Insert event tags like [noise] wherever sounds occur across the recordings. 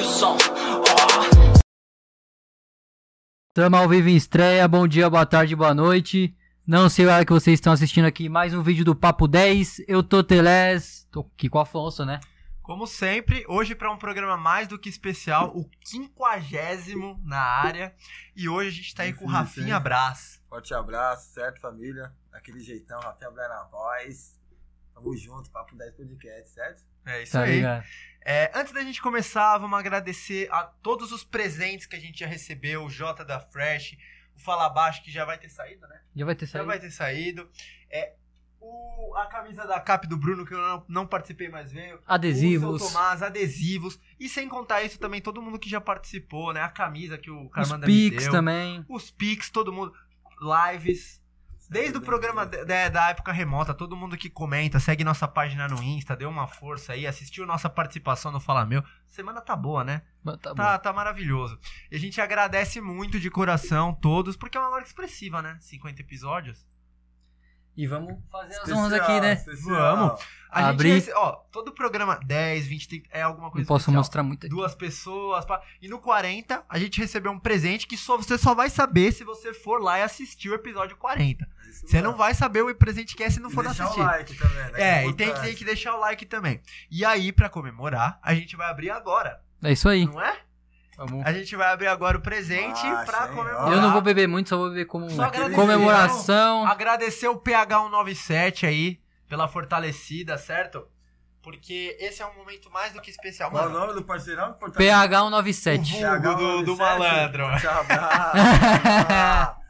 o som. Ó. Tamo ao vivo em estreia, bom dia, boa tarde, boa noite. Não sei a hora que vocês estão assistindo aqui mais um vídeo do Papo 10. Eu tô Teles, tô aqui com o Afonso, né? Como sempre, hoje para um programa mais do que especial, o quinquagésimo na área. E hoje a gente tá aí com o Rafinha? Brás. Forte abraço, certo, família? Daquele jeitão, Rafael Blair na voz. Tamo junto, Papo 10 Podcast, certo? É isso Tá aí. É, antes da gente começar, vamos agradecer a todos os presentes que a gente já recebeu, o Jota da Fresh, o Fala Baixo, que já vai ter saído, né? Já vai ter Já saído. vai ter saído. É, o, a camisa da Cap do Bruno, que eu não, não participei, mas veio. Adesivos. O Tomás, adesivos. E sem contar isso também, todo mundo que já participou, né? A camisa que o Os Carmanda me Pix também. Os Pix, todo mundo. Lives. Desde o programa de- da época remota, todo mundo que comenta, segue nossa página no Insta, deu uma força aí, assistiu nossa participação no Fala Meu. Semana tá boa, né? Tá. Tá, tá maravilhoso. E a gente agradece muito de coração todos, porque é uma marca expressiva, né? 50 episódios. E vamos fazer as Especial, honras aqui, né? especial. Vamos. A Abrir. gente, rece- ó, todo programa 10, 20, 30, é alguma coisa Não posso especial. mostrar muito aqui. Duas pessoas. pá. E no 40, a gente recebeu um presente que só, você só vai saber se você for lá e assistir o episódio 40. É isso Você mesmo. não vai saber o presente que é se não E for deixar assistir. o like também, né? que É, e tem, importante. tem que deixar o like também. E aí, pra comemorar, a gente vai abrir agora, É isso aí. não é? Vamos. A gente vai abrir agora o presente Nossa, pra comemorar. Eu não vou beber muito, só vou beber como comemoração. Agradecer o PH197 aí pela fortalecida, certo? Porque esse é um momento mais do que especial. Qual é o nome do parceirão? Importante. PH197. O vulgo do- do malandro. Abraço. [laughs]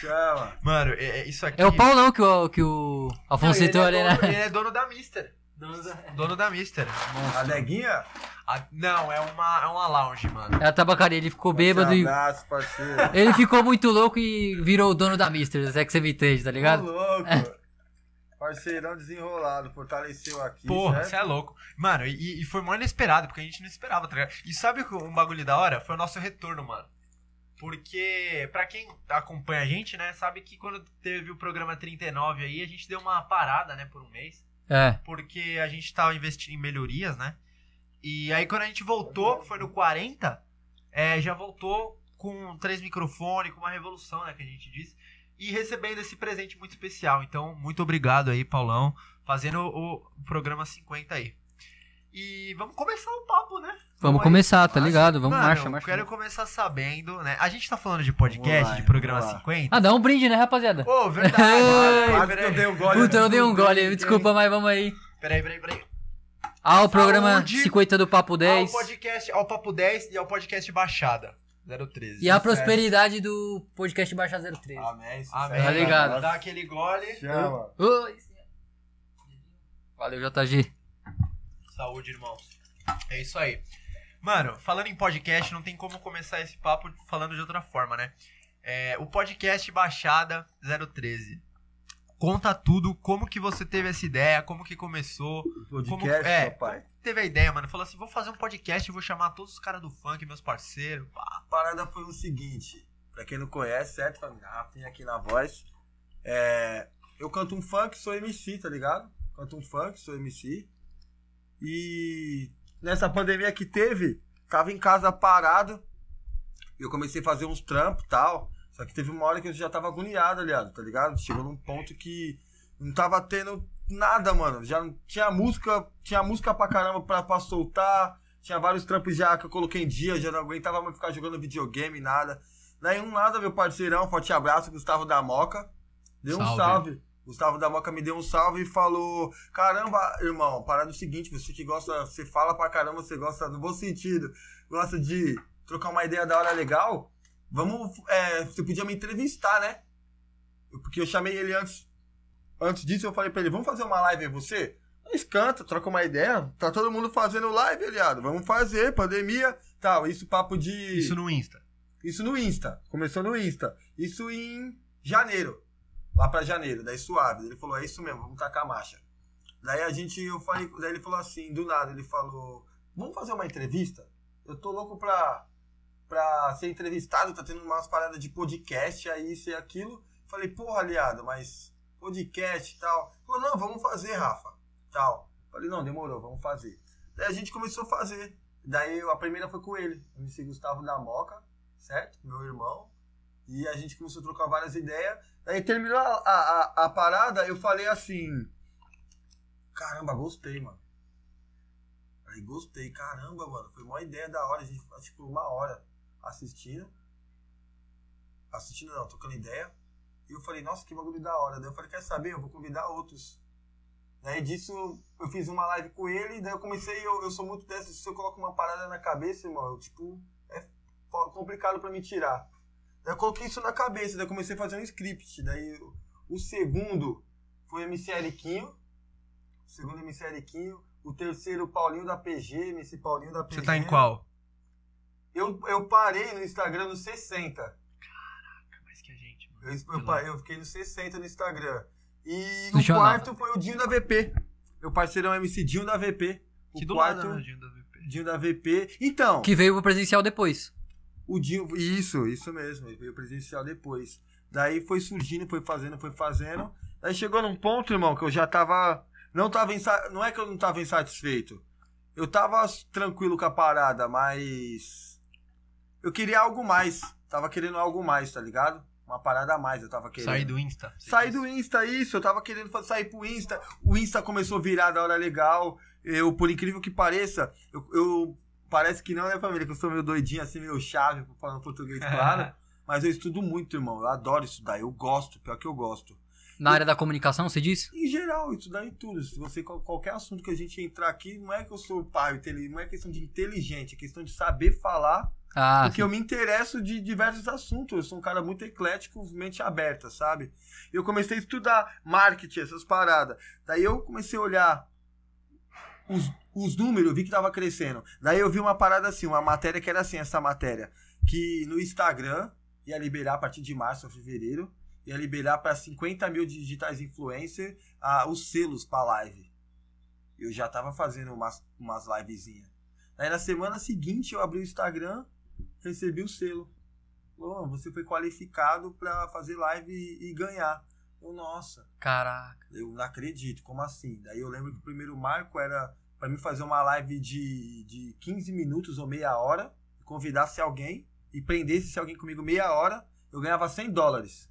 Chama. mano, é- é isso aqui. É o Paulão que o, que o Não, Afonso ele, citou é ali, dono, né? ele é dono da Mister. [laughs] Dono da Mister. A Deguinha? Ah, não, é uma, é uma lounge, mano. É a tabacaria, ele ficou bêbado e. abraço, parceiro. Ele ficou muito louco e virou o dono da Mister, Sex Vintage, tá ligado? louco. Parceirão desenrolado, fortaleceu aqui. Porra, certo? você é louco. Mano, e, e foi muito inesperado, porque a gente não esperava, tá ligado? E sabe o- um bagulho da hora? Foi o nosso retorno, mano. Porque, pra quem acompanha a gente, né, sabe que quando teve o programa 39 aí, a gente deu uma parada, né, por um mês. É. Porque a gente tava investindo em melhorias, né? E aí quando a gente voltou, que foi no 40, é, já voltou com três microfones, com uma revolução, né, que a gente disse. E recebendo esse presente muito especial. Então, muito obrigado aí, Paulão, fazendo o, o programa 50 aí. E vamos começar o papo, né? Vamos aí. começar, tá ligado? Vamos, Mano, marcha, eu marcha. quero começar sabendo, né? A gente tá falando de podcast, lá, de programa vamos lá. 50. Ah, dá um brinde, né, rapaziada? Ô, verdade. [laughs] Quase peraí, que eu dei um gole. Puta, eu dei um gole, bem, desculpa, mas vamos aí. peraí, peraí. peraí. Ah, o programa Saúde. 50 do Papo 10. Ao podcast, ao Papo 10 e ao podcast Baixada. 013. E a prosperidade do podcast Baixa 013. Amém. sucesso. Amém. Tá ligado. Dá aquele gole. Chama. Oi. Valeu, JG. Saúde, irmãos. É isso aí. Mano, falando em podcast, não tem como começar esse papo falando de outra forma, né? É, o podcast Baixada 013. Conta tudo, como que você teve essa ideia, como que começou, Podcast, é, papai. teve a ideia, mano. Falou assim, vou fazer um podcast e vou chamar todos os caras do funk, meus parceiros. pá. A parada foi o seguinte, pra quem não conhece, certo, família? Rafinha aqui na voz. É, eu canto um funk, sou MC, tá ligado? Canto um funk, sou MC. E nessa pandemia que teve, tava em casa parado. E eu comecei a fazer uns trampos e tal. Só que teve uma hora que eu já tava agoniado, aliado, tá ligado? Chegou num ponto que não tava tendo nada, mano. Já não tinha música, tinha música pra caramba pra, pra soltar. Tinha vários trampos já que eu coloquei em dia, já não aguentava mais ficar jogando videogame, nada. Daí um nada, meu parceirão, forte abraço, Gustavo da Moca. Deu um Salve. salve. Gustavo da Moca me deu um salve e falou: Caramba, irmão, parada é o seguinte, você que gosta, você fala pra caramba, você gosta no bom sentido, gosta de trocar uma ideia da hora legal. Vamos, é, você podia me entrevistar, né? Porque eu chamei ele antes. Antes disso, eu falei pra ele: Vamos fazer uma live aí, você? Nós canta, troca uma ideia. Tá todo mundo fazendo live, aliado. Vamos fazer, pandemia, tal. Isso papo de. Isso no Insta. Isso no Insta. Começou no Insta. Isso em janeiro. Lá pra janeiro. Daí suave. Ele falou, é isso mesmo, vamos tacar a marcha. Daí a gente, eu falei, daí ele falou assim, do nada, ele falou, vamos fazer uma entrevista? Eu tô louco pra, pra ser entrevistado, tá tendo umas paradas de podcast aí, isso e aquilo. Falei, porra, aliado, mas podcast e tal. Ele Falou, não, vamos fazer, Rafa. Tal. Falei, não, demorou, vamos fazer. Daí a gente começou a fazer. Daí a primeira foi com ele, o MC Gustavo da Moca, certo? Meu irmão. E a gente começou a trocar várias ideias. Daí terminou a, a, a, parada, eu falei assim. Caramba, gostei, mano. Aí gostei, caramba, mano. Foi uma ideia da hora. A gente ficou tipo uma hora assistindo. Assistindo não, trocando ideia. E eu falei, nossa, que bagulho da hora. Daí eu falei, quer saber? Eu vou convidar outros. Daí disso eu fiz uma live com ele, daí eu comecei, eu, eu sou muito dessa, se eu coloco uma parada na cabeça, irmão, eu, tipo, é complicado pra me tirar. Eu coloquei isso na cabeça, daí eu comecei a fazer um script. Daí o- segundo foi MC Eriquinho. O segundo MC Eriquinho. O terceiro, Paulinho da PG, MC Paulinho da PG. Você tá em qual? Eu, eu parei no Instagram no 60. Mais que a gente, mano. Eu, eu, eu fiquei no 60 no Instagram. E Deixa o quarto foi o Dinho da VP. Meu parceirão MC Dinho da VP. O Que do quarto, lado, né, Dinho da VP. Dinho da VP. Então, Que veio pro presencial depois. O Dinho. Isso, isso mesmo. Ele veio presencial depois. Daí foi surgindo, foi fazendo, foi fazendo. Daí chegou num ponto, irmão, que eu já tava. Não tava insa... Não é que eu não tava insatisfeito. Eu tava tranquilo com a parada, mas. Eu queria algo mais. Tava querendo algo mais, tá ligado? Uma parada a mais, eu tava querendo. Sair do Insta. Disse. do Insta, isso. Eu tava querendo sair pro Insta. O Insta começou a virar da hora legal. Eu, por incrível que pareça, eu, eu- parece que não, né, família? Que eu sou meio doidinho, assim, meio chave, falando português, claro. [laughs] mas eu estudo muito, irmão. Eu adoro estudar. Eu gosto, pior que eu gosto. Na área da comunicação, você disse? Em geral, estudar em tudo. Se você, qual- qualquer assunto que a gente entrar aqui, não é que eu sou pai, não é questão de inteligente, é questão de saber falar Ah, porque eu me interesso de diversos assuntos. Eu sou um cara muito eclético, mente aberta, sabe? Eu comecei a estudar marketing, essas paradas. Daí eu comecei a olhar os, os números, eu vi que tava crescendo. Daí eu vi uma parada assim, uma matéria que era assim, essa matéria. Que no Instagram ia liberar a partir de março ou fevereiro, ia liberar para 50 mil digitais influencer ah, os selos pra live. Eu já tava fazendo umas, umas livezinhas. Daí na semana seguinte eu abri o Instagram, recebi o selo. Falou, "Ô, você foi qualificado pra fazer live e, e ganhar. Eu, nossa, caraca. eu não acredito, como assim? Daí eu lembro que o primeiro marco era pra mim fazer uma live de, de 15 minutos ou meia hora, convidasse alguém e prendesse alguém comigo meia hora, eu ganhava 100 dólares.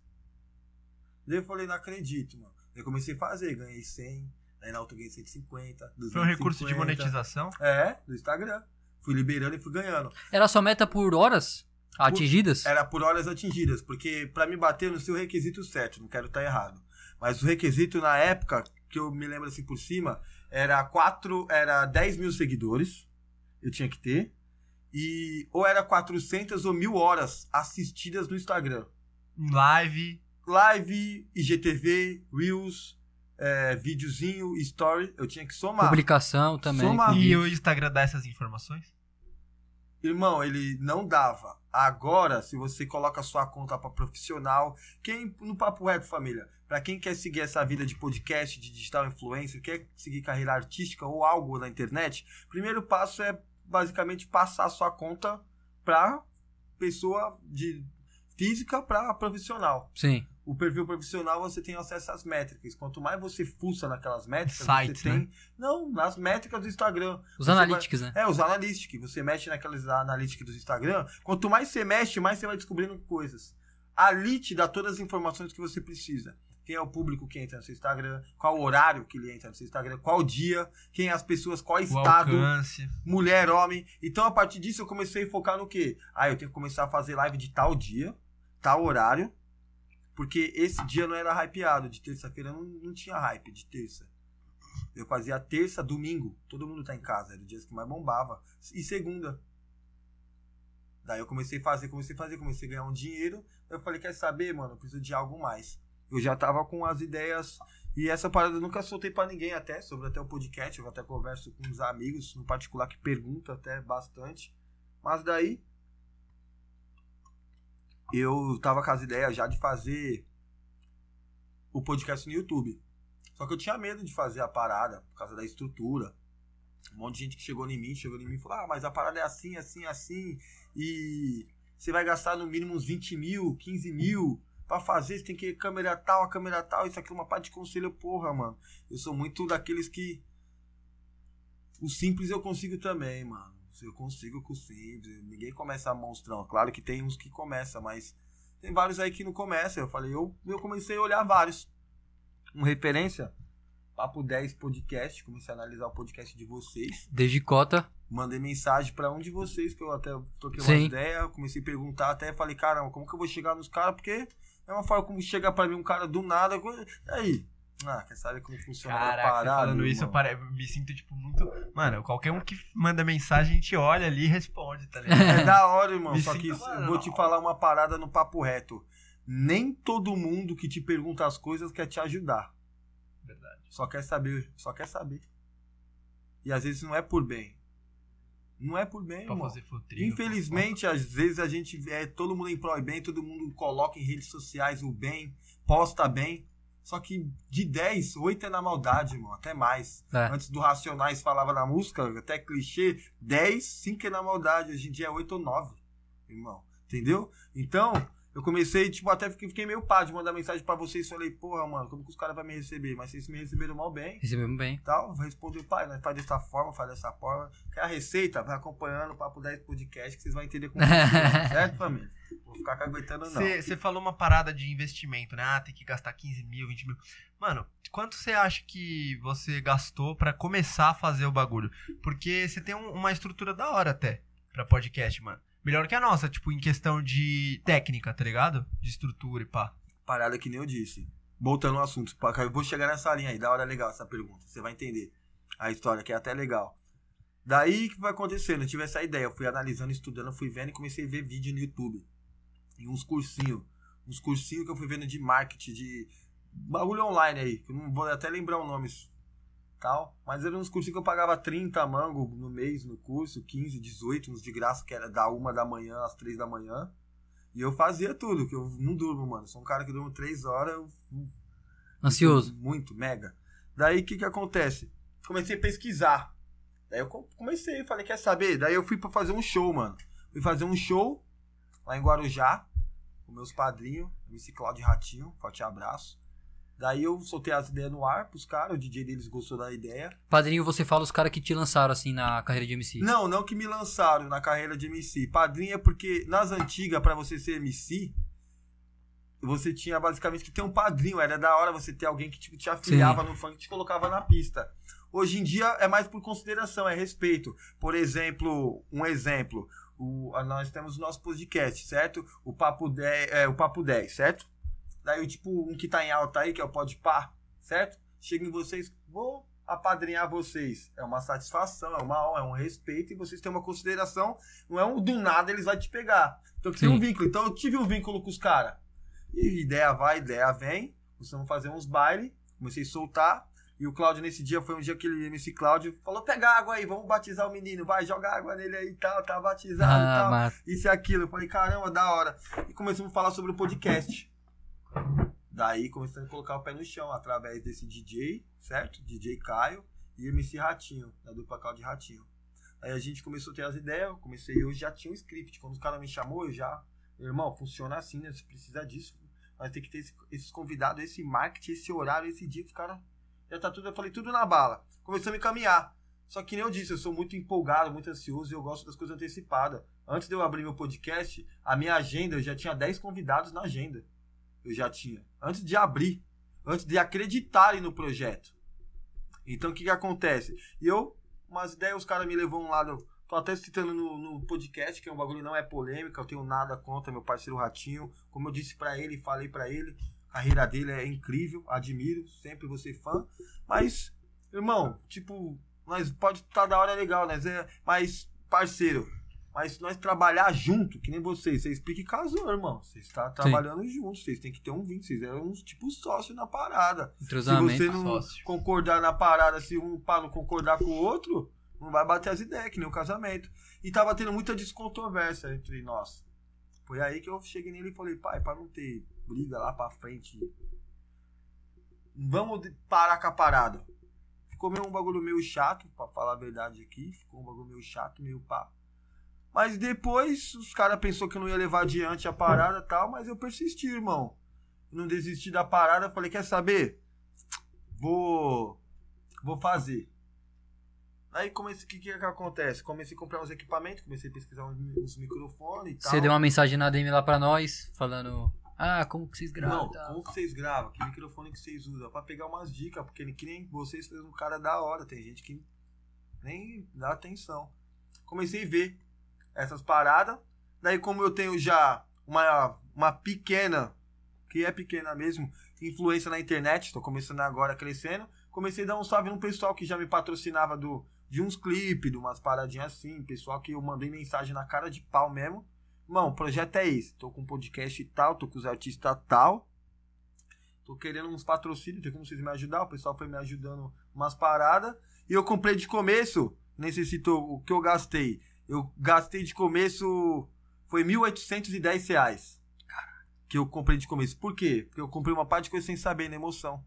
Daí eu falei, não acredito, mano. Eu comecei a fazer, ganhei 100, daí na outra eu ganhei 150, 250. Foi um recurso de monetização. É, do Instagram. Fui liberando e fui ganhando. Era sua meta por horas atingidas? Era por horas atingidas, porque pra me bater no seu requisito certo, não quero estar errado. Mas o requisito na época, que eu me lembro assim por cima, era quatro, era 10 mil seguidores, eu tinha que ter, e ou era 400 ou mil horas assistidas no Instagram. Live. Live, IGTV, Reels, é, videozinho, story, eu tinha que somar. Publicação também. Soma- com E o Instagram dá essas informações? Irmão, ele não dava. Agora, se você coloca sua conta para profissional, quem no papo reto, família, para quem quer seguir essa vida de podcast, de digital influencer, quer seguir carreira artística ou algo na internet, primeiro passo é basicamente passar sua conta para pessoa de física para profissional. Sim. O perfil profissional você tem acesso às métricas. Quanto mais você fuça naquelas métricas, Sites, você tem. né? Não, nas métricas do Instagram. Os Você vai- analytics, né? é, os analytics. Você mexe naquelas analytics do Instagram. Quanto mais você mexe, mais você vai descobrindo coisas. Ali te dá todas as informações que você precisa. Quem é o público que entra no seu Instagram, qual o horário que ele entra no seu Instagram, qual dia, quem é as pessoas, qual O estado, alcance. mulher, homem. Então, a partir disso, eu comecei a focar no quê? Ah, eu tenho que começar a fazer live de tal dia, tal horário, porque esse dia não era hypeado. De terça-feira não, não tinha hype, de terça. Eu fazia terça, domingo, todo mundo tá em casa, era o dia que mais bombava. E segunda. Daí eu comecei a fazer, comecei a fazer, comecei a ganhar um dinheiro. Eu falei, quer saber, mano, eu preciso de algo mais. Eu já tava com as ideias e essa parada eu nunca soltei pra ninguém até, sobre até o podcast, eu até converso com uns amigos, no particular, que perguntam até bastante. Mas daí eu tava com as ideias já de fazer o podcast no YouTube. Só que eu tinha medo de fazer a parada por causa da estrutura. Um monte de gente que chegou em mim, chegou em mim e falou: Ah, mas a parada é assim, assim, assim. E você vai gastar no mínimo uns 20 mil, 15 mil pra fazer. Você tem que ir câmera tal, a câmera tal. Isso aqui é uma parte de conselho, porra, mano. Eu sou muito daqueles que. O simples eu consigo também, mano. Eu consigo com o simples. Ninguém começa monstrão. Claro que tem uns que começam, mas tem vários aí que não começam. Eu falei, eu, eu comecei a olhar vários. Um referência, Papo 10 Podcast. Comecei a analisar o podcast de vocês. Desde cota. Mandei mensagem pra um de vocês, que eu até troquei Sim. uma ideia. Comecei a perguntar até. Falei, caramba, como que eu vou chegar nos caras? Porque é uma forma como chega pra mim um cara do nada. E aí? Ah, quer saber como funciona a Caraca, parada? falando isso, eu pare- me sinto, tipo, muito. Mano, qualquer um que manda mensagem, a gente olha ali e responde, tá ligado? É da hora, irmão. Me Só que sinto, mano, eu vou te falar uma parada no papo reto. Nem todo mundo que te pergunta as coisas quer te ajudar. Verdade. Só quer saber, só quer saber. E às vezes não é por bem. Não é por bem, Pra irmão. fazer futrinho. Infelizmente, às vezes a gente é todo mundo em pró e bem, todo mundo coloca em redes sociais o bem, posta bem. Só que de 10, 8 é na maldade, irmão, até mais. É. Antes do Racionais falava na música, até clichê, 10, 5 é na maldade. Hoje em dia é 8 ou 9, irmão. Entendeu? Então, eu comecei, tipo, até fiquei, fiquei meio pá de mandar mensagem pra vocês. Falei, porra, mano, como que os caras vão me receber? Mas vocês me receberam mal bem Recebemos bem. tal, respondeu, pai, nós faz dessa forma, faz dessa forma. Quer a receita? Vai acompanhando o Papo 10 Podcast que vocês vão entender como funciona, [laughs] certo, família? Vou ficar caguetando, não. Você falou uma parada de investimento, né? Ah, tem que gastar 15 mil, 20 mil. Mano, quanto você acha que você gastou pra começar a fazer o bagulho? Porque você tem um- uma estrutura da hora até pra podcast, mano. Melhor que a nossa, tipo, em questão de técnica, tá ligado? De estrutura e pá. Parada que nem eu disse. Voltando ao assunto, eu vou chegar nessa linha aí, da hora legal essa pergunta. Você vai entender a história, que é até legal. Daí que vai acontecendo? Eu tive essa ideia, eu fui analisando, estudando, fui vendo e comecei a ver vídeo no YouTube. E uns cursinhos. Uns cursinhos que eu fui vendo de marketing, de bagulho online aí, que eu não vou até lembrar o nome tal. Mas eram uns cursinhos que eu pagava 30 mango no mês no curso, 15, 18, uns de graça, que era da uma da manhã às três da manhã. E eu fazia tudo, que eu não durmo, mano. Sou um cara que durmo três horas, eu Ansioso. muito, mega. Daí o que que acontece? Comecei a pesquisar. Daí eu co- comecei, falei, quer saber? Daí eu fui pra fazer um show, mano. Fui fazer um show lá em Guarujá, com meus padrinhos, MC Claudio Ratinho, forte abraço. Daí eu soltei as ideias no ar pros caras, o DJ deles gostou da ideia. Padrinho, você fala os caras que te lançaram assim na carreira de MC. Não, não que me lançaram na carreira de MC. Padrinho é porque nas antigas, pra você ser MC, você tinha basicamente que ter um padrinho. Era da hora você ter alguém que tipo, te afiliava no funk e te colocava na pista. Hoje em dia é mais por consideração, é respeito. Por exemplo, um exemplo. O, nós temos o nosso podcast, certo? O Papo 10, é, o Papo 10 certo? Daí, tipo, um que tá em alta aí, que é o Podpah, certo? Chega em vocês, vou apadrinhar vocês. É uma satisfação, é uma honra, é um respeito e vocês têm uma consideração. Não é um do nada eles vão te pegar. Então tem um vínculo. Então eu tive um vínculo com os caras. E ideia vai, ideia vem. Começamos a fazer uns bailes. Comecei a soltar. E o Cláudio, nesse dia, foi um dia que ele, MC Cláudio, falou: pega água aí, vamos batizar o menino, vai, joga água nele aí e tal, tá batizado e Ah, tal mas... isso e aquilo. Eu falei, caramba, da hora. E começamos a falar sobre o podcast. Daí começamos a colocar o pé no chão através desse DJ, certo? DJ Caio e MC Ratinho, da dupla Cal de Ratinho. Aí a gente começou a ter as ideias, eu comecei, eu já tinha um script. Quando os caras me chamou, eu já. Irmão, funciona assim, né? Você precisa disso. Nós tem que ter esse- esses convidados, esse marketing, esse horário, esse dia os caras. Já tá tudo, eu falei, tudo na bala. Começou a me caminhar. Só que nem eu disse, eu sou muito empolgado, muito ansioso e eu gosto das coisas antecipadas. Antes de eu abrir meu podcast, a minha agenda, eu já tinha 10 convidados na agenda. Eu já tinha. Antes de abrir. Antes de acreditarem no projeto. Então o que que acontece? E eu, umas ideias, os caras me levou um lado. Tô até citando no, no podcast, que é um bagulho não é polêmica, eu tenho nada contra meu parceiro Ratinho. Como eu disse pra ele, falei pra ele, a carreira dele é incrível, admiro, sempre vou ser fã. Mas, irmão, tipo, nós pode estar da hora legal, né? Mas, parceiro, mas se nós trabalhar junto, que nem vocês, vocês pique casou, irmão. Vocês estão trabalhando juntos, vocês têm que ter um vínculo, vocês eram uns tipo sócio na parada. Se você não Sócio. concordar na parada, se um pá não concordar com o outro, não vai bater as ideias, que nem o casamento. E tava tendo muita descontrovérsia entre nós. Foi aí que eu cheguei nele e falei, pai, pra não ter briga lá pra frente, vamos parar com a parada. Ficou meio um bagulho meio chato, pra falar a verdade aqui. Ficou um bagulho meio chato, meio pá. Mas depois os caras pensou que eu não ia levar adiante a parada e tal, mas eu persisti, irmão. Não desisti da parada, falei, quer saber? Vou. Vou fazer. Aí comecei, o que, que que acontece? Comecei a comprar uns equipamentos, comecei a pesquisar uns, uns microfones e tal. Você deu uma mensagem na DM lá pra nós, falando. Ah, como que vocês gravam? Não, como que vocês gravam? Que microfone que vocês usam? Pra pegar umas dicas, porque que nem vocês fez um cara da hora. Tem gente que nem dá atenção. Comecei a ver essas paradas. Daí, como eu tenho já uma, uma pequena, que é pequena mesmo, influência na internet, tô começando agora crescendo, comecei a dar um salve no pessoal que já me patrocinava do, de uns clipes, de umas paradinhas assim, pessoal que eu mandei mensagem na cara de pau mesmo. Irmão, o projeto é esse. Tô com um podcast tal, tô com os artistas tal. Tô querendo uns patrocínios, tem como vocês me ajudar? O pessoal foi me ajudando umas paradas. E eu comprei de começo, necessitou o que eu gastei. Eu gastei de começo, foi 1.810 reais. Que eu comprei de começo. Por quê? Porque eu comprei uma parte de coisa sem saber, na emoção.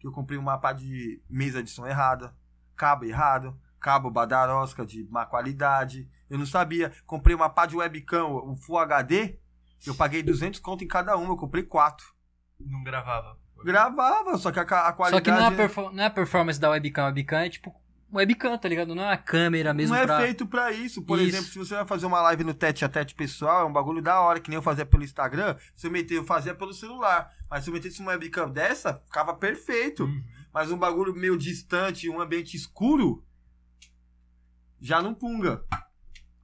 Que eu comprei uma parte de mesa de som errada, cabo errado, cabo badarosca de má qualidade. Eu não sabia. Comprei uma pá de webcam, o Full HD. Eu paguei 200 conto em cada uma. Eu comprei quatro. Não gravava. Gravava, só que a, a qualidade. Só que não é, a perfor- não é a performance da webcam. A webcam é tipo webcam, tá ligado? Não é uma câmera mesmo não é pra. feito pra isso. Por Isso. exemplo, se você vai fazer uma live no tete a tete pessoal, é um bagulho da hora, que nem eu fazia pelo Instagram. Se eu meter, eu fazia pelo celular. Mas se eu metesse uma webcam dessa, ficava perfeito. Uhum. Mas um bagulho meio distante, um ambiente escuro, já não punga.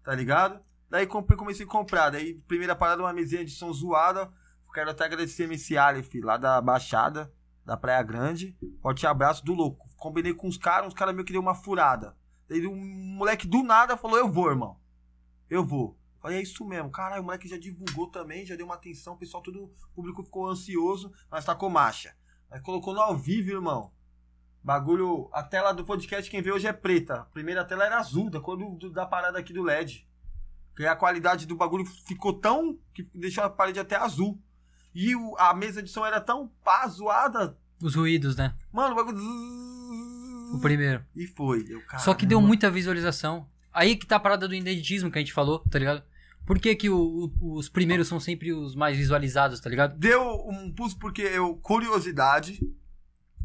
Tá ligado? Daí comecei a comprar. Daí, primeira parada, uma mesinha de som zoada. Quero até agradecer MC Aleph, lá da Baixada, da Praia Grande. Forte abraço do louco. Combinei com os caras, os caras meio que deu uma furada. Daí um moleque do nada falou: Eu vou, irmão. Eu vou. Falei, é isso mesmo. Caralho, o moleque já divulgou também, já deu uma atenção. O pessoal, todo o público ficou ansioso, mas tacou marcha. Aí colocou no ao vivo, irmão. Bagulho. A tela do podcast, quem vê hoje é preta. A primeira tela era azul, da cor do, do- da parada aqui do LED. Porque a qualidade do bagulho ficou tão. que deixou a parede até azul. E o- a mesa de som era tão pá, zoada. Os ruídos, né? Mano, o bagulho. O primeiro. E foi. Eu, Só que deu muita visualização. Aí que tá a parada do ineditismo que a gente falou, tá ligado? Por que, que o- o- os primeiros são sempre os mais visualizados, tá ligado? Deu um pulso porque eu. Curiosidade.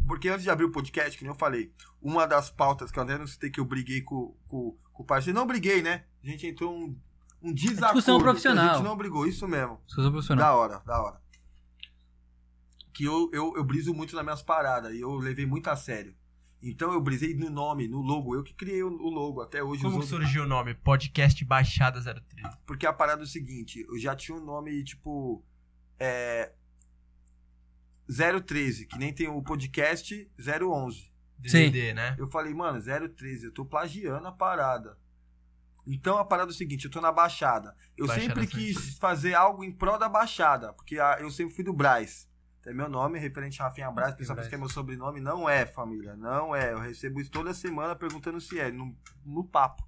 Porque antes de abrir o podcast, que nem eu falei, uma das pautas que eu até não citei que eu briguei com, com, com o parceiro. Não briguei, né? A gente entrou um, um desacordo. discussão profissional. A gente não brigou, isso mesmo. Sou profissional. Da hora, da hora. Que eu, eu, eu briso muito nas minhas paradas e eu levei muito a sério. Então eu brisei no nome, no logo. Eu que criei o, logo. Até hoje Como outros- surgiu o nome? Podcast Baixada 013. Porque a parada é o seguinte, eu já tinha um nome, tipo. É. 013, que nem tem o podcast 011. DDD, né? Eu falei, mano, 013, eu tô plagiando a parada. Então a parada é o seguinte, eu tô na Baixada. Eu Baixada sempre quis fazer algo em prol da Baixada, porque a- eu sempre fui do Braz. É meu nome, referente a Rafinha Braz, o pessoal pensa que é meu sobrenome. Não é, família, não é. Eu recebo isso toda semana perguntando se é, no, no papo.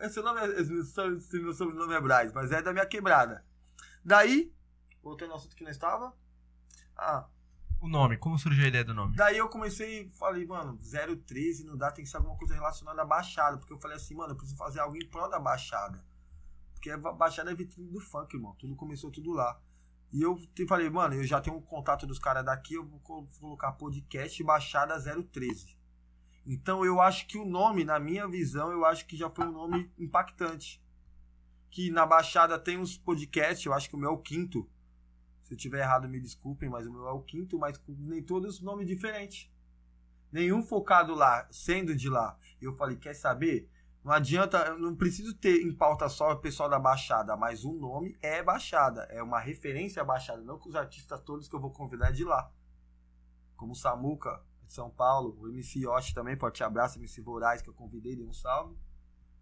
Esse nome é, esse- se meu sobrenome é Braz, mas é da minha quebrada. Daí, voltando ao assunto que não estava. Ah, O nome, como surgiu a ideia do nome? Daí eu comecei, falei, mano, 013 não dá, tem que ser alguma coisa relacionada à Baixada. Porque eu falei assim, mano, eu preciso fazer algo em prol da Baixada. Porque a Baixada é vitrine do funk, irmão. Tudo começou tudo lá. E eu falei, mano, eu já tenho um contato dos caras daqui, eu vou co- colocar podcast Baixada 013. Então eu acho que o nome, na minha visão, eu acho que já foi um nome impactante. Que na Baixada tem uns podcasts, eu acho que o meu é o quinto. Se eu tiver errado, me desculpem, mas o meu é o quinto, mas nem todos nomes diferentes. Nenhum focado lá, sendo de lá. E eu falei, quer saber? Não adianta, eu não preciso ter em pauta só o pessoal da Baixada, mas o nome é Baixada. É uma referência à Baixada, não que os artistas todos que eu vou convidar é de lá. Como o Samuca, de São Paulo, o MC Yoshi também, forte abraço, MC Voraz, que eu convidei, dei um salve.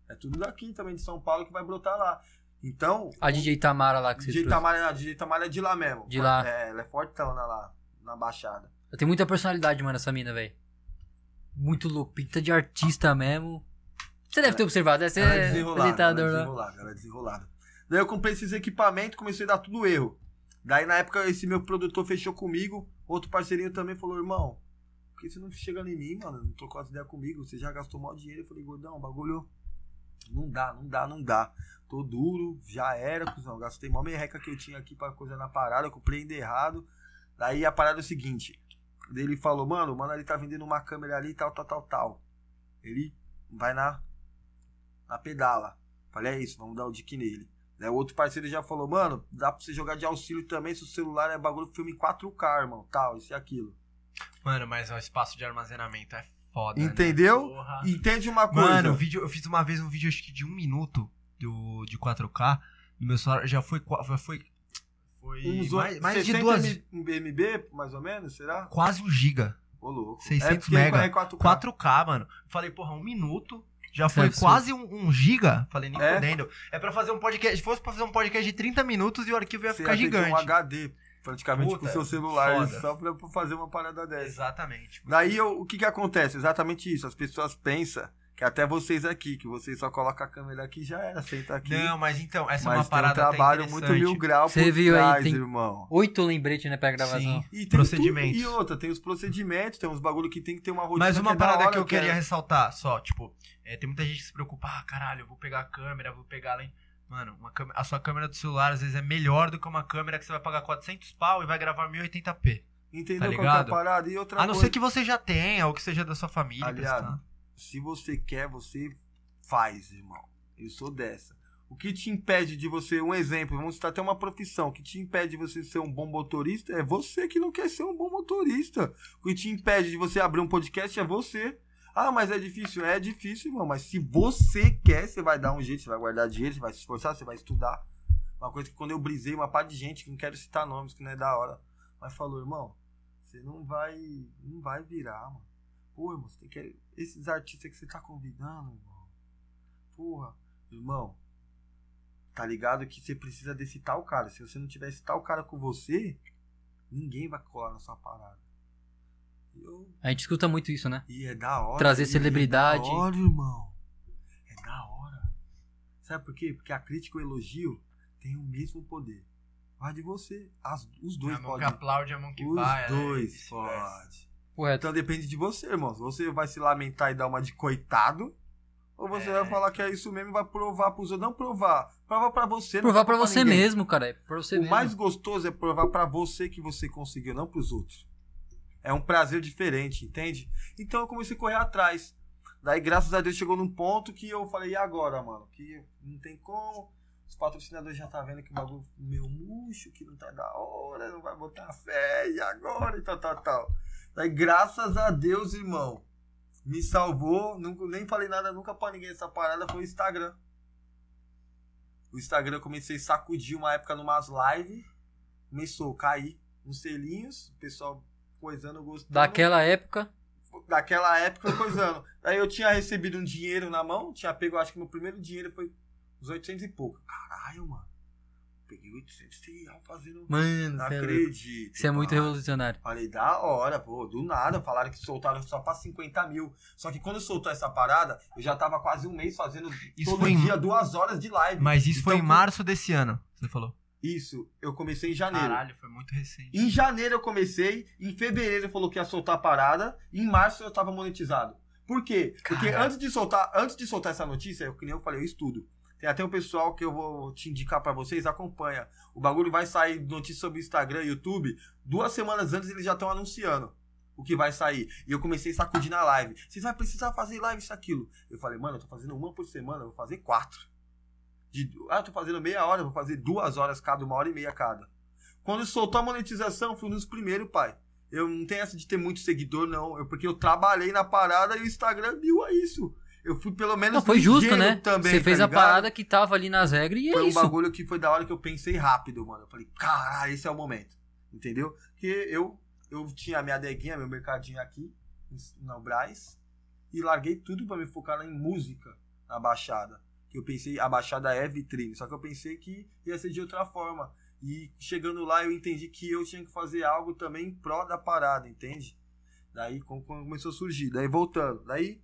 É tudo daqui também de São Paulo que vai brotar lá. Então, A DJ Tamara lá que você DJ trouxe. Tamara, a DJ Tamara é de lá mesmo. De lá. É, ela é fortona lá, na Baixada. Ela tem muita personalidade, mano, essa mina, velho. Muito louco, pinta de artista mesmo. Você deve ter observado, deve ser Ela é desenrolada, ela é lá. desenrolada, ela é desenrolada. Daí eu comprei esses equipamentos, comecei a dar tudo erro. Daí na época esse meu produtor fechou comigo, outro parceirinho também falou, irmão, por que você não chega em mim, mano? Não trocou as ideias comigo, você já gastou mal dinheiro. Eu falei, gordão, bagulho não dá, não dá, não dá. Tô duro, já era, cuzão. Gastei mal merreca que eu tinha aqui pra coisa na parada, eu comprei ainda errado. Daí a parada é o seguinte, ele falou, mano, mano, ele tá vendendo uma câmera ali, tal, tal, tal, tal. Ele vai na, na pedala. Falei, é isso, vamos dar o dick nele. O outro parceiro já falou, mano, dá pra você jogar de auxílio também se o celular é bagulho filme 4K, irmão, tal, isso e aquilo. Mano, mas o espaço de armazenamento é foda. né? Entendeu? Porra. Entende uma coisa? Mano, o vídeo, eu fiz uma vez um vídeo acho que de um minuto do, de 4K. E meu celular já foi. qua- Foi. Foi, uns mais, mais de 60 duas. MB, mais ou menos, será? Quase um giga. Ô, louco. 600 porque mega. É 4K. 4K, mano. Falei, porra, um minuto. Já foi absurdo. quase um, um giga. Falei, nem É? fodendo. É pra fazer um podcast. Se fosse pra fazer um podcast de 30 minutos e o arquivo ia Você ficar ia gigante. um HD, praticamente, Puta, com o seu celular, foda. só pra pra fazer uma parada dessa. Exatamente. Daí eu- o que que acontece? Exatamente isso. As pessoas pensam que até vocês aqui, que vocês só colocam a câmera aqui e já era, senta aqui. Não, mas então, essa é mas uma tem um parada trabalho muito mil grau por Você viu aí, trás, tem- irmão. Oito lembretes, né, pra gravação. Sim. E tem Procedimentos. tudo- e outra, tem os procedimentos, tem uns bagulho que tem que ter uma rotina. Mas uma que é da parada hora, que eu queria é- ressaltar, só, tipo, é, tem muita gente que se preocupa, ah, caralho, eu vou pegar a câmera, vou pegar lá em... Mano, uma câmera- a sua câmera do celular às vezes é melhor do que uma câmera que você vai pagar 400 pau e vai gravar 1080p. Entendeu tá qual que é a ligado? parada? E outra A não coisa, ser que você já tenha, ou que seja da sua família. Aliado, prestar. Se você quer, você faz, irmão. Eu sou dessa. O que te impede de você, um exemplo, vamos citar até uma profissão, o que te impede de você ser um bom motorista é você que não quer ser um bom motorista. O que te impede de você abrir um podcast é você. Ah, mas é difícil. É difícil, irmão. Mas se você quer, você vai dar um jeito, você vai guardar dinheiro, você vai se esforçar, você vai estudar. Uma coisa que quando eu brisei, uma parte de gente, que não quero citar nomes, que não é da hora, mas falou, irmão, você não vai. não vai virar, mano. Pô, irmão, você tem que. Esses artistas que você tá convidando, irmão. Porra, irmão. Tá ligado que você precisa desse tal cara. Se você não tiver esse tal cara com você, ninguém vai colar na sua parada. Eu, A gente escuta muito isso, né? e é da hora. Trazer celebridade. É da hora, irmão. É da hora. Sabe por quê? Porque a crítica e o elogio têm o mesmo poder. Vai de você. As- os dois a mão que podem. aplaude, a mão que Os vai. né? dois E vice-versa. Correto. Então depende de você, irmão. Você vai se lamentar e dar uma de coitado, ou você É. vai falar que é isso mesmo e vai provar pros outros. Não provar. Prova pra você. Provar pra prova você ninguém. mesmo, cara. É pra você O mesmo. mais gostoso é provar pra você que você conseguiu, não pros outros. É um prazer diferente, entende? Então eu comecei a correr atrás. Daí, graças a Deus, chegou num ponto que eu falei, e agora, mano? Que não tem como. Os patrocinadores já tá vendo que o bagulho meio murcho, que não tá da hora, não vai botar fé, e agora, e tal, tal, tal. Daí, graças a Deus, irmão, me salvou. Nunca, nem falei nada nunca pra ninguém essa parada, foi o Instagram. O Instagram eu comecei a sacudir uma época numas lives. Começou a cair uns selinhos, o pessoal coisando, gostando. Daquela época. Daquela época coisando. Daí eu tinha recebido um dinheiro na mão, tinha pego, acho que meu primeiro dinheiro foi uns 800 e pouco. Caralho, mano. Peguei 800 reais fazendo. Mano, Não é acredito. Isso é muito pai. revolucionário. Falei, da hora, pô, do nada. Falaram que soltaram só pra 50 mil. Só que quando soltou essa parada, eu já tava quase um mês fazendo Isso todo foi em- dia duas horas de live. Mas isso foi em Então, março desse ano, você falou. Isso, eu comecei em janeiro. Caralho, foi muito recente. Em janeiro eu comecei, em fevereiro falou que ia soltar a parada, em março eu tava monetizado. Por quê? Porque Caralho. antes de soltar, antes de soltar essa notícia, eu, que nem eu falei, eu estudo. Tem até um pessoal que eu vou te indicar pra vocês, acompanha. O bagulho vai sair notícia sobre Instagram, YouTube, duas semanas antes eles já estão anunciando o que vai sair. E eu comecei a sacudir na live. Vocês vão precisar fazer live isso aquilo. Eu falei, mano, eu tô fazendo uma por semana, eu vou fazer quatro. De, ah, eu tô fazendo meia hora, eu vou fazer duas horas cada, uma hora e meia cada. Quando soltou a monetização, fui dos primeiros, pai. Eu não tenho essa de ter muito seguidor, não. Eu, porque eu trabalhei na parada e o Instagram viu a isso. Eu fui pelo menos Não, foi justo, né? Também, Você tá fez a parada que tava ali nas regras e é Foi um isso. bagulho que foi da hora que eu pensei rápido, mano. Eu falei, caralho, esse é o momento. Entendeu? Porque eu, eu tinha a minha adeguinha, meu mercadinho aqui, no Braz, e larguei tudo pra me focar em música na Baixada. Que eu pensei, a Baixada é vitrine, só que eu pensei que ia ser de outra forma. E chegando lá eu entendi que eu tinha que fazer algo também em pró da parada, entende? Daí começou a surgir, daí voltando, daí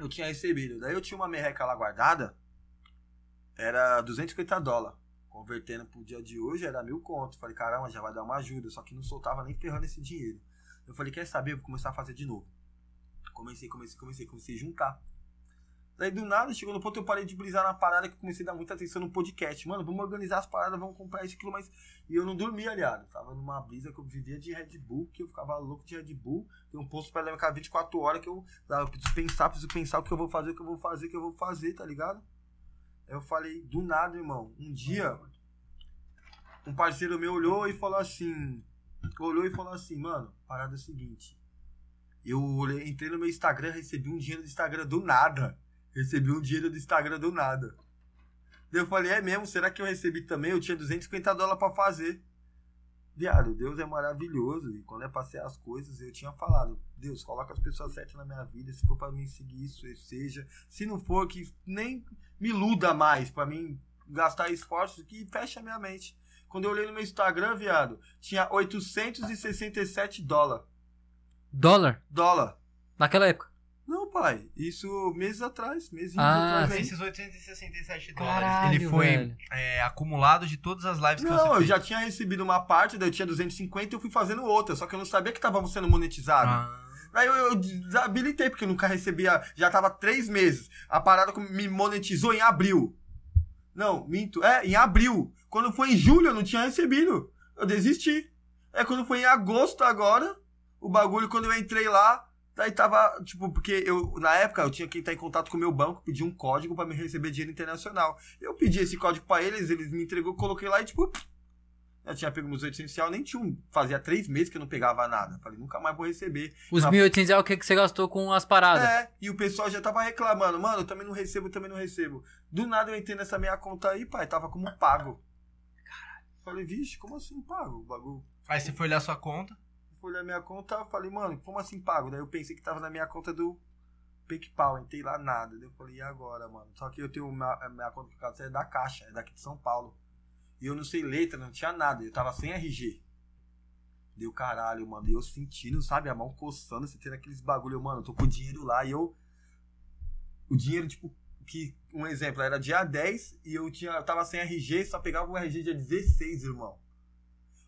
eu tinha recebido, daí eu tinha uma merreca lá guardada, era 250 dólares. Convertendo pro dia de hoje era mil conto. Falei, caramba, já vai dar uma ajuda. Só que não soltava nem ferrando esse dinheiro. Eu falei, quer saber? Vou começar a fazer de novo. Comecei, comecei, comecei, comecei a juntar. Daí do nada, chegou no ponto eu parei de brisar na parada que eu comecei a dar muita atenção no podcast. Mano, vamos organizar as paradas, vamos comprar isso, aquilo, mas. E eu não dormia, aliado. Tava numa brisa que eu vivia de Red Bull, que eu ficava louco de Red Bull. Tem um posto pra levar 24 horas que eu, eu preciso pensar, preciso pensar o que eu vou fazer, o que eu vou fazer, o que eu vou fazer, tá ligado? Eu falei, do nada, irmão. Um dia, um parceiro meu olhou e falou assim. Olhou e falou assim, mano, parada é a seguinte. Eu entrei no meu Instagram, recebi um dinheiro do Instagram do nada. Recebi um dinheiro do Instagram do nada. Daí eu falei, é mesmo? Será que eu recebi também? Eu tinha 250 dólares pra fazer. Viado, Deus é maravilhoso. E quando é pra ser as coisas, eu tinha falado, Deus, coloca as pessoas certas na minha vida. Se for pra mim seguir isso, seja. Se não for, que nem me iluda mais pra mim gastar esforços, que fecha a minha mente. Quando eu olhei no meu Instagram, viado, tinha 867 dólares. Dólar? Dólar. Naquela época. Não, pai. Isso meses atrás. Meses Ah, atrás. Esses 867 Caralho, dólares, ele foi é, acumulado de todas as lives que você Não, eu já tinha recebido uma parte, daí eu tinha 250 e eu fui fazendo outra. Só que eu não sabia que tava sendo monetizado. Ah, Aí eu, eu desabilitei, porque eu nunca recebia. Já tava três meses. A parada com- me monetizou em abril. Não, minto. É, em abril. Quando foi em julho, eu não tinha recebido. Eu desisti. É quando foi em agosto agora, o bagulho, quando eu entrei lá, daí tava, tipo, porque eu, na época, eu tinha que entrar em contato com o meu banco, pedir um código pra me receber dinheiro internacional. Eu pedi esse código pra eles, eles me entregou, coloquei lá e, tipo, eu tinha pego meus 800 reais, nem tinha um. Fazia três meses que eu não pegava nada. Falei, nunca mais vou receber. Os Na 1.800 é o que que você gastou com as paradas. é, e o pessoal já tava reclamando, mano, eu também não recebo, eu também não recebo. Do nada eu entrei nessa minha conta aí, pai, tava como pago. Falei, vixe, como assim pago? O bagulho. Aí você foi olhar sua conta. Fui olhar minha conta, falei, mano, como assim pago? Daí eu pensei que tava na minha conta do PayPal, entrei lá nada. Daí eu falei, e agora, mano? Só que eu tenho minha, minha conta que é da Caixa, é daqui de São Paulo. E eu não sei letra, não tinha nada, eu tava sem RG. Deu caralho, mano. E eu sentindo, sabe, a mão coçando, tendo aqueles bagulho, eu, mano, eu tô com o dinheiro lá e eu. O dinheiro, tipo, que. Um exemplo, era dia 10 e eu tinha. Eu tava sem RG, só pegava o RG dia 16, irmão.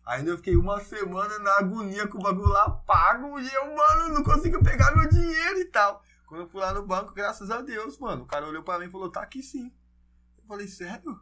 Ainda eu fiquei uma semana na agonia com o bagulho lá pago e eu, mano, não consigo pegar meu dinheiro e tal. Quando eu fui lá no banco, graças a Deus, mano, o cara olhou pra mim e falou, tá aqui sim. Eu falei, sério?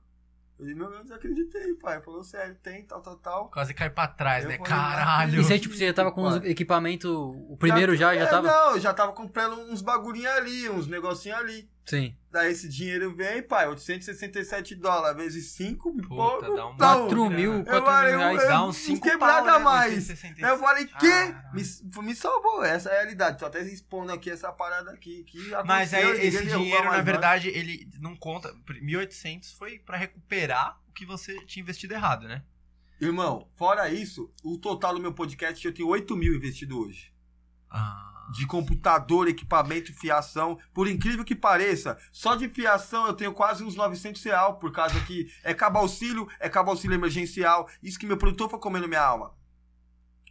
Eu disse, meu Deus, desacreditei, pai. Ele falou, sério, tem, tal, tal, tal. Quase cai pra trás, Eu né? falei, Caralho. E você, tipo, você já tava com os Pai. equipamentos. O primeiro já, já é, tava? Não, eu já tava comprando uns bagulhinhos ali, uns negocinhos ali. Sim. Daí esse dinheiro vem, pai, 867 dólares vezes 5, Puta, pô, dá um- então, 4 mil, eu 4 falei, mil reais. eu- Dá uns 5 quebrada pau, né? mais. 866. Aí eu falei, que? Me, me salvou, essa é a realidade. Tô até expondo aqui essa parada aqui. Que Mas aí esse dinheiro, mais na verdade, ele não conta. 1.800 foi pra recuperar o que você tinha investido errado, né? Irmão, fora isso, o total do meu podcast eu tenho 8 mil investido hoje. Ah. De computador, equipamento, fiação. Por incrível que pareça, só de fiação eu tenho quase uns 900 reais, por causa que é cabo auxílio, é cabo auxílio emergencial. Isso que meu produtor foi comendo minha alma.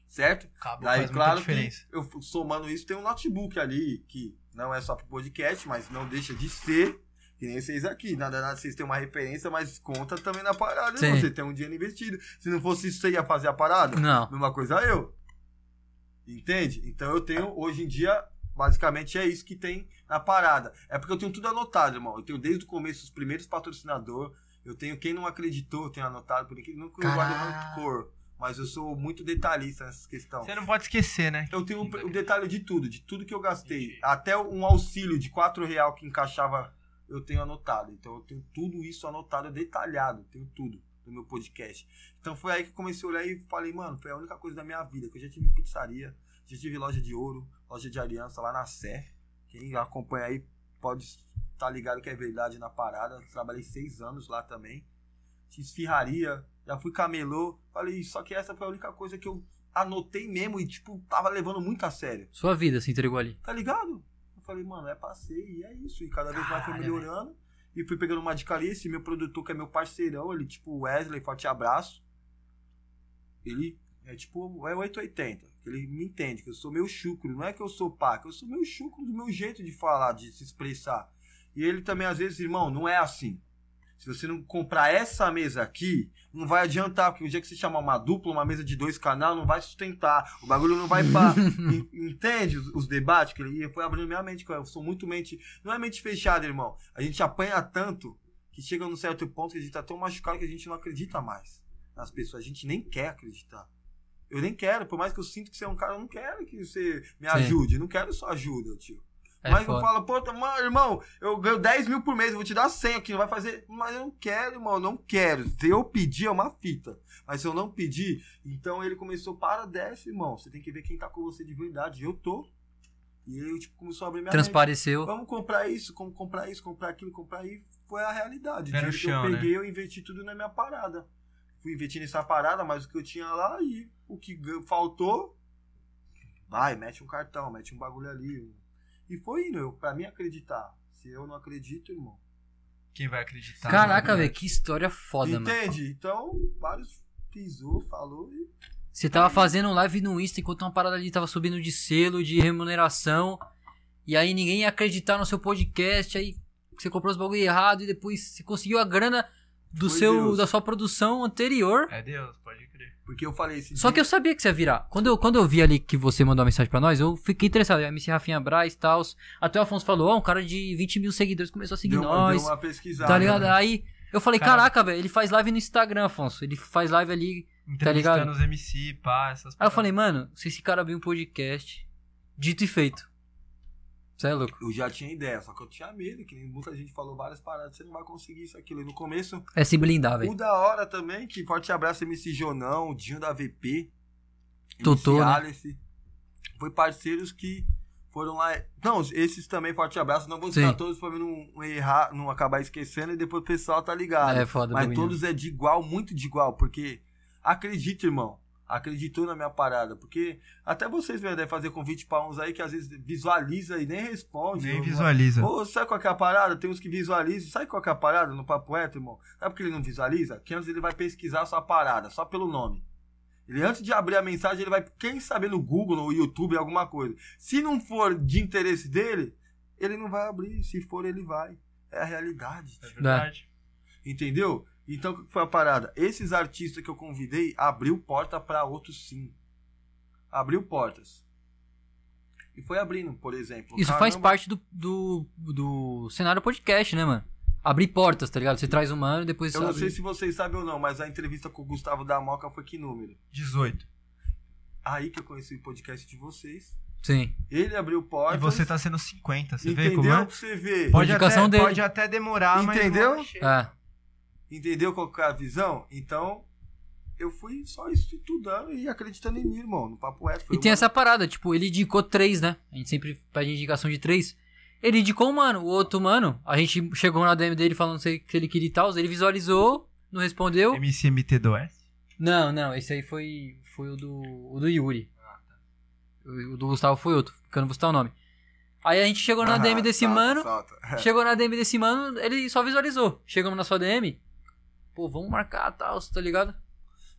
Certo? Cabo Daí, faz claro diferença. que eu somando isso, tem um notebook ali, que não é só pro podcast, mas não deixa de ser. Que nem vocês aqui. Nada, nada, vocês têm uma referência, mas conta também na parada. Sim. Você tem um dinheiro investido. Se não fosse isso, você ia fazer a parada? Não. Mesma coisa eu. Entende? Então eu tenho, hoje em dia, basicamente é isso que tem na parada. É porque eu tenho tudo anotado, irmão. Eu tenho desde o começo os primeiros patrocinadores. Eu tenho quem não acreditou, eu tenho anotado, por que não que eu guardo Caralho. rancor. Mas eu sou muito detalhista nessa questão. Você não pode esquecer, né? Eu tenho o detalhe de tudo, de tudo que eu gastei. Entendi. Até um auxílio de 4 real que encaixava, eu tenho anotado. Então eu tenho tudo isso anotado, detalhado. Tenho tudo no meu podcast. Então foi aí que eu comecei a olhar e falei, mano, foi a única coisa da minha vida. Que eu já tive pizzaria, já tive loja de ouro, loja de aliança lá na Sé. Quem acompanha aí pode estar ligado que é verdade na parada. Trabalhei seis anos lá também. Fiz firraria, já fui camelô. Falei, só que essa foi a única coisa que eu anotei mesmo e, tipo, tava levando muito a sério. Sua vida se entregou ali. Tá ligado? Eu falei, mano, é passeio e é isso. E cada vez mais foi melhorando. E fui pegando uma dica ali. Esse meu produtor, que é meu parceirão, ele, tipo, Wesley, forte abraço. Ele é tipo, é 880. que Ele me entende, que eu sou meio chucro. Não é que eu sou que eu sou meio chucro do meu jeito de falar, de se expressar. E ele também, às vezes, irmão, não é assim. Se você não comprar essa mesa aqui, não vai adiantar, porque o dia que você chamar uma dupla, uma mesa de dois canal, não vai sustentar. O bagulho não vai. [laughs] En- Entende os, os debates que ele e foi abrindo minha mente, cara. Eu sou muito mente. Não é mente fechada, irmão. A gente apanha tanto que chega num certo ponto que a gente tá tão machucado que a gente não acredita mais nas pessoas. A gente nem quer acreditar. Eu nem quero, por mais que eu sinto que você é um cara, eu não quero que você me ajude. Eu não quero sua ajuda, tio. É mas eu foda. falo, pô, tá- mano, irmão, eu ganho 10 mil por mês, eu vou te dar 100 aqui, não vai fazer. Mas eu não quero, irmão, eu não quero. Se eu pedir é uma fita. Mas se eu não pedir, então ele começou, para dessa, irmão. Você tem que ver quem tá com você de verdade. Eu tô. E ele, tipo, começou a abrir minha mente. Transpareceu. Vamos comprar isso, como comprar isso, comprar aquilo, comprar isso. Foi a realidade. O chão, que eu né? peguei, eu investi tudo na minha parada. Fui investir nessa parada, mas o que eu tinha lá e o que faltou, vai, mete um cartão, mete um bagulho ali. E foi indo, eu, pra mim acreditar. Se eu não acredito, irmão. Quem vai acreditar? Caraca, né? velho, que história foda, mano. Entende? Então, vários pisou, falou e. Você tava fazendo um live no Insta enquanto uma parada ali tava subindo de selo, de remuneração. E aí ninguém ia acreditar no seu podcast. Aí você comprou os bagulho errado e depois você conseguiu a grana do Foi seu, Deus. da sua produção anterior. É Deus, pode crer. Porque eu falei esse Só dia- que eu sabia que você ia virar. Quando eu, quando eu vi ali que você mandou uma mensagem pra nós, eu fiquei interessado. MC Rafinha Braz e tal. Até o Afonso falou: Ó, um cara de 20 mil seguidores começou a seguir deu, nós. deu uma pesquisada. Tá ligado? né? Aí eu falei: Cara- caraca, velho, ele faz live no Instagram, Afonso. Ele faz live ali. Tá ligado? Os MC, pá, essas Aí eu falei, mano, se esse cara abrir um podcast, dito e feito. Você é louco. Eu já tinha ideia, só que eu tinha medo, que nem muita gente falou várias paradas, você não vai conseguir isso, aquilo. E no começo, É se blindar, o velho. da hora também, que forte abraço MC Jonão, o Dinho da VP, Totô, MC né? Alice, foi parceiros que foram lá. Não, esses também, forte abraço, não vou citar Sim. todos pra mim não errar, não acabar esquecendo e depois o pessoal tá ligado. É foda, Mas todos é de igual, muito de igual, porque acredita, irmão. Acreditou na minha parada, porque até vocês devem fazer convite pra uns aí que às vezes visualiza e nem responde. Nem Não- visualiza. Ô, sabe qual que é a parada? Tem uns que visualizam. Sabe qual que é a parada no Papo Reto, irmão? Sabe por que ele não visualiza? Que antes ele vai pesquisar a sua parada, só pelo nome. Ele, antes de abrir a mensagem, ele vai, quem sabe, no Google, no YouTube, alguma coisa. Se não for de interesse dele, ele não vai abrir. Se for, ele vai. É a realidade. É verdade. Entendeu? Então, o que foi a parada? Esses artistas que eu convidei abriu porta pra outros sim. Abriu portas. E foi abrindo, por exemplo. Isso faz Caramba, parte do, do, do cenário podcast, né, mano? Abrir portas, tá ligado? Você traz um mano e depois Eu não abre- sei se vocês sabem ou não, mas a entrevista com o Gustavo da Moca foi que número? 18. Aí que eu conheci o podcast de vocês. Sim. Ele abriu portas. E você tá sendo 50, você vê entendeu? como é? Você ver. Pode até, dele. pode até demorar, mas. Entendeu? uma hora chega. É. Entendeu qual que é a visão? Então, eu fui só estudando e acreditando em mim, irmão. No papo reto. foi E tem uma- essa parada, tipo, ele indicou três, né? A gente sempre pede indicação de três. Ele indicou um mano, o outro mano, a gente chegou na DM dele falando se que ele queria e tal, ele visualizou, não respondeu. MCMT2S? Não, não, esse aí foi, foi o do, o do Yuri. O, o do Gustavo foi outro, porque eu não vou citar o nome. Aí a gente chegou na Ah, DM desse solta, mano, solta. [laughs] chegou na DM desse mano, ele só visualizou. Chegamos na sua DM, pô, vamos marcar tal, tá ligado?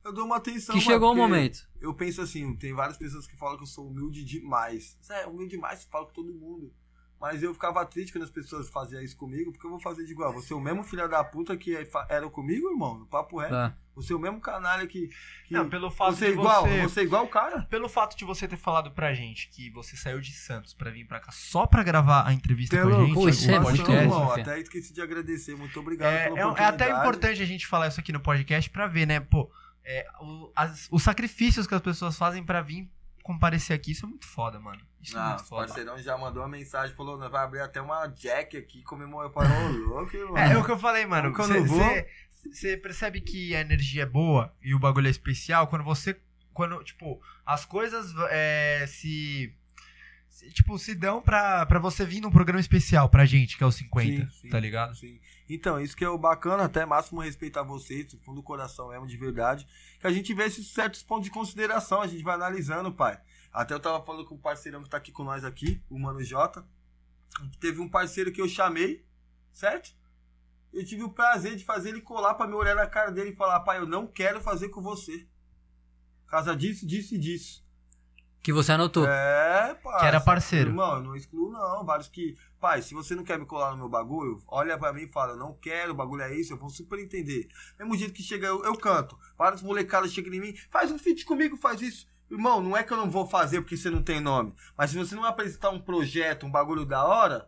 Eu dou uma atenção. Que chegou o momento. Eu penso assim, tem várias pessoas que falam que eu sou humilde demais. É, humilde demais, você fala com todo mundo. Mas eu ficava triste quando as pessoas faziam isso comigo, porque eu vou fazer de igual. Você é o mesmo filho da puta que era comigo, irmão, no papo reto. Tá. Você é o mesmo canalha que. que Não, pelo fato você é de igual, você- você é igual o cara. Pelo fato de você ter falado pra gente que você saiu de Santos pra vir pra cá só pra gravar a entrevista Você é com a louco? gente, Pô, isso o é podcast, bom. até esqueci de agradecer. Muito obrigado É, é, é até importante a gente falar isso aqui no podcast pra ver, né? Pô, é, o- as- os sacrifícios que as pessoas fazem pra vir comparecer aqui, isso é muito foda, mano. Isso é Ah, muito o foda. parceirão já mandou uma mensagem, falou, vai abrir até uma jack aqui, falei, ô, louco, irmão. É, é o que eu falei, mano. Eu não vou? Você percebe que a energia é boa e o bagulho é especial quando você. Quando, tipo, as coisas é, se, se, Tipo, se dão pra, pra você vir num programa especial pra gente, que é o 50, Sim, sim, tá ligado? Sim. Então, isso que é o bacana, até máximo respeito a vocês, do fundo do coração mesmo, de verdade. Que a gente vê esses certos pontos de consideração, a gente vai analisando, pai. Até eu tava falando com o parceirão que tá aqui com nós aqui, o Mano J. Teve um parceiro que eu chamei, certo? Eu tive o prazer de fazer ele colar pra me olhar na cara dele e falar, pai, eu não quero fazer com você. Por causa disso, disso e disso. Que você anotou. É, parça. Que era parceiro. Irmão, eu não excluo, não. Vários que. Pai, se você não quer me colar no meu bagulho, olha pra mim e fala, não quero, o bagulho é isso, eu vou super entender. Mesmo jeito que chega, eu, eu canto. Vários molecadas chegam em mim, faz um feat comigo, faz isso. Irmão, não é que eu não vou fazer porque você não tem nome. Mas se você não apresentar um projeto, um bagulho da hora,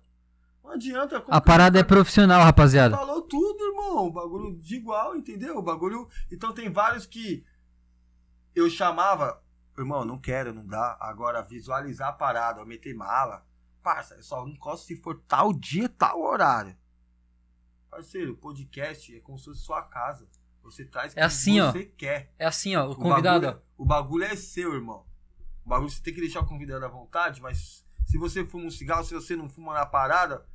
não adianta. A parada é profissional, rapaziada. Falou tudo, irmão. O bagulho de igual, entendeu? O bagulho. Então tem vários que eu chamava. Irmão, não quero, não dá. Agora, visualizar a parada, eu meter mala. Parça, eu só não gosto se for tal dia, tal horário. Parceiro, podcast é como se fosse sua casa. Você traz É assim, ó. você quer. É assim, ó, o O convidado, ó. bagulho, o bagulho é seu, irmão. O bagulho você tem que deixar o convidado à vontade, mas se você fuma um cigarro, se você não fuma na parada,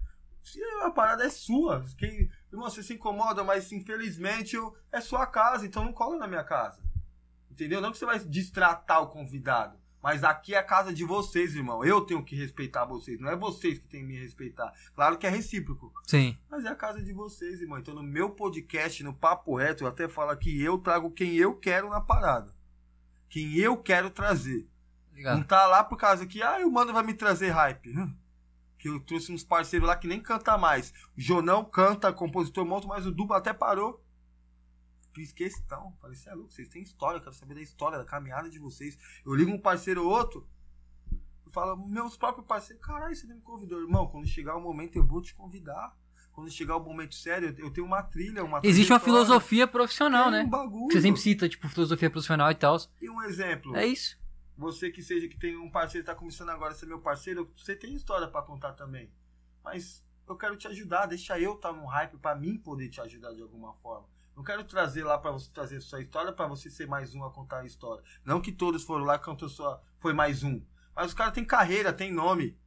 a parada é sua. Quem, irmão, você se incomoda, mas infelizmente eu, é sua casa, então não cola na minha casa. Entendeu? Não que você vai destratar o convidado. Mas aqui é a casa de vocês, irmão. Eu tenho que respeitar vocês. Não é vocês que têm que me respeitar. Claro que é recíproco. Sim. Mas é a casa de vocês, irmão. Então, no meu podcast, no Papo Reto, eu até falo que eu trago quem eu quero na parada. Quem eu quero trazer. Não tá lá por causa que, ah, o mano vai me trazer hype. Que eu trouxe uns parceiros lá que nem canta mais. O Jonão canta, compositor monta, mas o Duba até parou. Fiz questão. Falei, você é louco, vocês têm história, eu quero saber da história, da caminhada de vocês. Eu ligo um parceiro ou outro, eu falo, meus próprios parceiros, caralho, você não me convidou. Irmão, quando chegar o momento eu vou te convidar. Quando chegar o momento sério, eu tenho uma trilha, uma Existe uma filosofia profissional, tem né? Um bagulho. Você sempre cita, tipo, filosofia profissional e tal. E um exemplo. É isso. Você que seja que tem um parceiro que tá começando agora a ser meu parceiro, você tem história pra contar também. Mas eu quero te ajudar, deixa eu estar tá num hype pra mim poder te ajudar de alguma forma. Não quero trazer lá pra você trazer sua história pra você ser mais um a contar a história. Não que todos foram lá cantou só foi mais um. Mas os caras têm carreira, tem nome.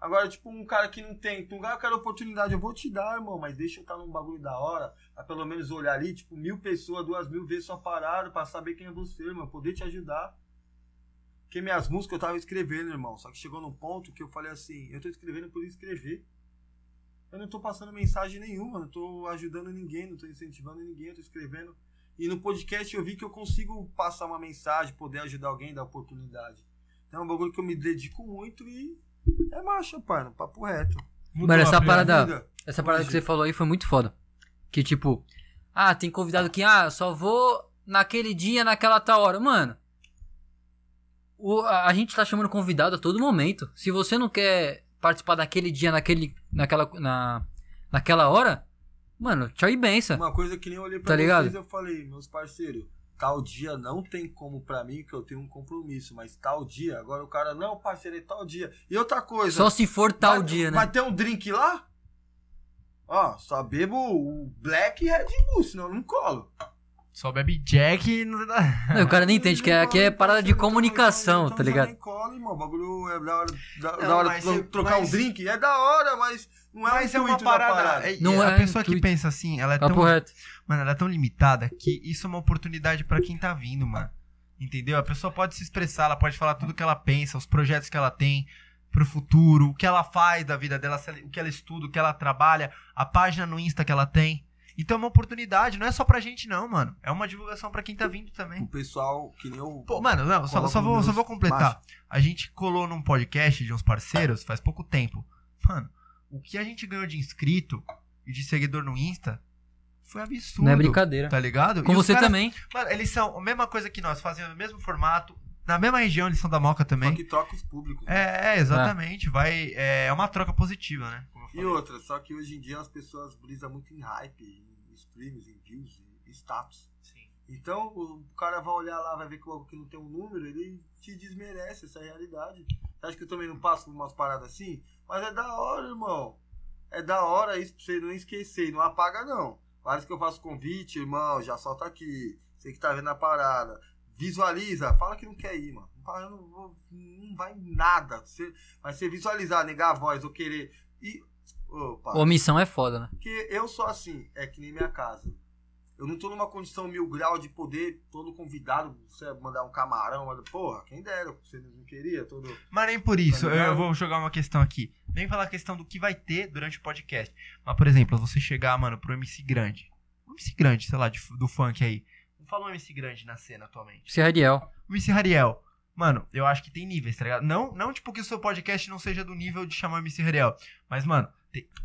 Agora, tipo, um cara que não tem, um cara eu quero oportunidade, eu vou te dar, irmão, mas deixa eu estar num bagulho da hora, pra pelo menos olhar ali, tipo, mil pessoas, duas mil vezes só pararam pra saber quem é você, irmão, poder te ajudar. Porque minhas músicas eu tava escrevendo, irmão. Só que chegou num ponto que eu falei assim, eu tô escrevendo por escrever. Eu não tô passando mensagem nenhuma, não tô ajudando ninguém, não tô incentivando ninguém, eu tô escrevendo. E no podcast eu vi que eu consigo passar uma mensagem, poder ajudar alguém, dar oportunidade. Então é um bagulho que eu me dedico muito e é marcha, pai, no papo reto. Mano, essa parada, vida. essa parada que você falou aí foi muito foda. Que tipo, ah, tem convidado que, ah, só vou naquele dia, naquela tal hora. Mano, o- a, a gente tá chamando convidado a todo momento. Se você não quer participar daquele dia, naquele, naquela, na, naquela hora, mano, tchau e benção. Uma coisa que nem eu olhei pra Tá ligado? vocês eu falei, meus parceiros, tal dia não tem como pra mim que eu tenho um compromisso, mas tal dia, agora o cara, não, parceiro, é tal dia. E outra coisa. Só se for tal vai, dia, né? Vai ter um drink lá? Ó, só bebo o Black e Red Bull, senão eu não colo. Só bebe Jack e não dá. Não, o cara nem entende que é- aqui é parada de comunicação, tá ligado? Nem cola, irmão. O bagulho é da hora, da, Não, da hora mas eu- trocar mas- um drink. É da hora, mas não é Mas o é uma intuito da parada. é- Não a é pessoa que intuito. pensa assim, ela é Papo tão. reto. Mano, ela é tão limitada que isso é uma oportunidade pra quem tá vindo, mano. Entendeu? A pessoa pode se expressar, ela pode falar tudo que ela pensa, os projetos que ela tem pro futuro, o que ela faz da vida dela, o que ela estuda, o que ela trabalha, a página no Insta que ela tem. Então é uma oportunidade, não é só pra gente não, mano. É uma divulgação pra quem tá vindo O também. pessoal, que nem eu. Pô, mano, não, só, só, vou, só vou completar. A gente colou num podcast de uns parceiros faz pouco tempo. Mano, o que a gente ganhou de inscrito e de seguidor no Insta foi absurdo. Não é brincadeira. Tá ligado? Com E você caras- também. Mano, eles são a mesma coisa que nós, fazem o mesmo formato, na mesma região, eles são da Moca Só também. que troca os públicos. É, é, exatamente. Vai, é, é uma troca positiva, né? E outra, só que hoje em dia as pessoas brisam muito em hype, em streams, em views, em status. Sim. Então o cara vai olhar lá, vai ver que o que não tem um número, ele te desmerece essa realidade. Você acha que eu também não passo por umas paradas assim? Mas é da hora, irmão. É da hora isso pra você não esquecer. Não apaga, não. Vários que eu faço convite, irmão, já solta aqui. Você que tá vendo a parada. Visualiza, fala que não quer ir, mano. Não não, não vai em nada. Você, mas você visualizar, negar a voz ou querer. E. Opa. Omissão é foda, né? Porque eu sou assim, é que nem minha casa. Eu não tô numa condição mil grau de poder, todo convidado, você mandar um camarão, mas, porra, quem dera, você não queria, todo. Mas nem por isso, Tá eu vou jogar uma questão aqui. Nem falar a questão do que vai ter durante o podcast. Mas, por exemplo, você chegar, mano, pro MC grande. Um MC grande, sei lá, de- do funk aí. Não fala um MC grande na cena atualmente. Esse é Ariel. O MC Rariel. Mano, eu acho que tem níveis, tá ligado? Não, não tipo, que o seu podcast não seja do nível de chamar MC Real. Mas, mano,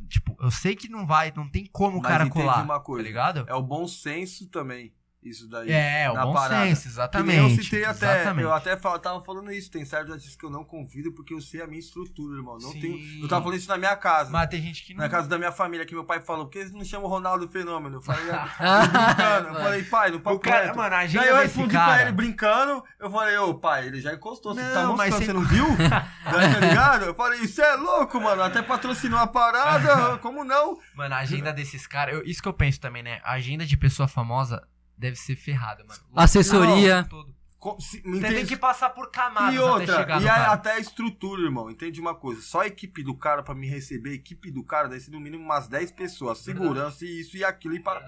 tipo, eu sei que não vai, não tem como o cara colar. uma coisa. Tá ligado? É o bom senso também, isso daí. É, o na bom parada. senso, exatamente. eu citei até, exatamente. eu até fal- tava falando isso, tem certos artistas que eu não convido porque eu sei a minha estrutura, irmão. Não Sim. tenho, eu tava falando isso na minha casa. Mas tem gente que não. Na casa da minha família, que meu pai falou, por que eles não chamam o Ronaldo Fenômeno? Eu falei, [laughs] "Ah, brincando. Eu falei, pai, no papo O cara, mano, a Daí agenda eu respondi pra cara. ele brincando, eu falei, ô pai, ele já encostou, você tá Não, mostrando, você- não viu? [laughs] Daí, tá ligado? Eu falei, isso é louco, mano, até patrocinou a parada, [laughs] como não? Mano, a agenda desses caras. Isso que eu penso também, né? A agenda de pessoa famosa deve ser ferrada, mano. Assessoria. Todo. Se- Você tem que passar por camadas E até outra, chegar no e a- até a estrutura, irmão. Entende uma coisa? Só a equipe do cara pra me receber, a equipe do cara deve ser no mínimo umas 10 pessoas. Segurança e isso e aquilo. E para...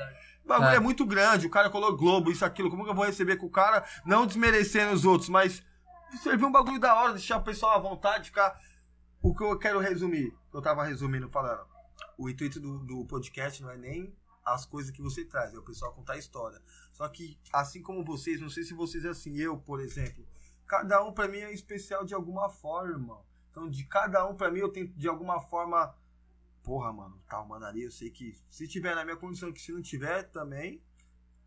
O bagulho É. é. muito grande. O cara colocou Globo, isso, aquilo. Como que eu vou receber com o cara, não desmerecendo os outros, mas servir um bagulho da hora, deixar o pessoal à vontade, ficar. O que eu quero resumir, eu tava resumindo, falando. O intuito do, do podcast não é nem as coisas que você traz, é o pessoal contar a história. Só que, assim como vocês, não sei se vocês é assim, eu, por exemplo, cada um pra mim é especial de alguma forma. Então, de cada um pra mim, eu tento de alguma forma. Porra, mano, tal, mano, ali eu sei que se tiver na minha condição, que se não tiver também.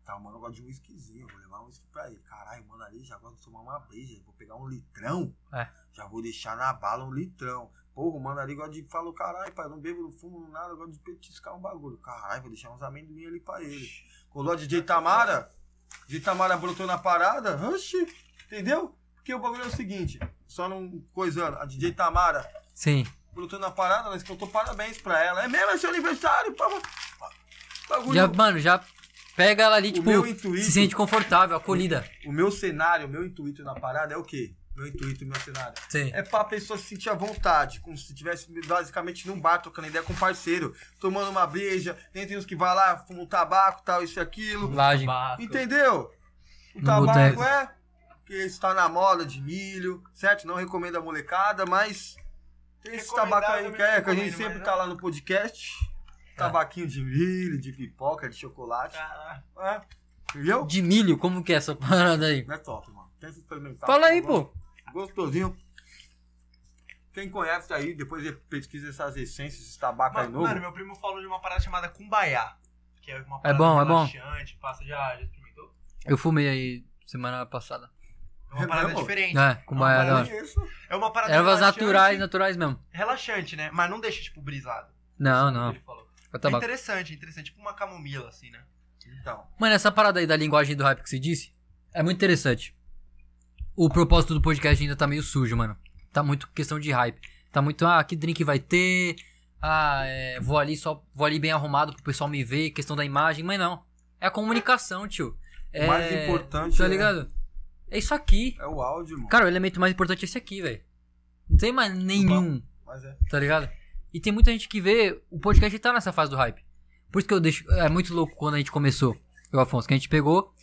Tá, mano, eu gosto de um whiskyzinho, vou levar um whisky pra ele. Caralho, mano, ali já gosto de tomar uma breja, vou pegar um litrão. É. Já vou deixar na bala um litrão. Porra, mano, ali gosta de falar, caralho, pai, não bebo, não fumo nada, eu gosto de petiscar um bagulho. Caralho, vou deixar uns amendoim ali pra ele. Colou a DJ Tamara, DJ Tamara brotou na parada, oxi, entendeu? Porque o bagulho é o seguinte, só não coisando, a DJ Tamara Sim. brotou na parada, nós cantou parabéns pra ela. É mesmo, é seu aniversário, pá, bagulho. Já, mano, já pega ela ali, O tipo, intuito- se sente confortável, acolhida. O meu cenário, o meu intuito na parada é o quê? Meu intuito, meu cenário. Sim. É pra pessoa se sentir à vontade, como se estivesse basicamente num bar trocando ideia com um parceiro, tomando uma breja, tem tem uns que vai lá, fumam um tabaco, tal, isso e aquilo. Laje. Entendeu? O No tabaco boteco. é que está na moda de milho, certo? Não recomendo a molecada, mas tem esse tabaco aí que, é, que a gente sempre mas tá lá no podcast. Tabaquinho de milho, de pipoca, de chocolate. Caralho. É. Entendeu? De milho, como que é essa parada aí? Não é top, mano. Tem que experimentar. Fala aí, favor. pô. Gostosinho. Quem conhece aí, depois pesquisa essas essências, esse tabaco aí Mano, novo. mano, meu primo falou de uma parada chamada Kumbaya. Que é uma parada bom, é bom. relaxante, Passa, já, já experimentou? Eu fumei aí semana passada. É uma É parada mesmo? diferente. É, com Uma baia parada. É uma parada Ervas naturais, naturais mesmo. Relaxante, né? Mas não deixa, tipo, brisado. Não, não. ele falou. É É interessante, é interessante. Tipo uma camomila, assim, né? Então. Mano, essa parada aí da linguagem do hype que você disse é muito interessante. O propósito do podcast ainda tá meio sujo, mano. Tá muito questão de hype. Tá muito, ah, que drink vai ter? Ah, é, vou ali só, vou ali bem arrumado pro pessoal me ver, questão da imagem, mas não. É a comunicação, tio. É, O mais importante Tá é- ligado? É isso aqui. É o áudio, irmão. Cara, o elemento mais importante é esse aqui, velho. Não tem mais nenhum, Mas é. tá ligado? E tem muita gente que vê o podcast tá nessa fase do hype. Por isso que eu deixo. É muito louco quando a gente começou, eu, Afonso, que a gente pegou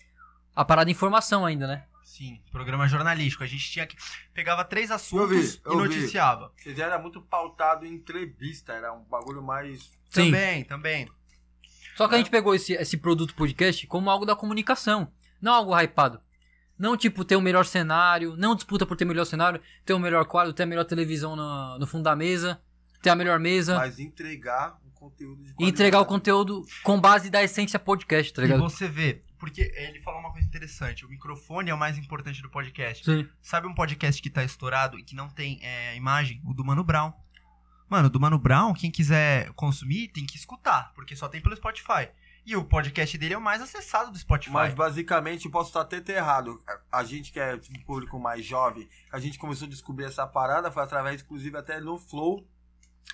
a parada de informação ainda, né? Sim, programa jornalístico. A gente tinha que. Pegava três Eu assuntos vi, eu e vi. noticiava. Vocês era muito pautado em entrevista, era um bagulho mais. Sim. Também, também. Só que a gente pegou esse, esse produto podcast como algo da comunicação, não algo hypado. Não, tipo, ter o melhor cenário, não disputa por ter o melhor cenário, ter o melhor quadro, ter a melhor televisão no, no fundo da mesa, ter a melhor mesa. Mas entregar um conteúdo de E qualidade. entregar o conteúdo com base da essência podcast, tá E ligado? você vê, porque ele falou uma coisa interessante: o microfone é o mais importante do podcast. Sim. Sabe um podcast que tá estourado e que não tem é, imagem? O do Mano Brown. Mano, o do Mano Brown, quem quiser consumir, tem que escutar, porque só tem pelo Spotify. E o podcast dele é o mais acessado do Spotify. Mas basicamente, eu posso estar até terrado. A a gente que é um público mais jovem, a gente começou a descobrir essa parada, foi através, inclusive, até no Flow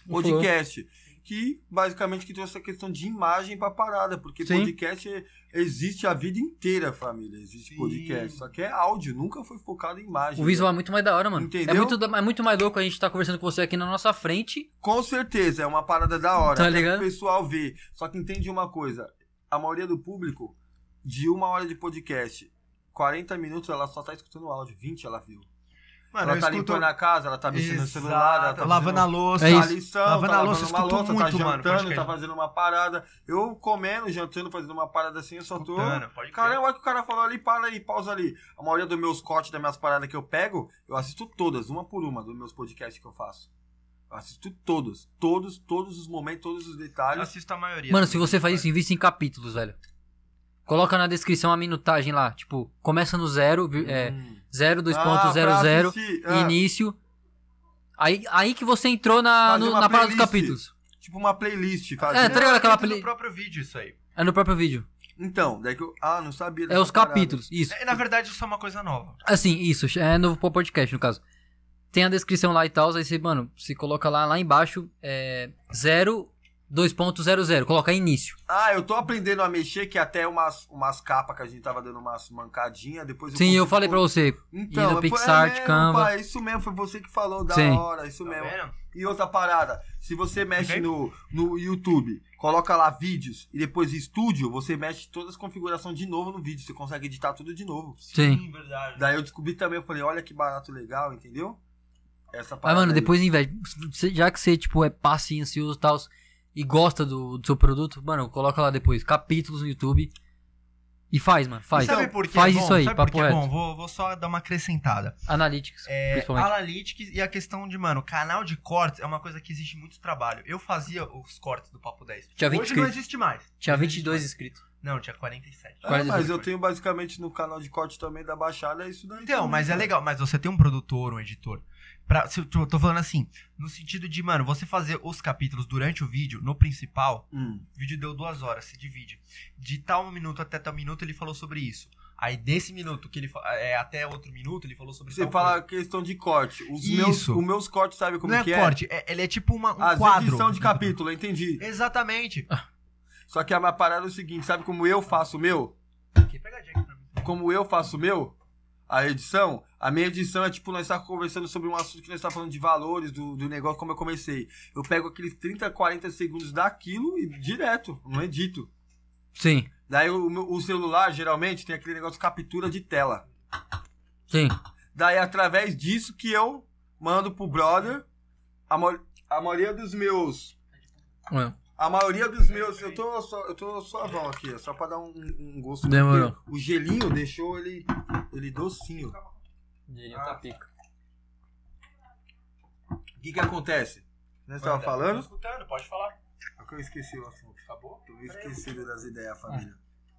Podcast. Que basicamente que trouxe essa questão de imagem pra parada. Porque Sim. podcast é- existe a vida inteira, família. Existe Sim. podcast. Só que é áudio, nunca foi focado em imagem. O visual é muito mais da hora, mano. Entendeu? É muito, é muito mais louco a gente tá conversando com você aqui na nossa frente. Com certeza, é uma parada da hora. Tá ligado? pro pessoal ver. Só que entende uma coisa: a maioria do público, de uma hora de podcast, 40 minutos ela só tá escutando o áudio, 20 ela viu. Mano, ela eu tá escuto- limpando a casa, ela tá mexendo no celular, ela tá lavando a fazendo- louça. É tá isso. lição, Lavando tá a louça, lavando uma louça, muito, tá mano, jantando, podcast. tá fazendo uma parada. Eu comendo, jantando, fazendo uma parada assim, eu só tô. Escutando, pode. Caramba, olha o que o cara falou ali, para aí, pausa ali. A maioria dos meus cortes, das minhas paradas que eu pego, eu assisto todas, uma por uma, dos meus podcasts que eu faço. Eu assisto todos, todos, todos os momentos, todos os Eu detalhes. assisto a maioria. Mano, se você faz isso, invista em capítulos, velho. Coloca na descrição a minutagem lá. Tipo, começa no zero, vi- é, Hum. 0, Ah, pra 2.00, assistir, ah, início. Aí, aí que você entrou na, no- na parada dos playlist. capítulos. Tipo uma playlist. É, Fazer. tá ligado aquela dentro peli- do próprio vídeo isso aí. É no próprio vídeo. Então, daí que eu. Ah, não sabia. É os parada. capítulos, isso. É, na verdade, isso é uma coisa nova. Assim, isso, é novo pro podcast, no caso. Tem a descrição lá e tal, aí você, mano, você coloca lá, lá embaixo, é 0, 2.00, coloca início. Ah, eu tô aprendendo a mexer, que até umas, umas capas que a gente tava dando umas mancadinhas, depois eu Sim, eu falei pra você. Então, no eu- PixArt, é mesmo, Canva. pai, isso mesmo, foi você que falou, da Sim. hora, isso Tá mesmo. vendo? E outra parada, se você mexe no, no YouTube, coloca lá vídeos e depois estúdio, você mexe todas as configurações de novo no vídeo, você consegue editar tudo de novo. Sim. verdade. Daí eu descobri também, eu falei, olha que barato legal, entendeu? Essa Mas, parada mano, aí. depois investe. Você- Já que você, tipo, é passe ansioso e tal, e gosta do, do seu produto, mano, coloca lá depois capítulos no YouTube. E faz, mano, faz. E sabe por que faz é bom? isso aí, sabe papo por que é bom? Vou, vou só dar uma acrescentada. Analytics, É, principalmente. Analytics e a questão de, mano, canal de cortes é uma coisa que existe muito trabalho. Eu fazia os cortes do Papo 10. Tinha 20 Hoje não inscritos. existe mais. Tinha Não existe 22 mais. inscritos. Não, tinha 47. Ah, 40 mas eu tenho basicamente no canal de corte também da Baixada, é isso daí. Então, também, mas é legal. Mas você tem um produtor, um editor. Pra, se eu tô falando assim, no sentido de, mano, você fazer os capítulos durante o vídeo, no principal, Hum. o vídeo deu duas horas, se divide. De tal minuto até tal minuto ele falou sobre isso. Aí desse minuto que ele é até outro minuto ele falou sobre Você tal fala coisa. questão de corte. Os Isso. meus, os meus cortes, sabe como Não é que corte, é, ele é tipo uma, um As quadro. edição de capítulo, entendi. Exatamente. Só que a minha parada é o seguinte, sabe como eu faço o meu? Que pegadinha aqui pra mim. Como eu faço o meu? A edição? A minha edição é tipo, nós estamos conversando sobre um assunto que nós estamos falando de valores do, do negócio, como eu comecei. Eu pego aqueles 30, 40 segundos daquilo e direto, não edito. Sim, Daí o, o celular, geralmente, tem aquele negócio de captura de tela. sim. Daí, através disso que eu mando pro brother, a, a maioria dos meus É. A maioria dos meus, eu tô, só, eu tô suavão aqui, é só pra dar um, um gosto. Demorou. O gelinho deixou ele, ele docinho. tá pica. O que que acontece? Nós tava Tô falando? escutando, pode falar. É que eu esqueci o assunto. Acabou? Tô esquecido das ideias, família.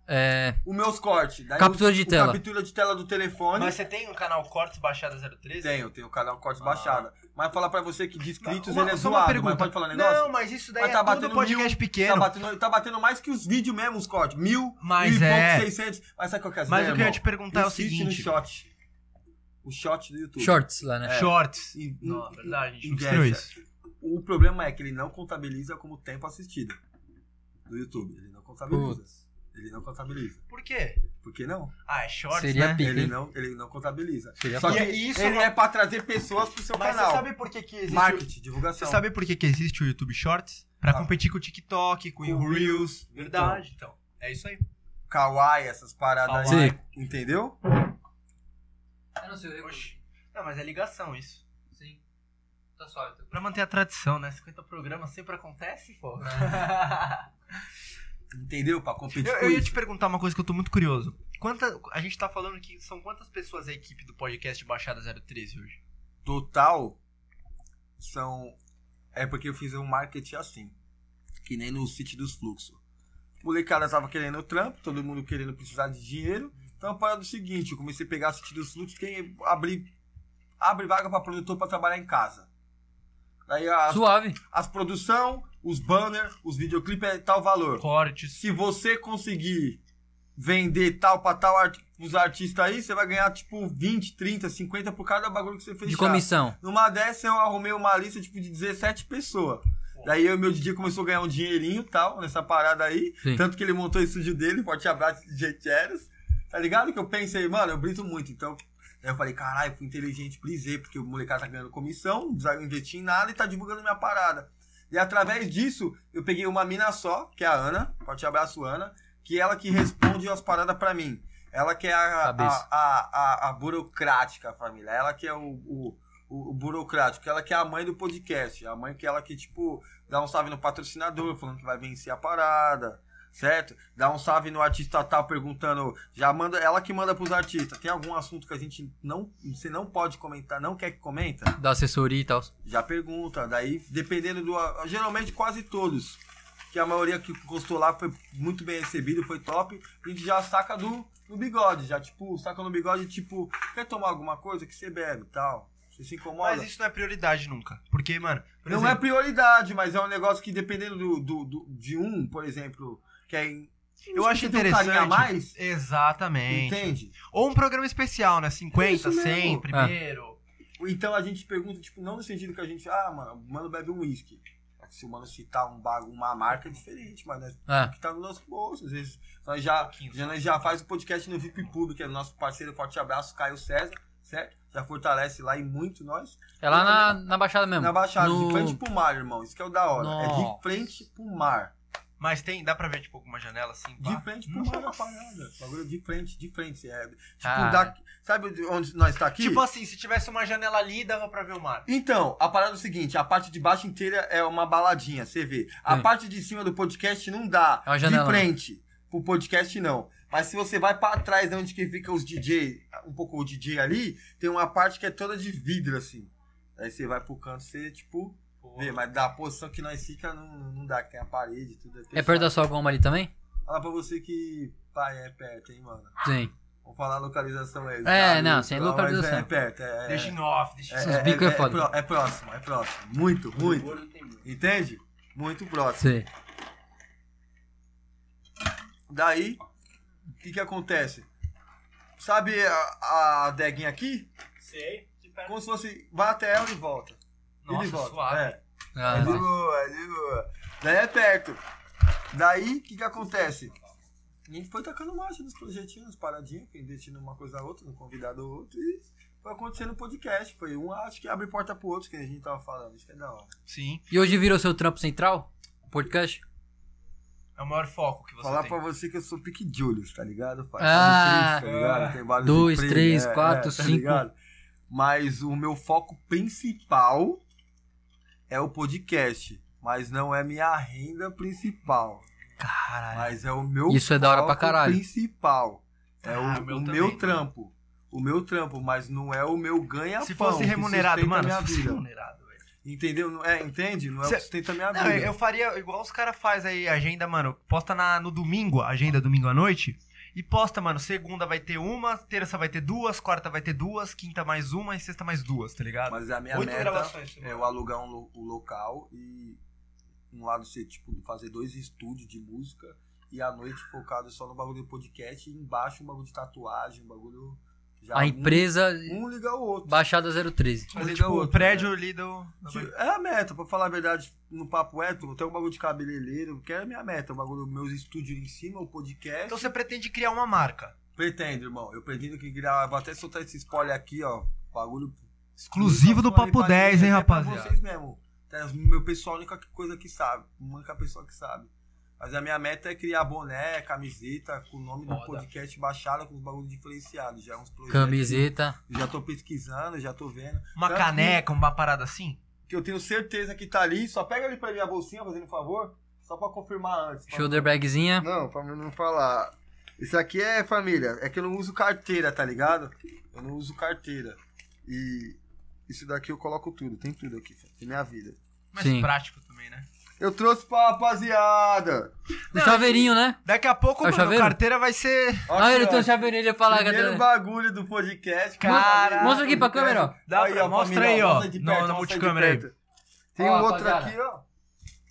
É. Os meus cortes. daí Captura o- de o tela. Captura de tela do telefone. Mas você tem um canal Cortes Baixada 013? Tenho, tenho o canal Cortes Baixada. Mas falar pra você que de inscritos Uma- ele é zoado, pergunta. mas pode falar um negócio? Não, mas isso daí Mas é tá tudo batendo podcast mil, pequeno. Tá batendo, tá batendo mais que os vídeos mesmo, os cortes. Mil, Mas mil e é. poucos, seiscentos. Mas sabe qual que é a Mas o que eu ia te perguntar é o seguinte. no shot. O shot do YouTube. Shorts lá, né? É. Shorts. In- Não, in- verdade, a gente mostrou isso. O problema é que ele não contabiliza como tempo assistido do YouTube. Ele não contabiliza. Putz. Ele não contabiliza. Por quê? Por que não? Ah, é shorts, Seria né? Ele não, ele não contabiliza. Seria Só que E isso ele é é pra trazer pessoas pro seu Mas canal. você sabe por que, que existe... Marketing, divulgação. Você sabe por que, que existe o YouTube Shorts? Pra Ah. competir com o TikTok, com, Com o Reels. Reels. Verdade, então. É isso aí. Kawaii, essas paradas Kawaii. aí. Sim. Entendeu? Eu não sei, eu Oxi. Não, mas é ligação isso. Sim. Tá suave. tá- Pra manter a tradição, né? 50 programas sempre acontece, pô. [laughs] Entendeu? Pra competir Eu, com eu ia isso. te perguntar uma coisa que eu tô muito curioso. Quanta, a gente tá falando que são quantas pessoas a equipe do podcast Baixada 013 hoje? Total são. É porque eu fiz um marketing assim. Que nem no sítio dos fluxos. Molecada tava querendo trampo, todo mundo querendo precisar de dinheiro. Então, a parada é o seguinte: eu comecei a pegar a sítio dos fluxos, quem abrir, abre vaga pra produtor pra trabalhar em casa. Daí as, Suave. as produção, os banners, os videoclipes é tal valor. Cortes. Se você conseguir vender tal pra tal art, os artistas aí, você vai ganhar tipo 20, 30, 50 por cada bagulho que você fechar. De comissão. Numa dessa eu arrumei uma lista tipo de 17 pessoas. Daí eu e meu DJ começou a ganhar um dinheirinho e tal, nessa parada aí. Sim. Tanto que ele montou o estúdio dele, forte abraço DJ Cheros. Tá ligado? Que eu pensei, mano, eu brito muito. Então, aí eu falei, caralho, fui inteligente, brisei, porque o molecada tá ganhando comissão, não precisa investir em nada e tá divulgando minha parada. E através disso, eu peguei uma mina só, que é a Ana, forte abraço, Ana, que é ela que responde as paradas pra mim. Ela que é a, a, a, a, burocrática, família. Ela que é o, o, o, o burocrático. Ela que é a mãe do podcast. A mãe que ela que, tipo, dá um salve no patrocinador, falando que vai vencer a parada. Certo? Dá um salve no artista tal, perguntando. Já manda. Ela que manda pros artistas. Tem algum assunto que a gente não. Você não pode comentar, não quer que comenta? Da assessoria e tal. Já pergunta. Daí, dependendo do. Geralmente quase todos. Que a maioria que gostou lá foi muito bem recebido, foi top. A gente já saca do, do bigode. Já, tipo, saca no bigode, tipo, quer tomar alguma coisa que você bebe e tal. Você se incomoda. Mas isso não é prioridade nunca. Porque, mano, por Não é exemplo, prioridade, mas é um negócio que dependendo do, do, do- de um, por exemplo, que é. em- eu acho um interessante. carinho a mais. Exatamente. Entende? Ou um programa especial, né? 50, Isso mesmo. 100, É. primeiro. Então a gente pergunta, tipo, não no sentido que a gente, ah, mano, o mano bebe um uísque. Se o mano citar um bagulho, uma marca é diferente, mas né, É. que tá no nosso bolso. Às vezes nós já, já, nós já faz o podcast no VIP Público, que é o nosso parceiro, forte abraço, Caio César, certo? Já fortalece lá e muito nós. É lá na, na Baixada mesmo. Na Baixada, No- de frente pro mar, irmão. Isso que é o da hora. É de frente pro mar. Mas tem, dá pra ver, tipo, alguma janela assim? De pá? frente pro mar a parada. Bagulho de frente, de frente. É, tipo, Ah. da- sabe de onde nós tá aqui? Tipo assim, se tivesse uma janela ali, dava pra ver o mar. Então, a parada é o seguinte, a parte de baixo inteira é uma baladinha, você vê. A Sim. parte de cima do podcast não dá. É uma janela, de frente. Pro podcast não. Mas se você vai pra trás de onde que fica os DJ, um pouco o DJ ali, tem uma parte que é toda de vidro, assim. Aí você vai pro canto, você, tipo, vê. Mas da posição que nós fica, não, não dá, que tem a parede, tudo. É fechado. perto da sua goma ali também? Fala pra você que, pai, é perto, hein, mano. Sim. Vamos falar a localização aí. É, tá? não, sem localização. É perto, é. Deixa é- em off, deixa em Esses bicos é foda. pró- é próximo, é próximo. Muito, muito. Entende? Muito próximo. Sim. Daí, o que que acontece? Sabe a, a deguinha aqui? Sei. Como se fosse, vai até ela e volta. Nossa, e de volta. suave. É, Ah, é de boa, é de boa. Daí é perto. Daí, o que que acontece? A gente foi tacando marcha nos projetinhos, nas paradinhas, que investindo uma coisa a outra, no convidado ou outro, e foi acontecendo no podcast. Foi um, acho que abre porta pro outro, que a gente tava falando. Isso que é da hora. Sim. E hoje virou seu trampo central? O podcast? É o maior foco que você Falar tem. pra você que eu sou pique Julius, tá ligado? pai? Ah. Tá ligado? Tem vários Dois, três, é, quatro, é, tá cinco. ligado? Mas o meu foco principal é o podcast. Mas não é minha renda principal. Caralho. Mas é o meu Isso é da hora pra caralho. principal. É Ah, o, o meu o também. meu trampo. O meu trampo, mas não é o meu ganha-pão. Se fosse remunerado, mano, minha se fosse vida. remunerado, velho. Entendeu? Não É, entende? Não é o que sustenta a minha Não, vida. eu, eu faria igual os caras fazem aí, agenda, mano. Posta na, no domingo, agenda domingo à noite. E posta, mano, segunda vai ter uma, terça vai ter duas, quarta vai ter duas, quinta mais uma e sexta mais duas, tá ligado? Mas a minha Oito meta gravações, é eu alugar um, lo- um local e um lado ser, tipo, fazer dois estúdios de música e à noite focado só no bagulho do podcast e embaixo um bagulho de tatuagem, um bagulho... Já A empresa Um, um liga o outro. Baixada 013. Um liga tipo, o outro, prédio né? ali do. Tipo, É a meta, pra falar a verdade, no papo hétero, tem um bagulho de cabeleireiro, que é a minha meta, o bagulho meus estúdios em cima, o podcast. Então você pretende criar uma marca. Pretendo, irmão. Eu pretendo que criar. Vou até soltar esse spoiler aqui, ó. Bagulho Exclusivo do Papo pra 10, ninguém, hein, até pra rapaziada. vocês mesmo. Meu pessoal, a única coisa que sabe. A única pessoa que sabe. Mas a minha meta é criar boné, camiseta, com o nome do Foda. podcast baixado, com os bagulhos diferenciados. Já é uns projetos. Camiseta. que Já tô pesquisando, já tô vendo. Uma Tanto caneca, uma parada assim? Que eu tenho certeza que tá ali. Só pega ali pra mim a bolsinha, fazendo um favor. Só pra confirmar antes. pra Shoulder bagzinha. não, pra mim não falar. Isso aqui é família. É que eu não uso carteira, tá ligado? Eu não uso carteira. E isso daqui eu coloco tudo. Tem tudo aqui. Tem minha vida. Mais Sim. prático também, né? Eu trouxe pra rapaziada. O chaveirinho, né? Daqui a pouco, É o mano, chaveiro? carteira vai ser. Aqui, Ah, ele ó. tem o chaveirinho, ele ia falar. Primeiro bagulho do podcast. Cara, Mostra aqui pra câmera, ó. Dá pra- mostra família, aí, ó, mostra perto, na mostra multicâmera aí. Tem Ó, um outro rapaziada. aqui, ó.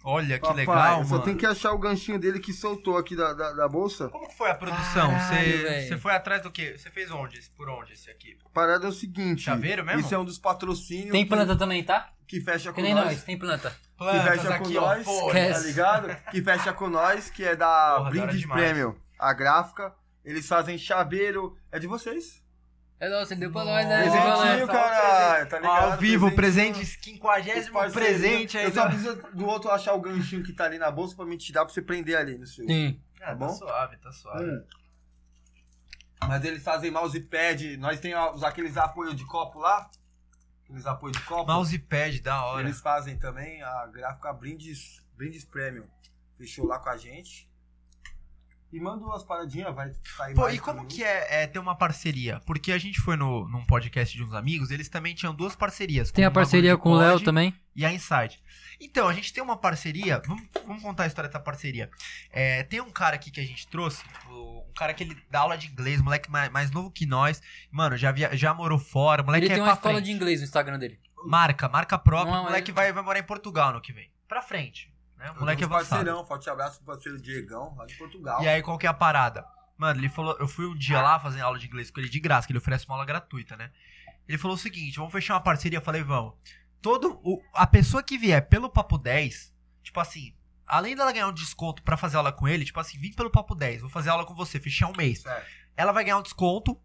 Olha que Papai, legal, eu só mano. tem que achar o ganchinho dele que soltou aqui da, da, da bolsa. Como que foi a produção? Caralho, Você velho. você foi atrás do quê? Você fez onde? Por onde esse aqui? A parada é o seguinte. Chaveiro mesmo? Isso é um dos patrocínios Tem que- planta também, tá? Que fecha com Que nem nós. nós, tem planta. que fecha com nós, Esquece. tá ligado? Que fecha com nós, que é da Porra. Premium, a gráfica. Eles fazem chaveiro. É de vocês? É nossa, ele deu pra nós, né? Presentinho, caralho, tá ligado? Ao vivo, presente, 50 Parceirinho. presente aí. Eu só preciso do outro achar o ganchinho que tá ali na bolsa pra me te dar pra você prender ali no seu. Sim. Ah, tá bom? suave, tá suave. Hum. Mas eles fazem mousepad, nós tem os, aqueles apoios de copo lá. Aqueles apoios de copo. Mousepad, da hora. Eles fazem também a gráfica Brindes, Brindes Premium. Fechou lá com a gente. E manda umas paradinhas, vai sair Pô, mais e como que é, é ter uma parceria? Porque a gente foi no, num podcast de uns amigos, eles também tinham duas parcerias. Tem a parceria com o Léo também. E a Insight. Então, a gente tem uma parceria. Vamos, vamos contar a história dessa parceria. É, tem um cara aqui que a gente trouxe, um cara que ele dá aula de inglês, moleque mais, mais novo que nós. Mano, já, via, já morou fora, moleque Ele é tem uma escola frente. de inglês no Instagram dele. Marca, marca própria. Não, o moleque é- vai, vai morar em Portugal no que vem. Pra frente. Né? O moleque é parceirão, forte abraço pro parceiro Diegão, lá de Portugal. E aí, qual que é a parada? Mano, ele falou, eu fui um dia lá fazer aula de inglês com ele de graça, que ele oferece uma aula gratuita, né? Ele falou o seguinte, vamos fechar uma parceria, eu falei, vamos. Todo o, a pessoa que vier pelo Papo 10, tipo assim, além dela ganhar um desconto pra fazer aula com ele, tipo assim, vim pelo Papo 10, vou fazer aula com você, fechar um mês. Certo. Ela vai ganhar um desconto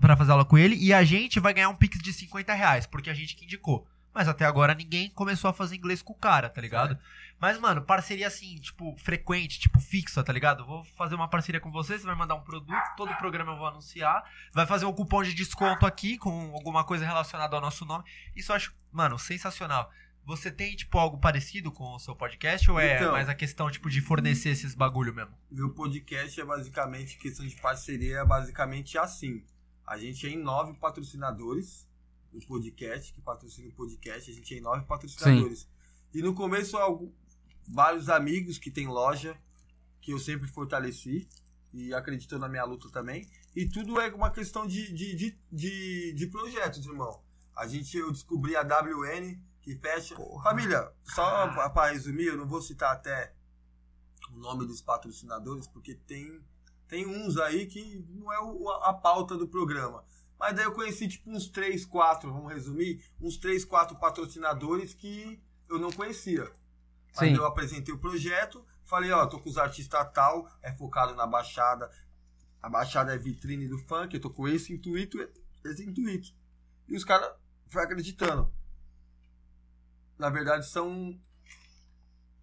pra fazer aula com ele e a gente vai ganhar um pix de 50 reais, porque a gente que indicou. Mas até agora ninguém começou a fazer inglês com o cara, tá ligado? Mas, mano, parceria assim, tipo, frequente, tipo, fixa, tá ligado? Vou fazer uma parceria com você, você vai mandar um produto, todo programa eu vou anunciar, vai fazer um cupom de desconto aqui com alguma coisa relacionada ao nosso nome. Isso eu acho, mano, sensacional. Você tem, tipo, algo parecido com o seu podcast ou é Então. mais a questão, tipo, de fornecer esses bagulho mesmo? Meu podcast é basicamente, questão de parceria, é basicamente assim. A gente é em nove patrocinadores do podcast, que patrocina o podcast, a gente é em nove patrocinadores. E no começo, vários amigos que tem loja, que eu sempre fortaleci, e acreditou na minha luta também. E tudo é uma questão de, de, de, de, de projetos, irmão. A gente, eu descobri a WN, que fecha. Família, só pra- pra resumir, eu não vou citar até o nome dos patrocinadores, porque tem, tem uns aí que não é o- a pauta do programa. Mas daí eu conheci tipo uns 3, 4, vamos resumir, uns 3, 4 patrocinadores que eu não conhecia. Aí Sim. eu apresentei o projeto, falei, ó, tô com os artistas tal, é focado na Baixada. A Baixada é vitrine do funk, eu tô com esse intuito, esse intuito. E os caras foram acreditando. Na verdade, são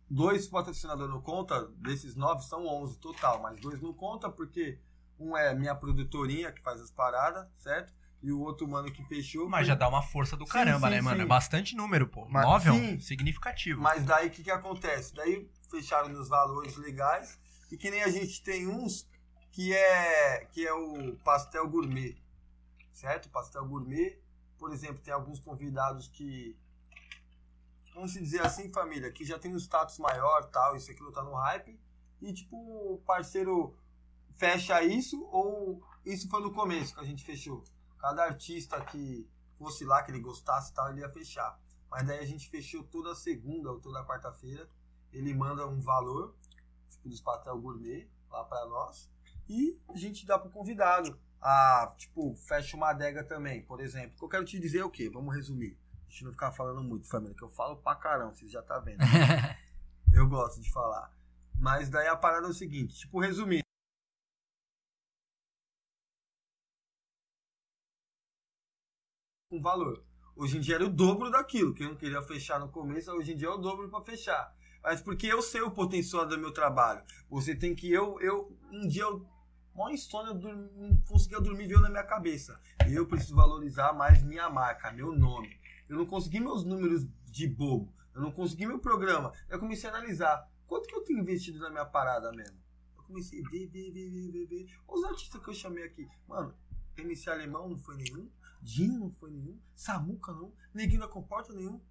dois patrocinadores não conta, desses nove são onze total, mas dois não conta porque um é minha produtorinha que faz as paradas, certo? E o outro mano que fechou. Mas foi- já dá uma força do Sim, caramba, sim, né, mano? sim. É bastante número, pô. Mas- é um significativo. Mas daí o que, que acontece? Daí fecharam nos valores legais e que nem a gente tem uns que é que é o pastel gourmet, certo? Pastel gourmet, por exemplo, tem alguns convidados que vamos se dizer assim, família, que já tem um status maior, tal, isso aquilo tá no hype e tipo o parceiro fecha isso ou isso foi no começo que a gente fechou. Cada artista que fosse lá que ele gostasse, tal, ele ia fechar. Mas daí a gente fechou toda segunda ou toda quarta-feira. Ele manda um valor, tipo, dos pastel gourmet, lá pra nós. E a gente dá pro convidado. Ah, tipo, fecha uma adega também, por exemplo. O que eu quero te dizer é o quê? Vamos resumir. A gente não ficar falando muito, família, que eu falo pra caramba, vocês já tá vendo. [laughs] eu gosto de falar. Mas daí a parada é o seguinte, tipo, resumindo. Um valor. Hoje em dia era o dobro daquilo. Quem não queria fechar no começo, hoje em dia é o dobro para fechar. Mas porque eu sei o potencial do meu trabalho. Você tem que eu eu um dia eu maior insônia, eu dormi- não conseguia dormir veio na minha cabeça. Eu preciso valorizar mais minha marca, meu nome. Eu não consegui meus números de bobo. Eu não consegui meu programa. Eu comecei a analisar quanto que eu tenho investido na minha parada mesmo. Eu comecei a ver, ver, ver, ver, ver. Os artistas que eu chamei aqui, mano, MC Alemão não foi nenhum. Dinho não foi nenhum. Samuca não. Neguinho da Comporta nenhum.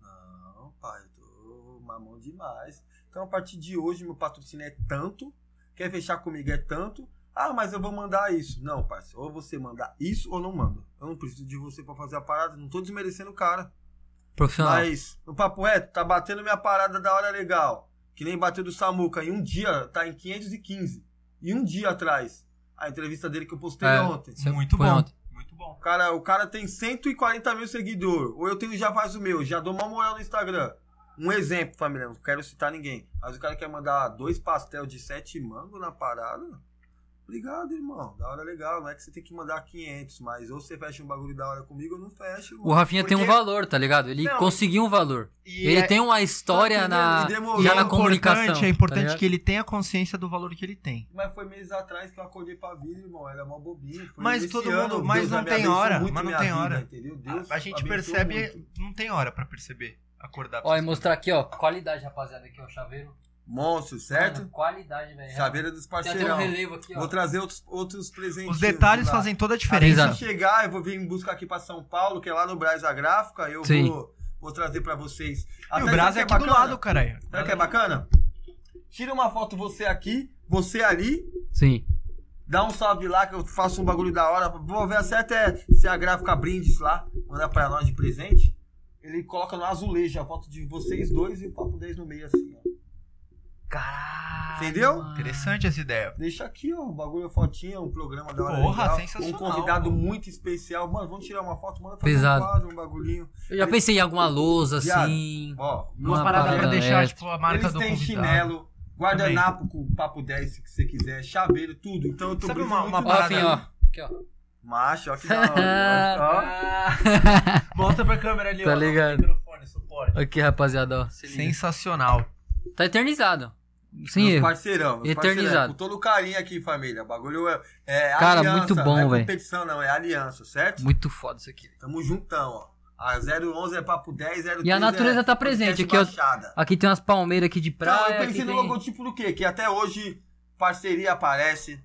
Não, pai, eu tô mamão demais. Então a partir de hoje meu patrocínio é tanto. Quer fechar comigo é tanto. Ah, mas eu vou mandar isso. Não, parceiro. Ou você mandar isso ou não manda. Eu não preciso de você pra fazer a parada. Não tô desmerecendo o cara. Profissional. Mas, no papo reto, tá batendo minha parada da hora legal. Que nem bateu do Samuca. Em um dia, tá em 515. E um dia atrás. A entrevista dele que eu postei É, ontem. Isso Muito foi bom. ontem. Bom. Cara, o cara tem 140 mil seguidores. Ou eu tenho já faz o meu. Já dou uma moral no Instagram. Um exemplo, família. Não quero citar ninguém. Mas o cara quer mandar dois pastel de sete mango na parada. Obrigado, irmão. Da hora legal. Não é que você tem que mandar 500, mas ou você fecha um bagulho da hora comigo ou não fecha. irmão. O Rafinha tem um Porque- valor, tá ligado? Ele Não, conseguiu um valor. E Ele é- tem uma história na, demorou. já e na é comunicação. importante, é tá importante ligado? que ele tenha consciência do valor que ele tem. Mas foi meses atrás que eu acordei pra vida, irmão. Era mó bobinho. Foi Mas todo ano, mundo- mas Deus não tem hora, mas não tem hora. A, gente percebe, muito. não tem hora pra perceber. Acordar pra Ó, e essas mostrar aqui, ó. Qualidade, rapaziada. Aqui, ó. Chaveiro. Monstro, certo? Mano, qualidade, velho. Chaveira dos Tem um parceirão. relevo aqui, ó. Vou trazer outros, outros presentes. Os detalhes fazem toda a diferença. Exato. Se chegar, eu vou vir buscar aqui pra São Paulo, que é lá no Braz a Gráfica. Eu Sim. vou, vou trazer pra vocês. E Até o Brás sabe é que aqui do bacana? lado, caralho. Sabe o que é bacana? Tira uma foto você aqui, você ali, Sim. dá um salve lá que eu faço um bagulho da hora. Vou ver se até se a gráfica brindes lá, manda pra nós de presente. Ele coloca no azulejo a foto de vocês dois e o papo 10 no meio assim, ó. Caralho. Entendeu? mano. Interessante essa ideia. Deixa aqui, ó, o bagulho, fotinha, um programa da hora. Porra, legal, sensacional, Um convidado pô. muito especial. Mano, vamos tirar uma foto, manda fazer Pesado. um quadro, um bagulhinho. Eu já pensei em alguma lousa, Viado, assim. Ó, Uma Umas paradas pra parada deixar, extra. tipo, a marca Eles do têm convidado. chinelo, guardanapo com papo 10 se você quiser, chaveiro, tudo. Então eu tô Sabe uma- uma muito Ó, parada- Rafinha, aí. ó. Aqui, ó. Macho, ó que da hora. [laughs] ó. [laughs] Mostra pra câmera ali, Tá ó. ligado. Microfone, suporte. Aqui, rapaziada, ó. Sensacional. Tá eternizado. Erro. parceirão, meus Eternizado. Com todo carinho aqui, família. O bagulho é, é Cara, aliança, muito bom, não é velho. competição, não, é aliança, certo? Muito foda isso aqui. Tamo juntão, ó. A 011 é papo 10, 013 E a natureza é tá presente, aqui, ó. Baixada. Aqui tem umas palmeiras aqui de praia. Não, eu pensei no tem- logotipo do quê? Que até hoje parceria aparece.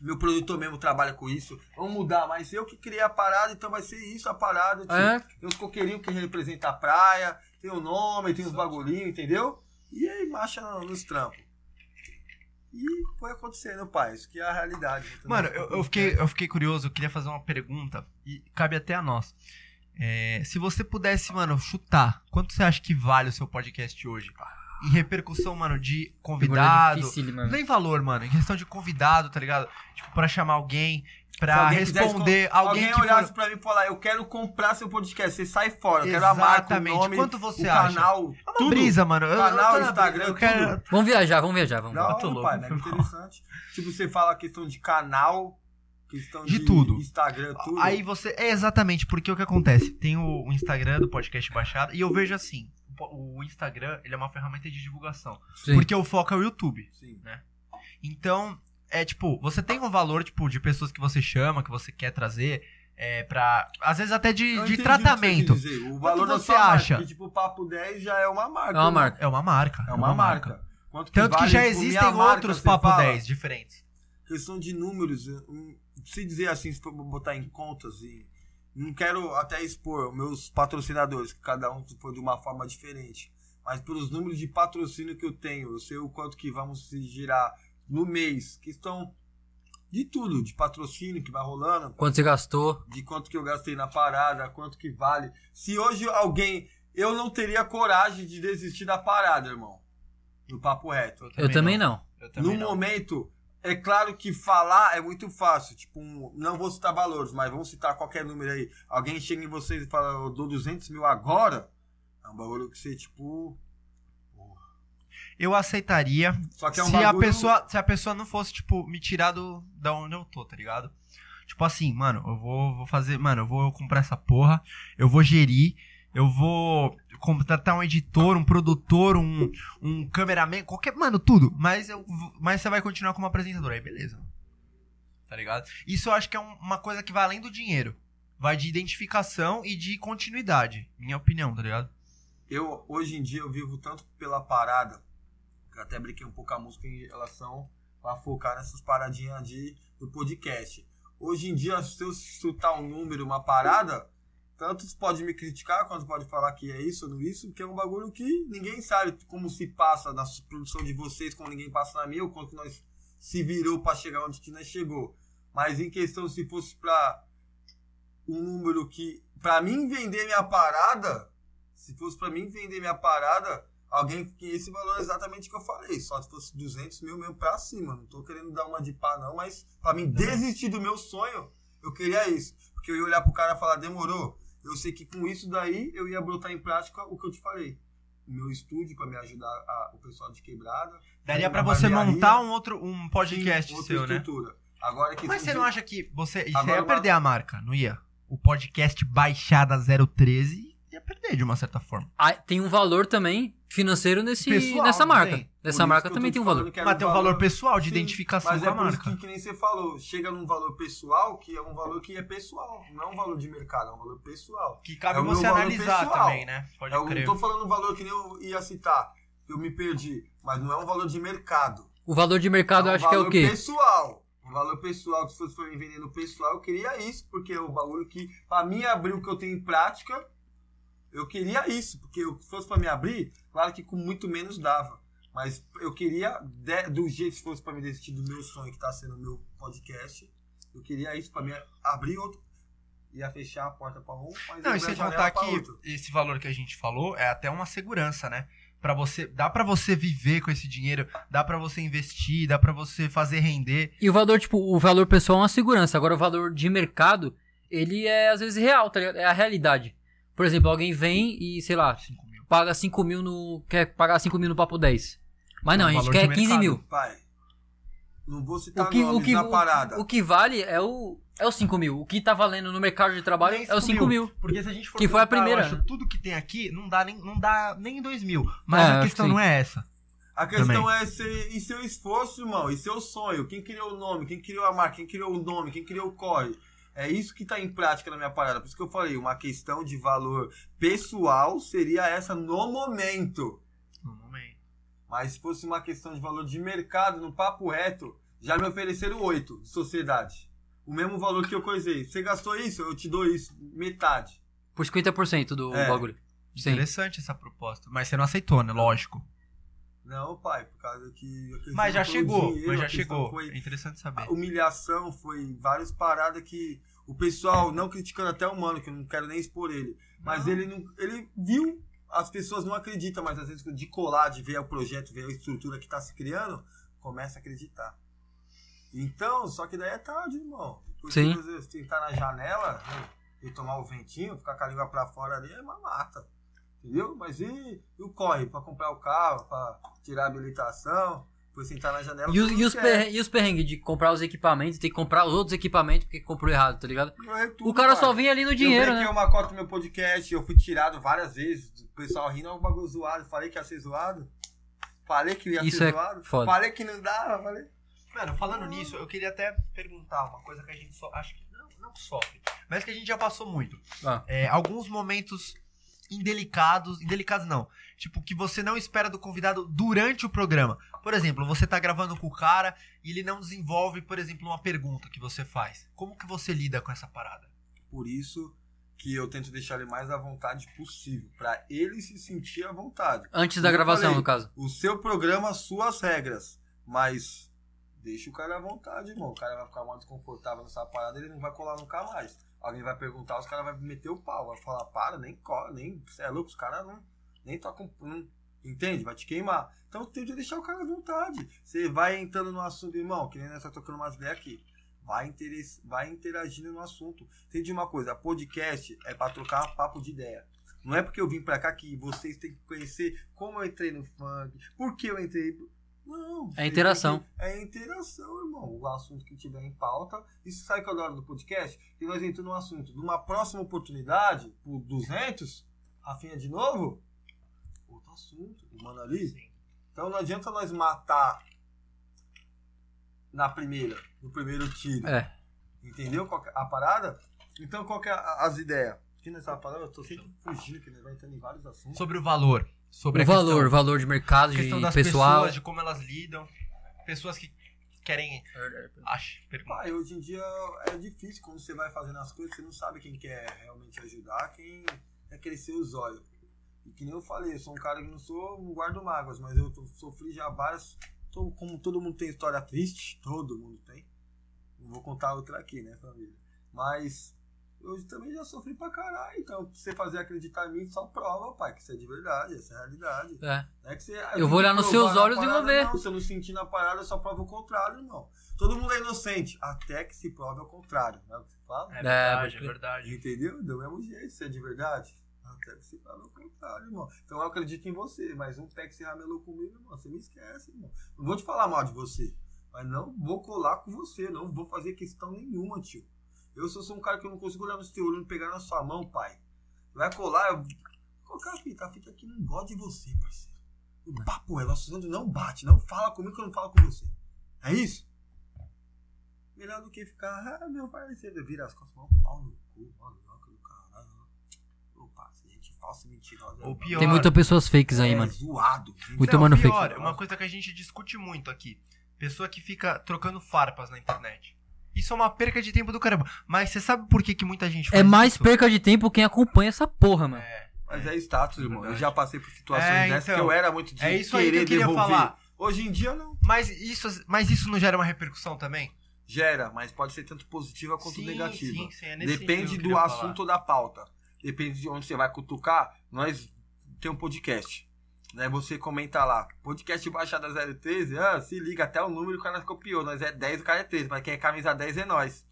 Meu produtor mesmo trabalha com isso. Vamos mudar, mas eu que criei a parada, então vai ser isso a parada. Tio. É? Tem os coqueirinhos que representam a praia, tem o nome, tem os bagulhinhos, entendeu? E aí marcha no- nos trampos. E foi acontecendo, pai. Isso que é a realidade. Mano, eu, eu fiquei, eu fiquei curioso, eu queria fazer uma pergunta, e cabe até a nós. É, se você pudesse, mano, chutar, quanto você acha que vale o seu podcast hoje? Em repercussão, mano, de convidado. dificílima, velho. Nem valor, mano, em questão de convidado, tá ligado? Tipo, pra chamar alguém, pra alguém responder com- alguém, alguém que olhasse for... pra mim e falar, eu quero comprar seu podcast, você sai fora, eu quero a marca, o Exatamente. nome, Quanto você o acha? canal, É uma tudo. brisa, mano. Eu- eu Canal, tô na Instagram, eu quero... tudo. Vamos viajar, vamos viajar, vamos hora, louco, pai, né? interessante. tipo, você fala a questão de canal, questão de, De tudo. Instagram, tudo. Aí você. É exatamente, porque o que acontece? Tem o, o Instagram do podcast baixado, e eu vejo assim: o Instagram ele é uma ferramenta de divulgação. Sim. Porque o foco é o YouTube. Sim. Então, é tipo, você tem um valor, tipo, de pessoas que você chama, que você quer trazer, é, pra. Às vezes até de, de tratamento. o que você quis dizer. O valor da você sua marca, acha? que, tipo, o Papo 10 já é uma marca. É uma né? marca. É uma marca. É uma marca. Quanto Tanto que vale, já tipo, existem outros Papo fala? 10 diferentes. questão de números, se dizer assim, se for botar em contas e não quero até expor meus patrocinadores, que cada um foi de uma forma diferente, mas pelos números de patrocínio que eu tenho, eu sei o quanto que vamos se girar no mês, questão de tudo, de patrocínio que vai rolando, Quanto você gastou? de quanto que eu gastei na parada, quanto que vale. Se hoje alguém, eu não teria coragem de desistir da parada, irmão. No papo reto. Eu também não. Eu No também não. momento, é claro que falar é muito fácil. Tipo, um- não vou citar valores, mas vamos citar qualquer número aí. Alguém chega em vocês e fala, eu dou 200 mil agora. É um bagulho que você, tipo. Eu aceitaria Só que é um se a bagulho. pessoa se a pessoa não fosse tipo me tirar do da onde eu tô tá ligado? Tipo assim mano eu vou vou fazer mano eu vou comprar essa porra eu vou gerir eu vou contratar um editor um produtor um um cameraman qualquer mano tudo. Mas eu mas você vai continuar como apresentador aí beleza tá ligado? Isso eu acho que é um- uma coisa que vai além do dinheiro. Vai de identificação e de continuidade minha opinião tá ligado? Eu, hoje em dia, eu vivo tanto pela parada, até brinquei um pouco a música em relação a focar nessas paradinhas de, do podcast. Hoje em dia, se eu chutar um número, uma parada, tantos podem me criticar, quanto pode falar que é isso ou não isso, porque é um bagulho que ninguém sabe como se passa na produção de vocês, como ninguém passa na minha, ou quanto nós se virou para chegar onde que nós chegou. Mas em questão, se fosse pra um número que, pra mim vender minha parada, se fosse pra mim vender minha parada, alguém que esse valor é exatamente o que eu falei. Só se fosse 200 mil mesmo pra cima. Não tô querendo dar uma de pá, não, mas pra mim desistir do meu sonho, eu queria isso. Porque eu ia olhar pro cara e falar, demorou. Eu sei que com isso daí eu ia botar em prática o que eu te falei. O meu estúdio pra me ajudar a- o pessoal de quebrada. daria Uma pra você montar um outro um podcast outra seu né estrutura. Agora que Mas você não acha que você, você ia uma- perder a marca, não ia? O podcast Baixada 013 ia perder de uma certa forma. Ah, tem um valor também financeiro nesse, Pessoal, nessa marca. tem? Nessa marca eu também tem um valor. Mas tem um valor pessoal de Sim, identificação Mas com é a marca. que, que nem você falou, chega num valor pessoal que é um valor que é pessoal, não é um valor de mercado, é um valor pessoal. Que cabe É o você analisar também, né? Pode Eu crer. não tô falando um valor que nem eu ia citar, eu me perdi, mas não é um valor de mercado. O valor de mercado eu um acho que é o valor quê? pessoal. Um valor pessoal, que se fosse pra mim vender no pessoal, eu queria isso, porque é o bagulho que, pra mim abrir o que eu tenho em prática, eu queria isso, porque se fosse pra me abrir, claro que com muito menos dava. Mas eu queria, de- do jeito que fosse pra me desistir do meu sonho, que tá sendo o meu podcast, eu queria isso pra me abrir outro. Ia fechar a porta pra um, mas Não, ia e sem contar que outro. esse valor que a gente falou é até uma segurança, né? Para você, dá pra você viver com esse dinheiro, dá pra você investir, dá pra você fazer render. E o valor, tipo, o valor pessoal é uma segurança. Agora o valor de mercado, ele é às vezes real, tá ligado? É a realidade. Por exemplo, alguém vem e, sei lá, 5 mil. paga 5 mil no. Quer pagar 5 mil no papo 10. Mas não, É um a gente quer 15 mercado. mil. Pai, não vou citar O que, o, que, na parada. o, o que vale é o, é o 5 mil. O que tá valendo no mercado de trabalho Nem é o 5 mil. Porque se a gente for Que foi a primeira, acho, né? tudo que tem aqui não dá nem, não dá nem 2 mil. Mas É, a questão sim. não é essa. A questão Também. é ser, e seu esforço, irmão, e seu sonho. Quem criou o nome, quem criou a marca, quem criou o nome, quem criou o corre. É isso que tá em prática na minha parada. Por isso que eu falei, uma questão de valor pessoal seria essa no momento. No momento. Mas se fosse uma questão de valor de mercado, no papo reto, já me ofereceram oito de sociedade. O mesmo valor que eu coisei. Você gastou isso, eu te dou isso, metade. Por 50% do É. bagulho. Sim. Interessante essa proposta. Mas você não aceitou, né? Lógico. Não, pai, por causa que. Mas já chegou, dinheiro, mas já chegou. foi É interessante saber. A humilhação foi várias paradas que o pessoal, não criticando até o mano, que eu não quero nem expor ele, mas ele não, ele viu, as pessoas não acreditam, mas às vezes de colar, de ver o projeto, ver a estrutura que tá se criando, começa a acreditar. Então, só que daí é tarde, irmão. Porque Sim. às vezes tentar na janela né, e tomar o ventinho, ficar com a língua pra fora ali é uma mata. Entendeu? Mas e, e o corre pra comprar o carro, pra tirar a habilitação, depois sentar na janela. E os, todo e, os perren- e os perrengues de comprar os equipamentos, ter que comprar os outros equipamentos porque comprou errado, tá ligado? É tudo, O cara só pai. vem ali no dinheiro, eu né? uma cota no meu podcast, eu fui tirado várias vezes. O pessoal rindo, é um bagulho zoado. Falei que ia ser zoado. Falei que ia Isso ser é zoado. foda. Falei que não dava, falei. Mano, falando nisso, eu queria até perguntar uma coisa que a gente só. Acho que não, não sofre, mas que a gente já passou muito. Ah. É, alguns momentos indelicados. Indelicados não. Tipo, que você não espera do convidado durante o programa. Por exemplo, você tá gravando com o cara e ele não desenvolve, por exemplo, uma pergunta que você faz. Como que você lida com essa parada? Por isso que eu tento deixar ele mais à vontade possível. Pra ele se sentir à vontade. Antes da Eu gravação, falei. no caso. O seu programa, suas regras. Mas deixa o cara à vontade, irmão. O cara vai ficar mais desconfortável nessa parada, ele não vai colar nunca mais. Alguém vai perguntar, os caras vão meter o pau. Vai falar, para, nem cola, nem. Você é louco, os caras não. Nem tocam. Não, entende? Vai te queimar. Então tenta deixar o cara à vontade. Você vai entrando no assunto, irmão, que nem nós tá tocando umas ideias aqui. Vai, vai interagindo no assunto. Entende uma coisa, podcast é pra trocar papo de ideia. Não é porque eu vim pra cá que vocês têm que conhecer como eu entrei no funk, por que eu entrei. Não. É interação. que- É interação, irmão. O assunto que tiver em pauta. Isso sai com a hora do podcast. E nós entramos no assunto. Numa próxima oportunidade, por 200, Rafinha de novo, outro assunto. O mano ali. Então não adianta nós matar na primeira, no primeiro tiro. É. Entendeu qual que é a parada? Então qual que é a- as ideias? Que nessa parada eu tô sempre fugindo, que nós vai entrando em vários assuntos. Sobre o valor. Sobre O a valor, questão, valor de mercado, questão de das pessoal. pessoas, de como elas lidam. Pessoas que querem. Acho. Pai, hoje em dia é difícil quando você vai fazendo as coisas, você não sabe quem quer realmente ajudar, quem quer crescer os olhos. E que nem eu falei, eu sou um cara que não sou, não guardo mágoas, mas eu tô- sofri já várias. tô- como todo mundo tem história triste, todo mundo tem. Não vou contar outra aqui, né, família? Mas eu também já sofri pra caralho. Então, pra você fazer acreditar em mim, só prova, pai, que isso é de verdade, essa é a realidade. É. Não é que você, Eu vou olhar nos seus olhos e vou parada, ver. Não, se eu não sentir na parada, só prova o contrário, irmão. Todo mundo é inocente, até que se prove ao contrário, não é o que você fala? É verdade, verdade, é é verdade. Entendeu? Do mesmo jeito, se é de verdade. Até que se prove ao contrário, irmão. Então eu acredito em você, mas um pé que se ramelou comigo, irmão, você me esquece, irmão. Não vou te falar mal de você. Mas não vou colar com você, não vou fazer questão nenhuma, tio. Eu sou, sou um cara que eu não consigo olhar no seu olho e pegar na sua mão, pai. Vai colar, eu. Colocar a fita, a fita aqui não gosta de você, parceiro. O papo é, nosso santo não bate, não fala comigo que eu não falo com você. É isso? Melhor do que ficar, ah, meu parceiro, vira as costas, mó pau no cu, mano, do caralho. Gente falsa e mentirosa. O pior. Tem muitas pessoas fakes aí, é, mano. zoado. Muito Não, mano pior, fake. uma coisa que a gente discute muito aqui. Pessoa que fica trocando farpas na internet. Isso é uma perca de tempo do caramba. Mas você sabe por que, que muita gente faz É mais isso? perca de tempo quem acompanha essa porra, mano. É. Mas é status, irmão. Eu verdade. já passei por situações É, dessas então. que eu era muito de É isso aí que querer eu queria devolver. falar. Hoje em dia não. Mas isso, mas isso não gera uma repercussão também? Gera, mas pode ser tanto positiva quanto Sim, negativa. sim, sim, é nesse Depende eu do assunto ou da pauta. Depende de onde você vai cutucar. Nós tem um podcast. Né? Você comenta lá. Podcast Baixada 013. Ah, se liga, até o número o cara copiou. Nós é 10, o cara é 13. Mas quem é camisa 10 é nós.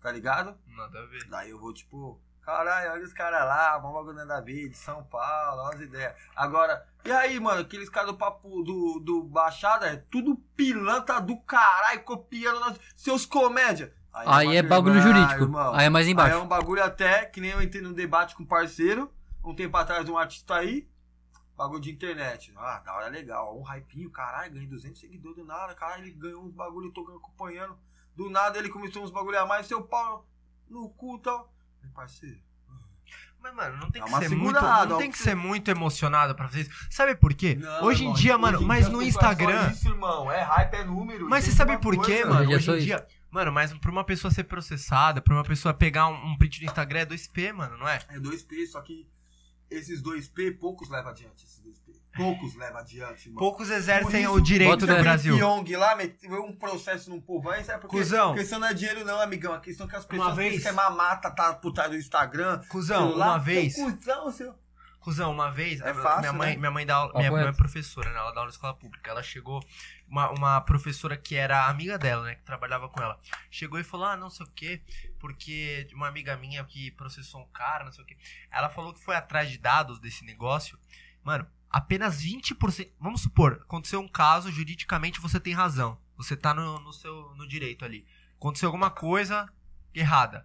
Tá ligado? Nada a ver. Daí eu vou, tipo, caralho, olha os caras lá, vamos bagulho da vida, São Paulo, olha as ideias. Agora, e aí, mano, aqueles caras do papo do, do Baixada, é tudo pilantra do caralho, copiando nós, seus comédia. Aí uma é bagulho jurídico. irmão. Aí é mais Aí embaixo. é um bagulho até, que nem eu entrei num debate com um parceiro, um tempo atrás, um artista aí, bagulho de internet. Ah, da hora legal, um hypinho, caralho, ganhei 200 seguidores do nada, caralho, ele ganhou uns bagulho, eu tô acompanhando. Do nada ele começou uns bagulho a mais, seu pau no cu e tal. Meu parceiro, Mas, mano, não tem que ser muito. Não tem que ser muito emocionado pra fazer isso. Sabe por quê? Não, hoje em dia, mano, mas no não é Instagram. Isso, irmão, é hype, é número. Mas você sabe por quê, coisa. mano? Hoje é em isso. dia. Mano, mas pra uma pessoa ser processada, pra uma pessoa pegar um, um print do Instagram é 2P, mano, não é? É 2P, só que esses 2P, poucos levam adiante, esses 2P. Poucos levam adiante, irmão. Poucos exercem Por o isso, direito bota no o Brasil. Pyong lá meteu um processo num povo aí, sabe por quê? Cusão. A questão não é dinheiro não, amigão. A questão é que as pessoas vez- pensam que é mamata, tá por trás do Instagram. Cusão, celular. uma vez. Seu cuzão, seu... Cuzão, uma vez, É fácil, minha mãe, né? minha mãe dá aula, minha, minha reto. professora, né? Ela dá aula na escola pública. Ela chegou, uma, uma professora que era amiga dela, né? Que trabalhava com ela. Chegou e falou: Ah, não sei o quê, porque uma amiga minha que processou um cara, não sei o quê. Ela falou que foi atrás de dados desse negócio. Mano, apenas 20%. Vamos supor, aconteceu um caso, juridicamente você tem razão. Você tá no, no seu no direito ali. Aconteceu alguma coisa errada.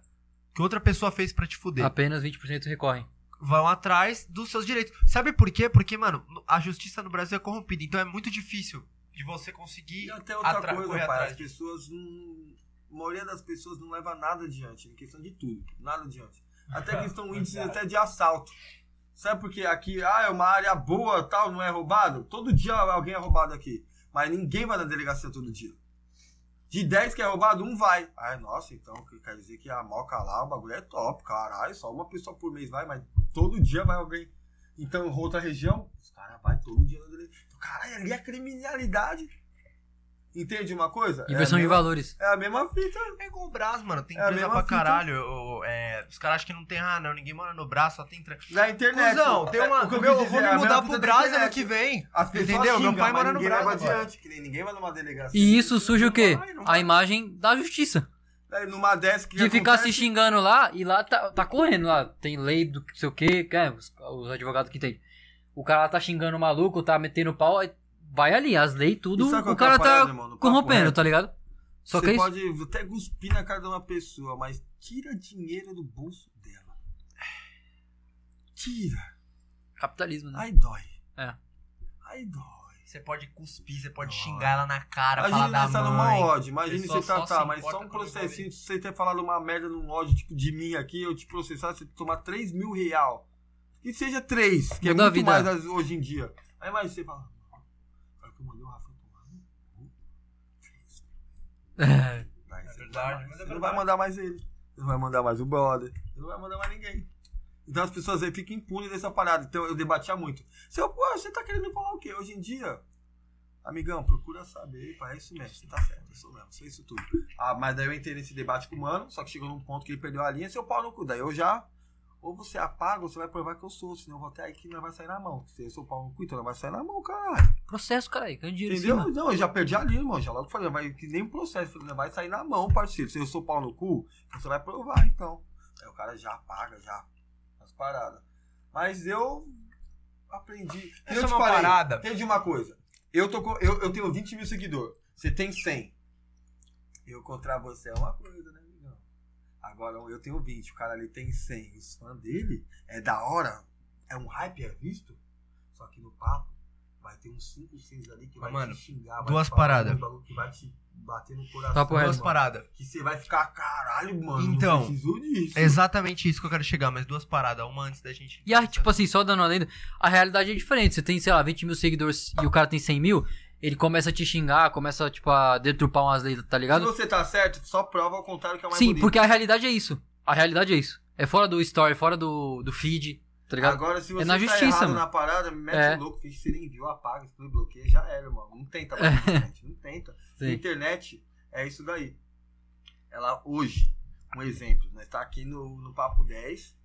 Que outra pessoa fez pra te fuder Apenas 20% recorrem. vão atrás dos seus direitos. Sabe por quê? Porque, mano, a justiça no Brasil é corrompida, então é muito difícil de você conseguir E até outra coisa, pai, as pessoas não... A maioria das pessoas não leva nada adiante, em questão de tudo, nada adiante. Até [laughs] questão índice até de assalto. Sabe por quê? Aqui, ah, é uma área boa, tal, não é roubado? Todo dia alguém é roubado aqui. Mas ninguém vai na delegacia todo dia. De 10 que é roubado, um vai. Ai, nossa, então que quer dizer que a moca lá, o bagulho é top, caralho. Só uma pessoa por mês vai, mas todo dia vai alguém. Então, outra região, os caras vão todo dia na delegacia. Caralho, ali é criminalidade. Entende uma coisa? Inversão é de mesma- valores. É a mesma fita. É igual o Brás, mano. Tem É empresa pra fita. caralho. o- é, os caras acham que não tem, ah, não, ninguém mora no Brás, só tem. Tra... Na internet. Cuzão, tem É, uma. o que eu meu, eu vou dizer, é me a mudar pro Brás ano que vem. Entendeu? Meu xingam, pai mora no Brás agora. adiante, que nem ninguém vai numa delegacia. E isso suja o quê? vai, não A vai. imagem da justiça. Aí, numa dessas que De ficar se acontece- xingando lá e lá tá, tá correndo lá. Tem lei do que sei o que, é, os, os advogados que tem. O cara lá tá xingando o maluco, tá metendo pau, aí vai ali, as leis, tudo. E O que é cara parada, tá corrompendo, tá ligado? Só que Você é isso. pode até cuspir na cara de uma pessoa, mas tira dinheiro do bolso dela. Tira. Capitalismo, né? Aí dói. É. Aí dói. Você pode cuspir, você pode Dói. xingar ela na cara, Imagina falar você da tá numa mãe. ódio. Imagina você tá, só tá, mas só um quando processinho, se você ter falado uma merda num ódio tipo, de mim aqui, eu te processar, você tomar 3 mil real. Que seja 3, que é Muda a muito vida. mais hoje em dia. Aí mais você fala, não, cara que eu mandei o Rafa tomar no cu. É. Você verdade, não vai- mas é Você não vai mandar mais ele. Você não vai mandar mais o brother. Você não vai mandar mais ninguém. Então as pessoas aí ficam impunes dessa parada. Então eu debatia muito. Seu, pô, você tá querendo falar o quê? Hoje em dia, amigão, procura saber. Pá, é isso mesmo. Você tá certo. Eu sou mesmo. Sou isso tudo. Ah, mas daí eu entrei nesse debate com o mano. Só que chegou num ponto que ele perdeu a linha. Seu pau no cu. Daí eu já. Ou você apaga ou você vai provar que eu sou. Senão eu vou até aí que não vai sair na mão. Se eu sou pau no cu, então não vai sair na mão, caralho. Processo, caralho. Ganha dinheiro Entendeu? cima. Não, eu já perdi a linha, irmão. Já logo falei, vai que nem um processo. Falei, não vai sair na mão, parceiro. Se eu sou pau no cu, então você vai provar, então. Aí o cara já apaga, já. As paradas. Mas eu aprendi. Essa eu é te uma falei, parada. Entendi uma coisa. Eu, tô com, eu, eu tenho 20 mil seguidores. Você tem 100. Eu contra você é uma coisa, né? Agora eu tenho 20, o cara ali tem 100. Os fãs dele é da hora. É um hype, é visto. Só que no papo vai ter uns 5, 6 ali que vai Mano, te xingar. vai duas paradas. um bagulho Que vai te bater no coração. Duas paradas. Que você vai ficar, caralho, mano. Então, não preciso disso. É exatamente isso que eu quero chegar, mas duas paradas. Uma antes da gente. E a, tipo assim, só dando uma lenda, a realidade é diferente. Você tem, sei lá, 20 mil seguidores e o cara tem 100 mil, ele começa a te xingar, começa, tipo, a deturpar umas leis, tá Se ligado? você tá certo, só prova ao contrário que é mais Sim, bonito. porque a realidade é isso. A realidade é isso. É fora do story, fora do, do feed, tá ligado? Agora, se você É na tá justiça, errado mano. na parada, mete É. o louco, finge que você nem viu, apaga, exclui, bloqueia, já era, mano. Não tenta [laughs] internet, não tenta. A Sim. internet é isso daí. Ela, hoje, um exemplo, nós tá aqui no, no Papo 10,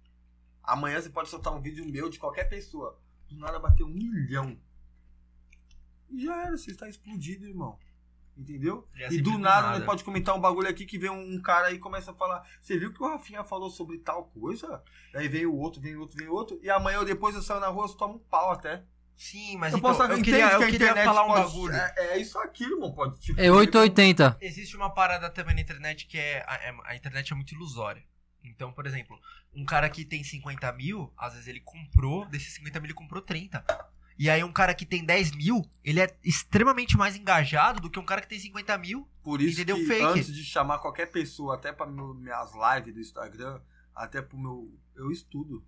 amanhã você pode soltar um vídeo meu de qualquer pessoa. Do nada bater um milhão. E já era, você está explodido, irmão. Entendeu? E é e do nada, nada. pode comentar um bagulho aqui que vem um, cara aí e começa a falar. Você viu que o Rafinha falou sobre tal coisa? Aí vem o outro, vem o outro, vem o outro. E amanhã ou depois eu saio na rua, eu tomo um pau até. Sim, mas eu então, posso eu queria, que eu a queria internet falar um pode- bagulho. É, é isso aqui, irmão. Pode te É 880. Existe uma parada também na internet que é a, é- a internet é muito ilusória. Então, por exemplo, um cara que tem 50 mil, às vezes ele comprou, desses 50 mil ele comprou 30. E aí um cara que tem 10 mil, ele é extremamente mais engajado do que um cara que tem 50 mil. Por isso Entendeu? que Fake. antes de chamar qualquer pessoa, até para minhas lives do Instagram, até pro meu. Eu estudo.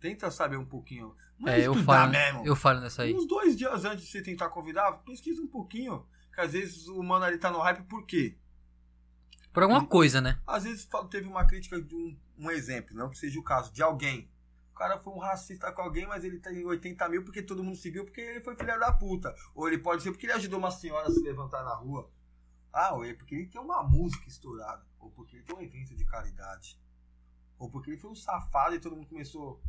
Tenta saber um pouquinho. Não é, É, eu falo, mesmo. eu falo nessa aí. Uns dois dias antes de você tentar convidar, pesquisa um pouquinho. Que às vezes o mano ali tá no hype, por quê? Por alguma coisa, né? Às vezes teve uma crítica de um, um exemplo, não que seja o caso, de alguém. O cara foi um racista com alguém, mas ele tem 80 mil porque todo mundo seguiu, porque ele foi filha da puta. Ou ele pode ser porque ele ajudou uma senhora a se levantar na rua. Ah, ou é porque ele tem uma música estourada. Ou porque ele tem um evento de caridade. Ou porque ele foi um safado e todo mundo começou.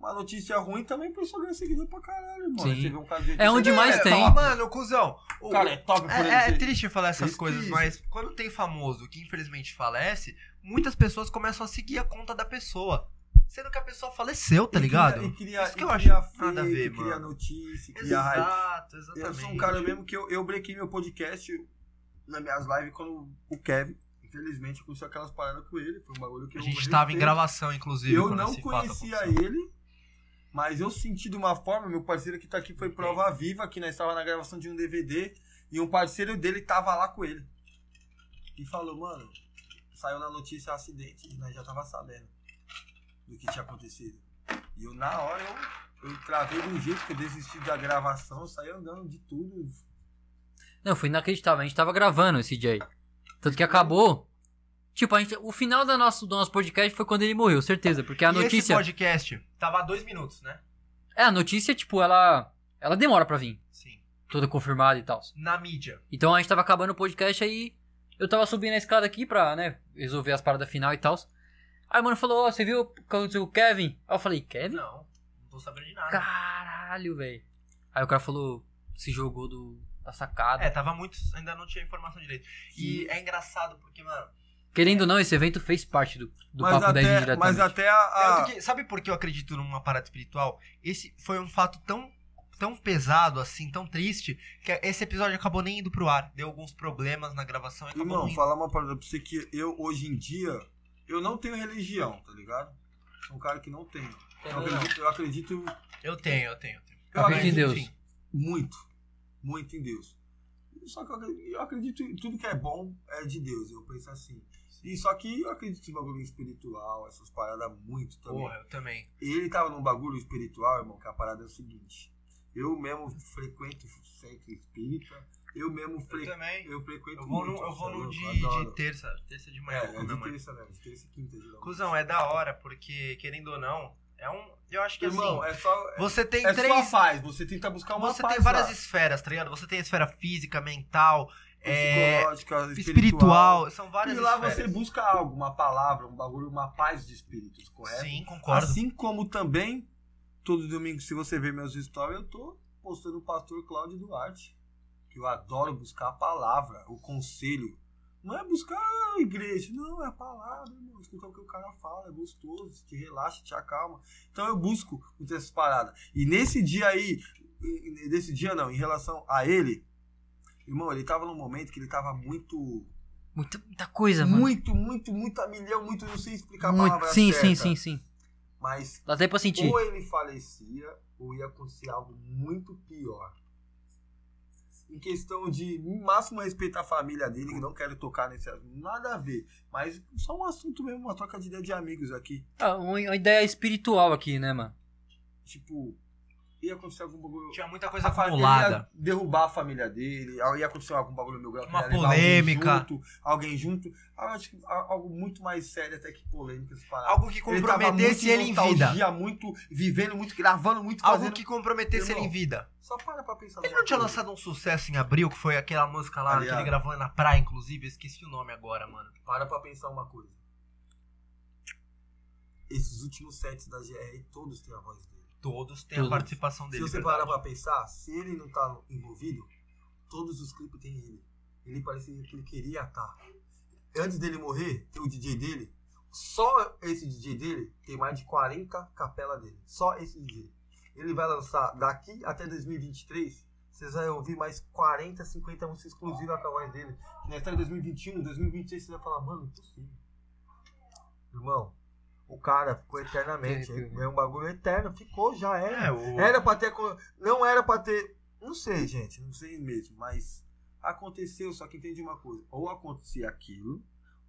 Uma notícia ruim também, por isso ganha seguidor pra caralho, irmão. Sim. Você vê um cara de É onde 80 mais É, tem. fala, Mano, cuzão. O cara é top por ele É, é triste falar essas coisas, mas quando tem famoso que infelizmente falece, muitas pessoas começam a seguir a conta da pessoa. Sendo que a pessoa faleceu, tá E ligado? cria- E cria, Isso que eu acho nada a fake, ver, cria mano. notícia, cria. Exato, exatamente. Eu sou um cara mesmo que eu, eu brequei meu podcast nas minhas lives quando o Kevin, infelizmente, aconteceu aquelas paradas com ele. Foi um bagulho que A eu gente tava em gravação, inclusive, Eu não conhecia ele, mas eu senti de uma forma, meu parceiro que tá aqui foi prova viva, que nós estava na gravação de um DVD e um parceiro dele tava lá com ele. E falou, mano, saiu na notícia acidente e nós já tava sabendo do que tinha acontecido. E eu, na hora, eu, eu travei de um jeito que eu desisti da gravação, saí andando de tudo. Não, foi inacreditável. A gente tava gravando esse dia aí. Tanto que acabou. Tipo, a gente, o final do nosso, do nosso podcast foi quando ele morreu, certeza. Porque a E esse notícia. podcast tava a dois minutos, né? É, a notícia, tipo, ela. Ela demora pra vir. Sim. Toda confirmada e tal. Na mídia. Então a gente tava acabando o podcast aí. Eu tava subindo a escada aqui pra, né, resolver as paradas final e tal. Aí o mano falou, ó, você viu o Kevin? Aí eu falei, Kevin? Não, não tô sabendo de nada. Caralho, velho. Aí o cara falou, se jogou do, da sacada. É, tava muito. Ainda não tinha informação direito. E é engraçado porque, mano. Querendo ou não, esse evento fez parte do, do mas, Papo 10 até, diretamente. mas até a. a- Tanto que- sabe por que eu acredito numa parada espiritual? Esse foi um fato tão, tão pesado, assim, tão triste, que esse episódio acabou nem indo pro ar. Deu alguns problemas na gravação e acabou Irmão, falar uma parada pra você que eu, hoje em dia, eu não tenho religião, tá ligado? Sou um cara que não tem. Eu acredito, eu acredito Eu tenho, eu tenho. Eu tenho. Eu Acredito em Deus. enfim. muito, muito em Deus. Só que eu acredito, eu acredito em tudo que é bom é de Deus, eu penso assim. E só que eu acredito em bagulho espiritual, essas paradas muito também. Porra, eu também. Ele tava num bagulho espiritual, irmão, que a parada é o seguinte. Eu mesmo frequento centro espírita, eu mesmo Eu frequento. também. Eu frequento Eu vou muito, num, eu vou Eu de, de terça, terça de manhã É, é de terça, né? De terça e quinta, geralmente. Cusão, é da hora, porque, querendo ou não, é um. Eu acho que Irmão, assim. é só. Você tem é três. só paz, você tenta buscar uma Você tem várias lá. esferas, tá ligado? Você tem a esfera física, mental, é, psicológica, espiritual. São várias E lá esferas. você busca algo, uma palavra, um bagulho, uma paz de espíritos, correto? Sim, concordo. Assim como também, todo domingo, se você ver meus stories, eu tô postando o pastor Cláudio Duarte. Que eu adoro buscar a palavra, o conselho. Não é buscar a igreja, não, é a palavra, irmão. Escutar o que o cara fala, é gostoso, te relaxa, te acalma. Então eu busco muitas essas paradas. E nesse dia aí, nesse dia não, em relação a ele, irmão, ele tava num momento que ele tava muito Muita, muita coisa, mano. Muito, muito, muito a milhão, muito, não sei explicar a Muito. palavra Sim, certa. sim, sim, sim. Mas Dá até pra sentir. ou ele falecia, ou ia acontecer algo muito pior. Em questão de máximo respeitar a família dele, que não quero tocar nesse assunto, nada a ver. Mas só um assunto mesmo, uma troca de ideia de amigos aqui. Ah, uma uma ideia espiritual aqui, né, mano? Tipo, ia acontecer algum bagulho. Tinha muita coisa a acumulada. derrubar a família dele, ia acontecer algum bagulho meu grau. Uma levar alguém polêmica. Junto, alguém junto. Eu acho que algo muito mais sério até que polêmica. Algo que Ele comprometesse muito ele em vida. muito vivendo, muito gravando, muito Algo fazendo. que comprometesse ele em vida. Só para pra pensar. Ele não tinha lançado um sucesso em abril, que foi aquela música lá que ele gravou na praia, inclusive. Eu esqueci o nome agora, mano. Para pra pensar uma coisa. Esses últimos sets da GR, todos têm a voz dele. Todos têm Todos. a participação Se dele. você verdade. parar pra pensar, se ele não tá envolvido, todos os clipes tem ele. Ele parecia que ele queria estar. Antes dele morrer, tem o DJ dele. Só esse DJ dele tem mais de 40 capela dele. Só esse DJ. Ele vai lançar daqui até 2023. Vocês vão ouvir mais 40, 50 músicas exclusivas com a voz dele. Que nós estamos em 2021, 2026 você vai falar, mano, impossível. Irmão, o cara ficou eternamente. É um bagulho eterno. Ficou, já era. É, o... Era pra ter. Não era pra ter. Não sei, gente. Não sei mesmo. Mas aconteceu, só que entendi uma coisa. Ou acontecia aquilo,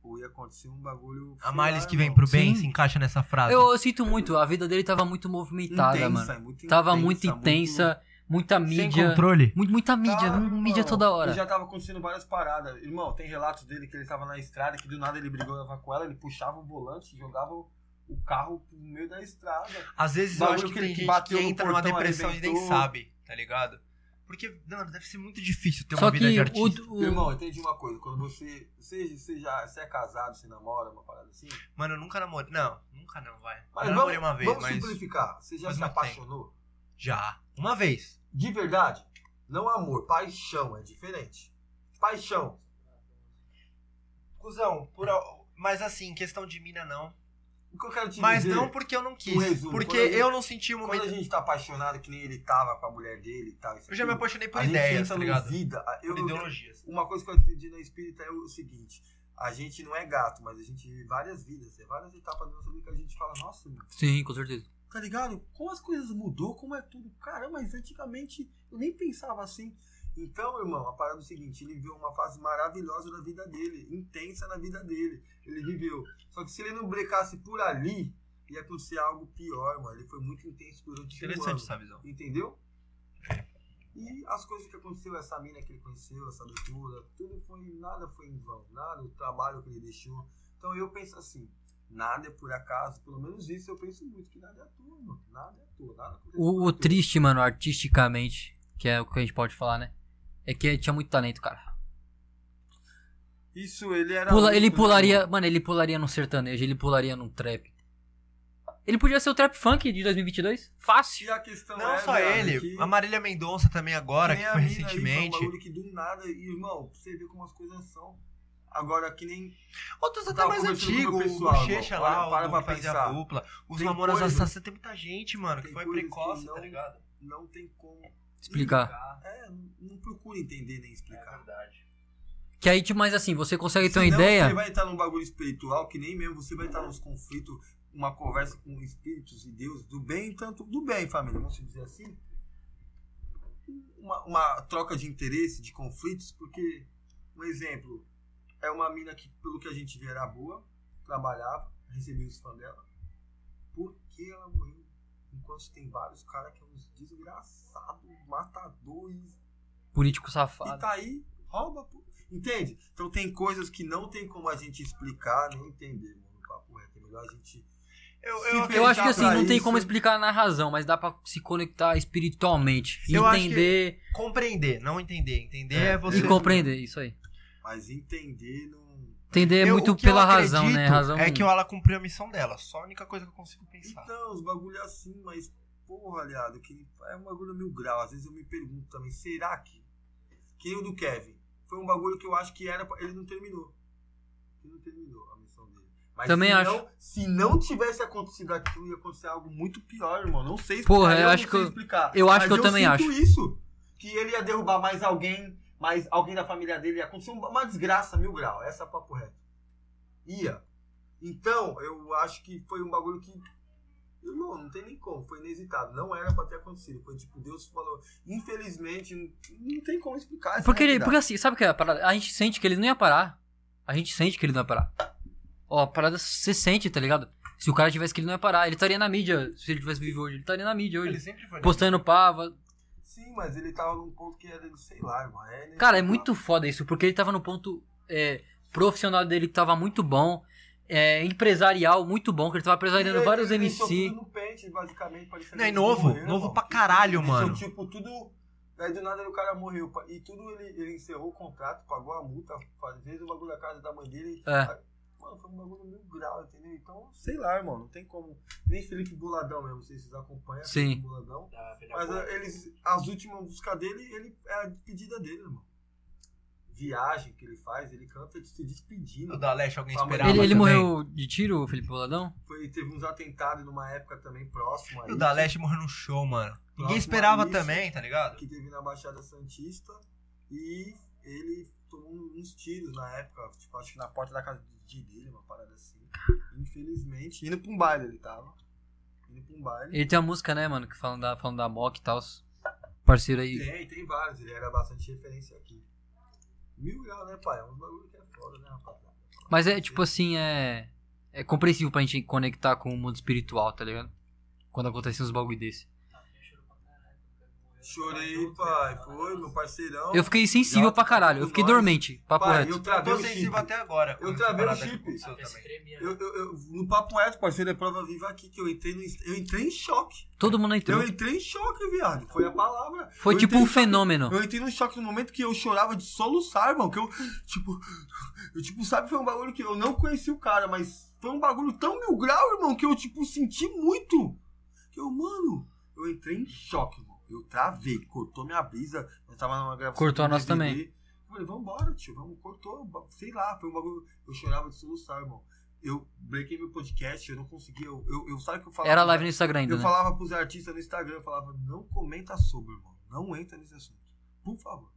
ou ia acontecer um bagulho. A Miles que vem pro bem Sim. se encaixa nessa frase. Eu, eu sinto muito, a vida dele tava muito movimentada, Intensa, mano. é muito Tava intensa, muito intensa, muita Sem mídia. controle. Muito, muita mídia, Tá, mídia irmão. toda hora. E já tava acontecendo várias paradas. Irmão, tem relatos dele que ele tava na estrada, que do nada ele brigou com ela, ele puxava o volante, jogava o o carro no meio da estrada. Às vezes eu acho que, que tem bateu que no entra numa depressão e nem sabe, tá ligado? Porque, mano, deve ser muito difícil ter Só uma vida que de o, artista. o- Irmão, entendi uma coisa. Quando você. Você, você já você é casado, você namora, uma parada assim. Mano, eu nunca namorei. Não, nunca não, vai. Mas eu vamos, namorei uma vez, vamos mas. simplificar. Você já faz se apaixonou? Já. Uma vez. De verdade? Não amor, paixão é diferente. Paixão. Cusão, por. Mas assim, questão de mina não. O que eu quero te Mas dizer. não porque eu não quis. Um resumo, porque quando gente- eu não senti o Quando momento. a gente tá apaixonado, que nem ele tava com a mulher dele e tal. isso Eu já me apaixonei por a gente ideias, entra tá vida. Eu, Por ideologias. uma coisa que eu acredito na espírita é o seguinte. A gente não é gato, mas a gente vive várias vidas. É várias etapas da nossa vida que a gente fala, nossa, mano, Sim, com certeza. tá ligado? Como as coisas mudou, como é tudo. Caramba, mas antigamente eu nem pensava assim. Então, irmão, a parada é o seguinte, ele viveu uma fase maravilhosa da vida dele, intensa na vida dele. Ele viveu. Só que se ele não brecasse por ali, ia acontecer algo pior, mano. Ele foi muito intenso durante um ano. Interessante essa visão. Entendeu? E as coisas que aconteceu, essa mina que ele conheceu, essa doutora, tudo foi, nada foi em vão, nada, o trabalho que ele deixou. Então eu penso assim, nada é por acaso, pelo menos isso eu penso muito, que nada é à toa, mano. Nada é à toa, nada aconteceu O, o triste, mano, artisticamente, que é o que a gente pode falar, né? É que ele tinha muito talento, cara. Isso, ele era. Pula- ele né, pularia, mano? mano, ele pularia num sertanejo, ele pularia num trap. Ele podia ser o trap funk de 2022? Fácil. E a questão Não é, só ele, que- a Marília Mendonça também agora, que que, a foi aí, Foi um recentemente. bagulho que do nada, e, irmão, você ver como as coisas são. Agora, que nem. Outros até mais antigos, o Bochecha lá, Para- para o pra pensar. a dupla. Os coisas- Assassinas, tem muita gente, mano, que Tem foi que precoce, não- tá ligado? Não tem como Explicar. É, não, procura entender nem explicar. verdade. Que aí, tipo, mas assim, você consegue ter uma Senão ideia. Você vai estar num bagulho espiritual que nem mesmo você vai estar nos conflitos, uma conversa com espíritos e Deus do bem, tanto do bem, família, vamos dizer assim. Uma, uma troca de interesse, de conflitos, porque, um exemplo, é uma mina que, pelo que a gente vê, era boa, trabalhava, recebia os fãs dela. Por que ela morreu? Enquanto tem vários caras que são uns desgraçados, matadores, Político e safado. tá aí, rouba, pô. Entende? Então tem coisas que não tem como a gente explicar nem entender, mano. Papo reto. É melhor a gente. Eu, eu, Eu acho que assim, não tem isso- como explicar na razão, mas dá pra se conectar espiritualmente. E Eu acho que- entender compreender, não entender. Entender É, é, você. e compreender, isso aí. Mas entender não. Entender é Eu- muito eu pela razão, né? Razão. É que ela cumpriu a missão dela. Só a única coisa que eu consigo pensar. Então, os bagulho é assim, mas, porra, aliado, que é um bagulho mil grau. Às vezes eu me pergunto também, será que. Que nem o do Kevin. Foi um bagulho que eu acho que era. pra- Ele não terminou. Ele não terminou a missão dele. Mas Também se acho. Não, se não tivesse acontecido aquilo, ia acontecer algo muito pior, irmão. Não sei explicar. Porra, eu não acho sei que eu- explicar. eu acho Mas que eu também sinto acho. isso. Que ele ia derrubar mais alguém, mas alguém da família dele ia acontecer uma desgraça mil grau. Essa é papo reto. Ia. Então, eu acho que foi um bagulho que. Irmão, não tem nem como, foi inusitado. Não era pra ter acontecido. Foi tipo, Deus falou. Infelizmente, não, não tem como explicar. essa Porque, ele, porque assim, sabe o que é a parada? A gente sente que ele não ia parar. A gente sente que ele não ia parar. Ó, a parada você sente, tá ligado? Se o cara tivesse que ele não ia parar, ele estaria na mídia. Se ele tivesse vivo hoje, ele estaria na mídia Ele hoje. sempre foi. Postando pava. Sim, mas ele tava num ponto que era, sei lá, irmão. É Cara, é muito foda isso, porque ele tava no ponto é, profissional dele que tava muito bom. É, empresarial muito bom, que ele tava empresariando Ele- vários ele MC. tudo no pente, basicamente, Não, que novo, morreu, novo irmão. pra caralho, Deixou, mano. tipo, tudo. Aí do nada o cara morreu. E tudo ele, ele encerrou o contrato, pagou a multa, fez o bagulho da casa da mãe dele. É. Mano, foi um bagulho mil grau, entendeu? Então, sei lá, irmão, não tem como. Nem Felipe Boladão mesmo, não sei se vocês acompanham. Sim. Felipe Boladão. Mas ah, eles, as últimas músicas dele, ele, é a despedida dele, irmão. Viagem que ele faz, ele canta se despedindo. O da Leste alguém esperava Ele, ele morreu de tiro, o Felipe Boladão? Foi, teve uns atentados numa época também próxima. O da Leste morreu no show, mano. Ninguém esperava também, tá ligado? que teve na Baixada Santista e ele tomou uns tiros na época, tipo, acho que na porta da casa tio dele, uma parada assim. Infelizmente, indo pra um baile ele tava. Indo pra um baile. Ele tem uma música, né, mano, que falam da, falam da Mock e tal. Parceiro aí. Tem, tem vários, ele era bastante referência aqui. Mil graus, né, pai? É um bagulho que é foda, né, rapaziada? Mas é tipo assim, é. É compreensível pra gente conectar com o mundo espiritual, tá ligado? Quando acontecem uns bagulho desse. Chorei, pai, foi, meu parceirão. Eu fiquei sensível pra caralho, eu fiquei Nós. dormente, papo Pai, reto. eu Eu travei tô o sensível chip. até agora. Eu travei o chip. Eu, eu, eu- no papo reto, parceiro, é prova viva aqui que eu entrei, no, eu entrei em choque. Todo mundo entrou. Eu entrei em choque, viado. Foi a palavra. Foi Eu tipo um em choque. fenômeno. Eu entrei no choque no momento que eu chorava de soluçar, irmão. Que eu, tipo, eu, tipo, sabe, foi um bagulho que eu não conheci o cara, mas foi um bagulho tão mil grau, irmão, que eu, tipo, senti muito. Que eu, mano, eu entrei em choque, irmão. Eu travei, cortou minha brisa. Eu tava numa gravação. Cortou a nossa também. Eu falei, vambora, tio, vamos, cortou. Sei lá, foi um bagulho. Eu chorava de soluçar, irmão. Eu brequei meu podcast, eu não conseguia. Eu, eu, eu sabe que eu falava? Era live no Instagram ainda, Eu né? falava pros artistas no Instagram, eu falava, não comenta sobre, irmão. Não entra nesse assunto. Por favor.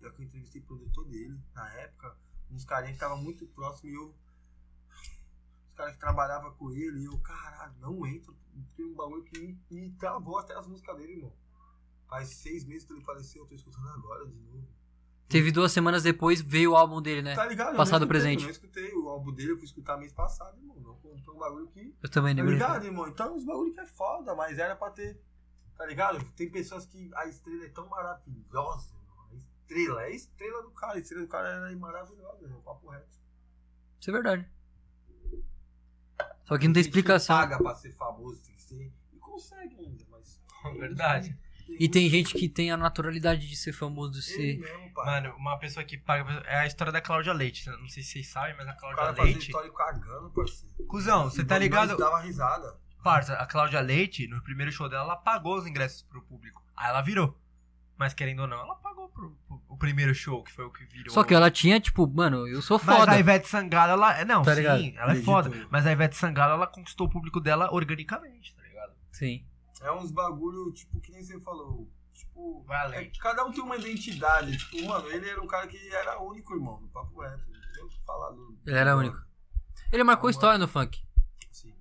E aí que eu entrevistei o produtor dele, na época, uns carinhas que estavam muito próximos e eu. Os caras que trabalhavam com ele, e eu, caralho, não entra. Tem um bagulho que me, me travou até as músicas dele, irmão. Faz seis meses que ele faleceu, eu tô escutando agora de novo. Teve duas semanas depois, veio o álbum dele, né? Tá ligado? Eu Passado, escutei, presente. Eu não escutei o álbum dele, eu fui escutar mês passado, irmão. Não, foi um bagulho que. Eu também Tá lembro. ligado, irmão? Então, os bagulho que é foda, mas era pra ter. Tá ligado? Tem pessoas que a estrela é tão maravilhosa, irmão. A estrela, é a estrela do cara. A estrela do cara era maravilhosa, irmão. Papo reto. Isso é verdade. Só que não tem explicação. paga pra ser famoso, tem que ser. E consegue ainda, mas. Verdade. E tem gente que tem a naturalidade de ser famoso, ser. mesmo. Mano, uma pessoa que paga. É a história da Cláudia Leite. Não sei se vocês sabem, mas a o Cláudia cara fazia Leite. história cagando, parceiro. Cusão, você tá ligado? dava risada. Parça, a Cláudia Leite, no primeiro show dela, ela pagou os ingressos pro público. Aí ela virou. Mas querendo ou não, ela pagou pro, pro- o primeiro show, que foi o que virou. Só que ela tinha, tipo, mano, eu sou Mas foda. a Ivete Sangalo, ela. é, Não, Tá sim, ligado? ela é foda. Mas a Ivete Sangalo, ela conquistou o público dela organicamente, tá ligado? Sim. É uns bagulho, tipo, que nem você falou. Tipo. Vai É, cada um tem uma identidade. Tipo, mano, ele era um cara que era único, irmão, no papo reto. Não tem o que falar do. Ele era único. Ele marcou história no funk. Sim.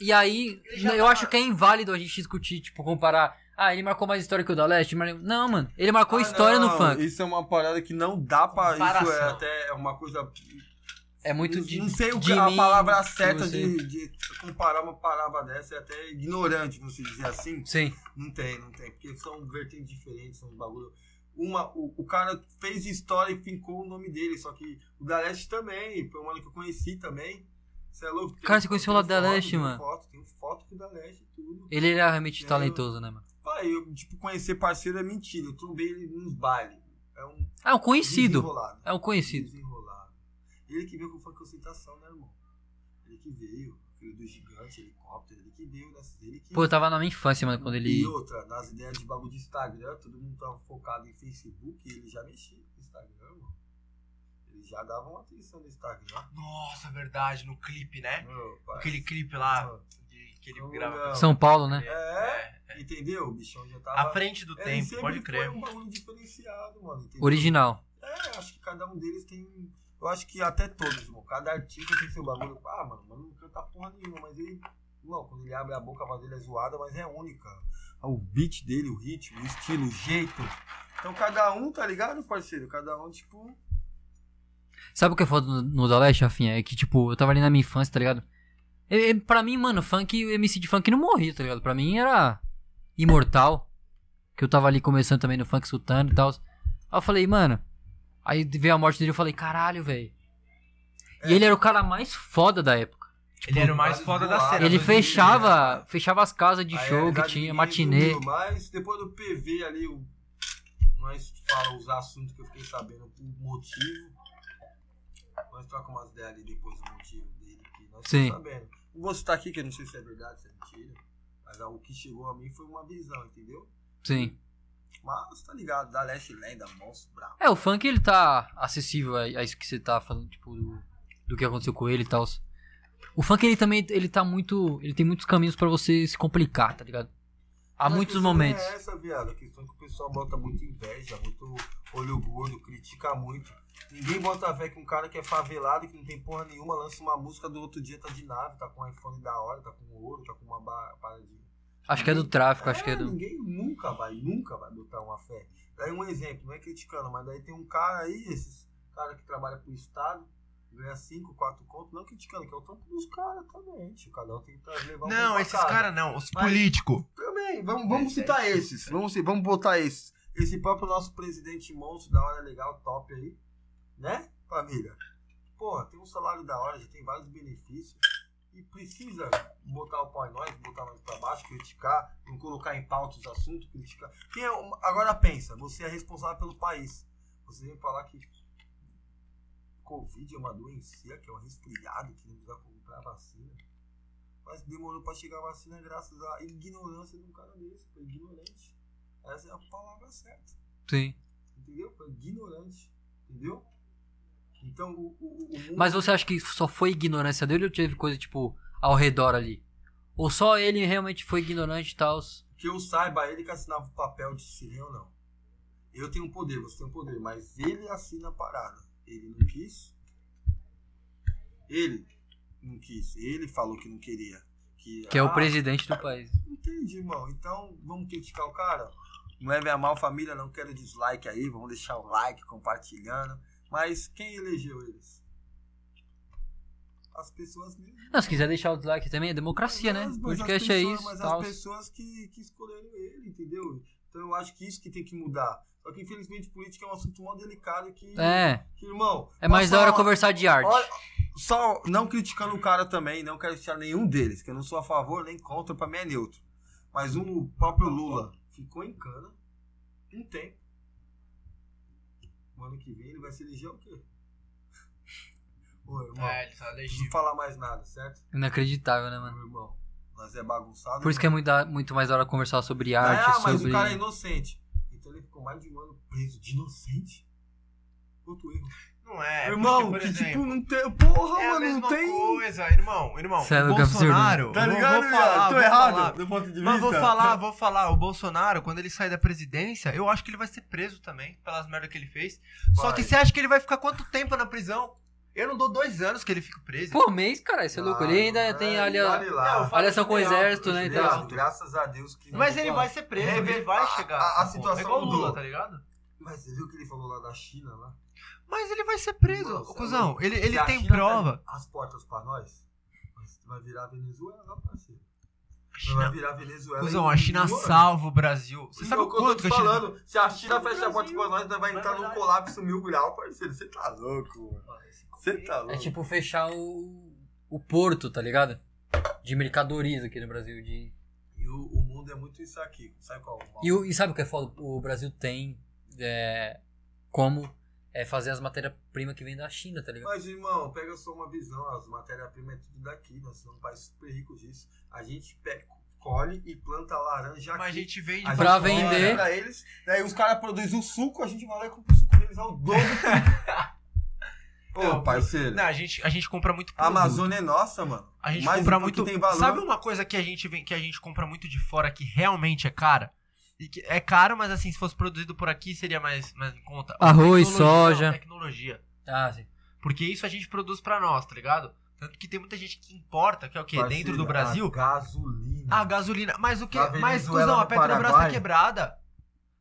E aí, eu tá- acho que é inválido a gente discutir, tipo, comparar. Ah, ele marcou mais história que o da Leste. mas- Não, mano. Ele marcou Ah, história não, no funk. Isso é uma parada que não dá pra. Isso é Comparação. até uma coisa. É muito de. não sei o que a mim, palavra de certa de, de comparar uma palavra dessa é até ignorante, vamos dizer assim. Sim. Não tem, não tem. Porque são vertentes diferentes, são bagulho. Uma, o, o cara fez história e fincou o nome dele, só que o da Leste também, foi um mano que eu conheci também. Você é louco? Cara, você conheceu o tem da Leste, mano? Foto, tem foto com o da Leste e tudo. Ele era realmente Eu- talentoso, né, mano? Pai, eu, tipo, conhecer parceiro é mentira. Eu trombei ele nos bailes. É um É um conhecido. É um conhecido. Ele que veio com funk ostentação, né, irmão? Ele que veio. Filho do gigante, helicóptero, ele que veio nessas. Ele que Pô, eu tava na minha infância, mano, quando ele. E outra, nas ideias de bagulho de Instagram, todo mundo tava focado em Facebook e ele já mexia no Instagram, mano. Ele já dava uma atenção no Instagram. Nossa, verdade, no clipe, né? Meu. Aquele clipe lá, Mano, de- que ele grava. São Paulo, né? É, entendeu? O bichão já tava. À frente do Ele tempo, pode crer. Foi um bagulho diferenciado, mano. entendeu? Original. É, acho que cada um deles tem. Eu acho que até todos, irmão. Cada artista tem seu bagulho. Ah, mano, mano não canta porra nenhuma, mas ele. Não, quando ele abre a boca, a voz dele é zoada, mas é única. O beat dele, o ritmo, o estilo, o jeito. Então cada um, tá ligado, parceiro? Cada um, tipo. Sabe o que é foda no, no da Leste, Rafinha? É que, tipo, eu tava ali na minha infância, tá ligado? E, pra mim, mano, funk, MC de funk não morria, tá ligado? Pra mim era imortal. Que eu tava ali começando também no funk sultano e tal. Aí eu falei, mano. Aí veio a morte dele eu falei, caralho, velho. E ele era o cara mais foda da época. Ele era o mais vários foda da cena. Ele 2000, fechava, né? fechava as casas de show que tinha, matinê. Mas depois do PV ali, o... nós fala os assuntos que eu fiquei sabendo, o motivo. Nós trocamos umas ideias ali depois do motivo dele, que nós Sim. sabendo. Não vou citar aqui, que eu não sei se é verdade, se é mentira. Mas o que chegou a mim foi uma visão, entendeu? Sim. Mas tá ligado, da Leste Lenda, monstro bravo. É, o funk ele tá acessível a, a isso que você tá falando, tipo, do, do que aconteceu com ele e tal. O funk ele também, ele tá muito, ele tem muitos caminhos pra você se complicar, tá ligado? Há Mas a muitos questão momentos. É essa, viado. A questão é que o pessoal bota muito inveja, muito olho gordo, critica muito. Ninguém bota fé que um cara que é favelado, que não tem porra nenhuma, lança uma música do outro dia, tá de nave, tá com um iPhone da hora, tá com ouro, tá com uma ba- paradinha. Acho que é do tráfico, acho que é do. Ninguém nunca vai, nunca vai botar uma fé. Daí um exemplo, não é criticando, mas daí tem um cara aí, esses cara que trabalha pro Estado, ganha 5, 4 contos, não criticando, que é o tampo dos caras também, tio. Cada um tem que levar um Não, esses caras não, os políticos. Também, vamos, vamos citar esses. Vamos, vamos botar esses. Esse próprio nosso presidente monstro, da hora legal, top aí. Né, família? Porra, tem um salário da hora, já tem vários benefícios. E precisa botar o pau em nós, botar nós pra baixo, criticar, não colocar em pauta os assuntos, criticar. Quem é agora pensa, você é responsável pelo país. Você vem falar que Covid é uma doença, que é um resfriado, que não precisa comprar vacina. Mas demorou pra chegar a vacina graças à ignorância de um cara desse. Foi ignorante. Essa é a palavra certa. Sim. Entendeu? Foi ignorante. Entendeu? Então o, o, o mundo. Mas você acha que só foi ignorância dele ou teve coisa, tipo, ao redor ali? Ou só ele realmente foi ignorante e tal? Que eu saiba, ele que assinava o papel de se ou não. Eu tenho um poder, você tem um poder, mas ele assina a parada. Ele não quis. Ele não quis. Ele falou que não queria. Que, Que é o ah, presidente do país. Entendi, irmão. Então, vamos criticar o cara? Não é minha mal família, não quero dislike aí. Vamos deixar o like, compartilhando. Mas quem elegeu eles? As pessoas mesmo. Não, se quiser deixar o dislike também, é democracia, né? Mas- as podcast é pessoas- isso Mas tal. as pessoas que, que escolheram ele, entendeu? Então eu acho que isso que tem que mudar. Só que infelizmente política é um assunto mó delicado que, É, que irmão. é mais da hora falar- conversar de arte. Olha, só não criticando o cara também, não quero criticar nenhum deles, que eu não sou a favor nem contra, pra mim é neutro. Mas o próprio Lula ficou em cana um tempo. O ano que vem ele vai se eleger o quê? Ô, irmão, É, ele tá não legítimo. preciso falar mais nada, certo? Inacreditável, né, mano? Meu irmão, nós é bagunçado. Por isso que é muito, da- muito mais da hora conversar sobre arte, ah, mas sobre... o cara é inocente. Então ele ficou mais de um ano preso de inocente. Outro erro. Não é, irmão, porque, por que tipo, exemplo, não tem. Porra, é a mano, mesma não tem. coisa, irmão, irmão. Cê é o louco, absurdo. Bolsonaro, Tá ligado, vou falar, Tô vou errado falar. do ponto de vista. Mas vou falar, vou falar, o Bolsonaro, quando ele sair da presidência, eu acho que ele vai ser preso também, pelas merdas que ele fez. Só Vai. que você acha que ele vai ficar quanto tempo na prisão? Eu não dou dois anos que ele fique preso. Pô, mês, cara, isso é louco. Ele ainda Ah, tem é, ali... olha a- Aliação com o exército, né, então. Graças a Deus que. Mas ele vai ser preso, ele vai chegar. a- situação É igual o Lula, tá ligado? Mas você viu o que ele falou lá da China lá? Mas ele vai ser preso, é cuzão. Ele, Se ele a tem China prova. As portas pra nós. Vai virar Venezuela, parceiro. A Vai China, virar Venezuela. cuzão, em a China ano. salva o Brasil. Você sabe o o que eu tô quanto te China... falando? Se a China fecha a porta Brasil. pra nós, nós vai é entrar num colapso mil grau, parceiro. Você tá louco, mano. Você tá louco. É tipo fechar o, o porto, tá ligado? De mercadorias aqui no Brasil. De... E o, o mundo é muito isso aqui. Sabe qual? mal? E, o- e sabe o que é foda? O Brasil tem é, como é, fazer as matérias-primas que vêm da China, tá ligado? Mas, irmão, pega só uma visão. As matérias-primas é tudo daqui. Nós somos um país super rico disso. A gente pega, colhe e planta laranja aqui. Mas a gente vende A Pra gente vender. vende Pra eles, daí os caras produzem o suco, a gente vai lá e compra o suco deles ao dobro. Então, [laughs] Ô, parceiro. Não, a gente, a gente compra muito A produto. Amazônia é nossa, mano. A gente Mais compra muito. tem valor. Sabe uma coisa que a gente vem, que a gente compra muito de fora que realmente é cara? E que é caro, mas assim, se fosse produzido por aqui seria mais, mais em conta. Arroz, Tecnologia, soja. não, tecnologia. Ah, sim. Porque isso a gente produz pra nós, tá ligado? Tanto que tem muita gente que importa, que é o quê? Parceiro, Dentro do Brasil. A gasolina. A gasolina. Mas o que? Mas, cuzão, a Petrobras tá quebrada.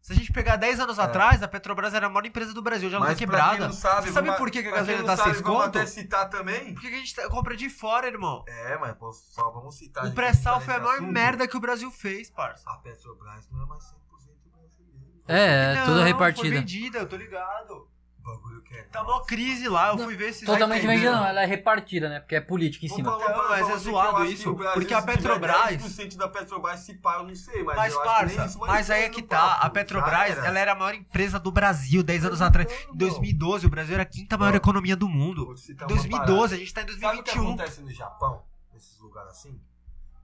Se a gente pegar 10 anos É. atrás, a Petrobras era a maior empresa do Brasil, já não tá quebrada. quem não sabe, Você sabe por que, que a gasolina tá sabe, 6 vamos conto? até citar também. Por que que a gente tá- compra de fora, irmão? É, mas pô, só vamos citar. O pré-sal tá foi a maior assunto. merda que o Brasil fez, parça. A Petrobras não é mais 100% brasileira. É, é toda repartida. Foi vendida, eu tô ligado. Bagulho que é. Tá mó crise lá, eu fui ver esses Totalmente vendida, não. Ela é repartida, né? Porque é política em cima. Então, mas é zoado isso, porque a se Petrobras- 10% da Petrobras, se pá, eu não sei, mas, Mas, eu acho que nem parça, mas aí é que tá. papo. A Petrobras, era. ela era a maior empresa do Brasil 10 anos atrás. Em Não, 2012, o Brasil era a quinta maior Não. economia do mundo. Vou te citar Em uma 2012, a gente tá em parada. Sabe o que 2021. acontece no Japão, nesses lugares assim?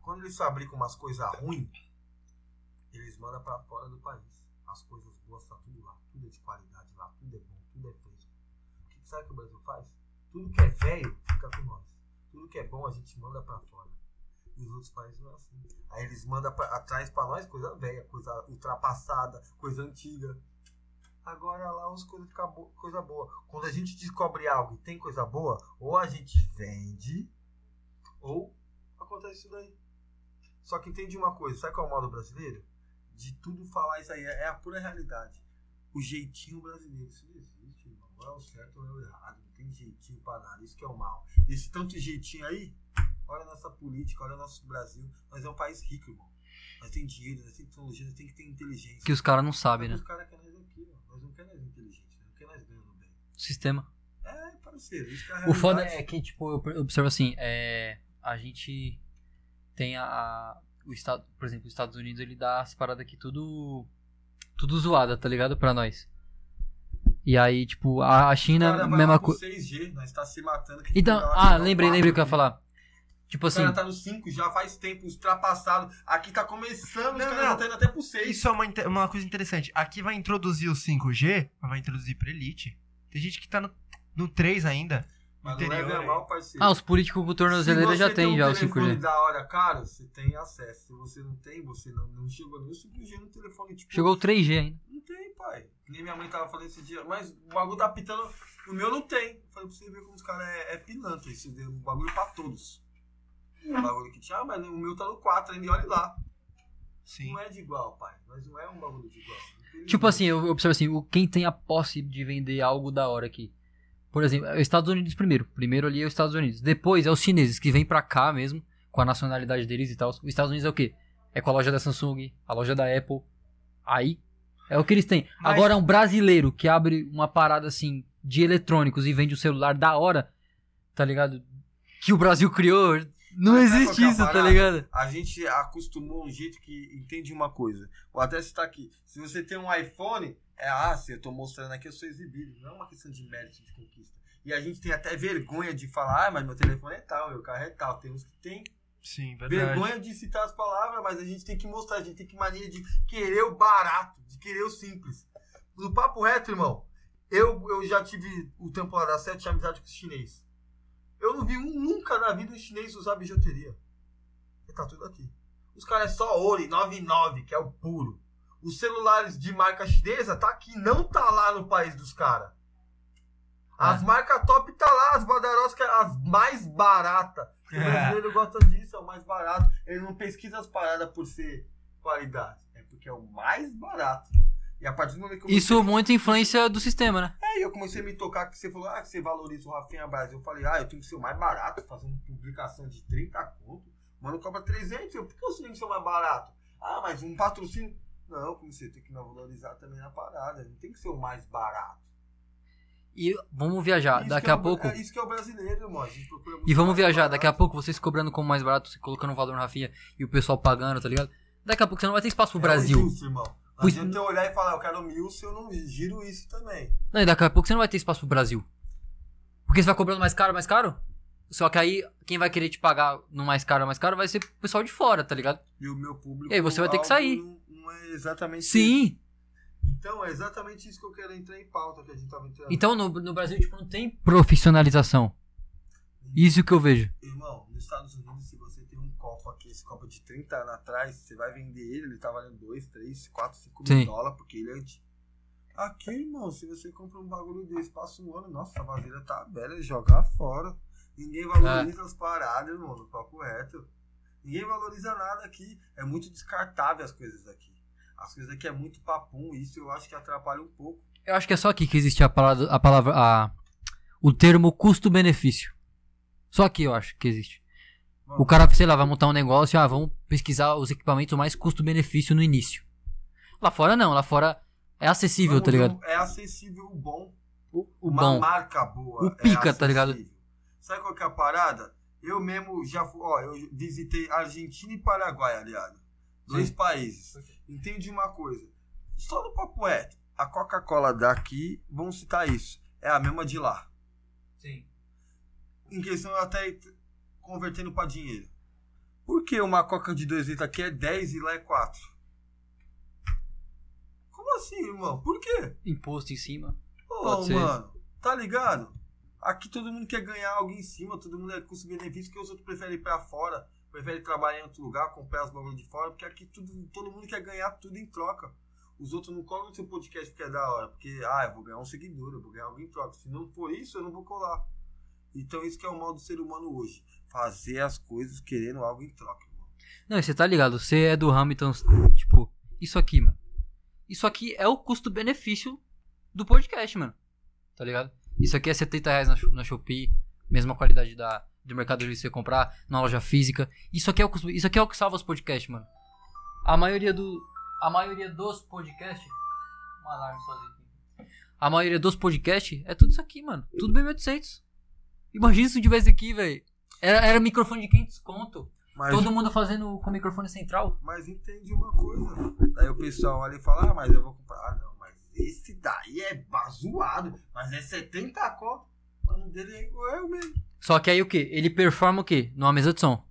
Quando eles fabricam umas coisas ruins, eles mandam pra fora do país. As coisas boas tá tudo lá. Tudo é de qualidade lá, tudo é bom, tudo é fresco. O que sabe o Brasil faz? Tudo que é velho fica com nós. Tudo que é bom a gente manda pra fora. E os outros países não é assim. Aí eles mandam pra, atrás pra nós coisa velha, coisa ultrapassada, coisa antiga. Agora lá as coisas ficam bo coisa boa. Quando a gente descobre algo e tem coisa boa, ou a gente vende, ou acontece isso daí. Só que entende uma coisa, sabe qual é o modo brasileiro? De tudo falar isso aí, é a pura realidade. O jeitinho brasileiro, isso não Não é o certo ou é o errado. Não tem jeitinho pra nada, isso que é o mal. Esse tanto jeitinho aí, olha a nossa política, olha o nosso Brasil. Nós é um país rico, irmão. Nós tem dinheiro, nós tem tecnologia, nós tem que ter inteligência. Que os caras não sabem, né? Os caras querem nós aqui, ó. Nós não queremos nós inteligentes, nós não queremos nós ganhando bem. Sistema. É, parceiro, isso que é O foda é que, tipo, eu observo assim, é, a gente tem a, a- o estado, por exemplo, os Estados Unidos, ele dá as paradas aqui tudo tudo zoada, tá ligado? Pra nós. E aí, tipo, a, a O China, cara mesma coisa. 6G, nós tá se matando. que Então, ah, lembrei, lembrei o que eu ia falar. Tipo O assim, cara tá no 5 já faz tempo, ultrapassado. Aqui tá começando, os Não, caras não. já tá indo até pro 6. Isso é uma, uma coisa interessante. Aqui vai introduzir o 5G, mas vai introduzir pra Elite. Tem gente que tá no, no 3 ainda. Mas não interior leve a aí. mal, parceiro. ah, os políticos com tornozeleira já você tem um já o telefone 5G. da hora, cara, você tem acesso. Se você não tem, você não, não chegou nem o 5G no telefone. Tipo, Chegou o 3G ainda. Não tem, pai. Nem minha mãe tava falando esse dia. Mas o bagulho tá pitando. O meu não tem. Falei pra você ver como os caras é, é pilantra. Um bagulho pra todos. O bagulho que tinha, ah, mas o meu tá no 4 ainda, olha lá. Sim. Não é de igual, pai. Mas não é um bagulho de igual. Tipo assim, eu observo assim, o, quem tem a posse de vender algo da hora aqui. Por exemplo, é os Estados Unidos primeiro. Primeiro ali é os Estados Unidos. Depois é os chineses que vêm pra cá mesmo, com a nacionalidade deles e tal. Os Estados Unidos é o quê? É com a loja da Samsung, a loja da Apple. Aí é o que eles têm. Mas- Agora um brasileiro que abre uma parada assim de eletrônicos e vende um celular da hora, tá ligado? Que o Brasil criou. Não Mas existe é isso, tá parada? ligado? A gente acostumou um jeito que entende uma coisa. Vou até citar aqui. Se você tem um iPhone, é ah, se eu tô mostrando aqui, eu sou exibido. Não é uma questão de mérito de conquista. E a gente tem até vergonha de falar, ah, mas meu telefone é tal, meu carro é tal. Tem uns que tem Sim, verdade. vergonha de citar as palavras, mas a gente tem que mostrar, a gente tem que mania de querer o barato, de querer o simples. No papo reto, irmão, eu, eu já tive o tempo lá da sete, amizade com os chinês. Eu não vi um, nunca na vida um chinês usar bijuteria. E tá tudo aqui. Os caras é só Ori 99, que é o puro. Os celulares de marca chinesa tá aqui, não tá lá no país dos caras. As Ah. marcas top tá lá, as badarosas é as mais baratas. O É. brasileiro gosta disso, é o mais barato. Ele não pesquisa as paradas por ser qualidade. É porque é o mais barato. E a partir do momento que eu Isso muita influência do sistema, né? é, e eu comecei a me tocar que você falou, ah, você valoriza o Rafinha Brasil. Eu falei, ah, eu tenho que ser o mais barato, fazer uma publicação de 30 conto. Mano, cobra 300. Eu, por que eu tenho que ser o mais barato? Ah, mas um patrocínio. Não, como você tem que não valorizar também na parada. Não tem que ser o mais barato. E vamos viajar. Isso Daqui é a pouco. É isso que é o brasileiro, irmão. A gente procura muito E vamos viajar, daqui a pouco vocês cobrando como mais barato, você colocando valor no Rafinha e o pessoal pagando, tá ligado? Daqui a pouco você não vai ter espaço pro É Brasil. Milson, irmão. Não Pois- adianta eu olhar e falar, eu quero o Milson, eu não giro isso também. Não, e daqui a pouco você não vai ter espaço pro Brasil. Porque você vai cobrando mais caro, mais caro. Só que aí, quem vai querer te pagar no mais caro, mais caro, vai ser o pessoal de fora, tá ligado? E o meu público. E aí você vai ter que sair. Não, não é exatamente isso. Então é exatamente isso que eu quero entrar em pauta que a gente tava entrando. Então no, no Brasil, tipo, não tem profissionalização. Isso que eu vejo. Irmão, nos Estados Unidos, se você tem um copo aqui, esse copo de 30 anos atrás, você vai vender ele, ele tá valendo 2, 3, 4, 5 Sim. mil dólares, porque ele é antigo. Aqui, irmão, se você compra um bagulho desse, passa um ano, nossa, a vasilha tá velha, jogar fora. Ninguém valoriza É. as paradas, irmão, no papo reto. Ninguém valoriza nada aqui. É muito descartável as coisas aqui. As coisas aqui é muito papum, isso eu acho que atrapalha um pouco. Eu acho que é só aqui que existe a palavra, a palavra, a, o termo custo-benefício. Só aqui eu acho que existe. O cara, sei lá, vai montar um negócio, ah, vamos pesquisar os equipamentos mais custo-benefício no início. Lá fora não, lá fora é acessível, tá ligado? É acessível o bom. O, o uma bom. marca boa. O pica, tá ligado? Sabe qual que é a parada? Eu mesmo já fui, ó, eu visitei Argentina e Paraguai, aliado. Dois Sim. países. Entendi uma coisa. Só no papo reto, a Coca-Cola daqui, vamos citar isso, é a mesma de lá. Sim. Em questão até convertendo pra dinheiro. Por que uma Coca de 2 litros aqui é 10 e lá é 4? Como assim, irmão? Por quê? Imposto em cima. Ô, ser. mano, tá ligado? Aqui todo mundo quer ganhar algo em cima, todo mundo é custo-benefício, que os outros preferem ir pra fora, preferem trabalhar em outro lugar, comprar os bagulhos de fora, porque aqui tudo, todo mundo quer ganhar tudo em troca. Os outros não colam no seu podcast porque é da hora, porque, ah, eu vou ganhar um seguidor, eu vou ganhar algo em troca. Se não for isso, eu não vou colar. Então isso que é o mal do ser humano hoje. Fazer as coisas querendo algo em troca, irmão. Não, você tá ligado, você é do Hamilton, tipo, isso aqui, mano. Isso aqui é o custo-benefício do podcast, mano. Tá ligado? Isso aqui é 70 reais na, na Shopee, mesma qualidade da, do Mercado Livre você comprar na loja física. Isso aqui é o, isso aqui é o que salva os podcasts, mano. A maioria do. A maioria dos podcasts. Um alarme sozinho aqui. A maioria dos podcasts é tudo isso aqui, mano. Tudo bem 800. Imagina se tivesse aqui, velho. Era, era microfone de 500 conto. Mas, Todo mundo fazendo com microfone central. mas entende uma coisa. Daí o pessoal olha e fala, ah, mas eu vou comprar. Ah, não, mas esse daí é bazoado. Mas é 70 conto. O mano dele é igual eu mesmo. Só que aí o que? Ele performa o quê? Numa mesa de som.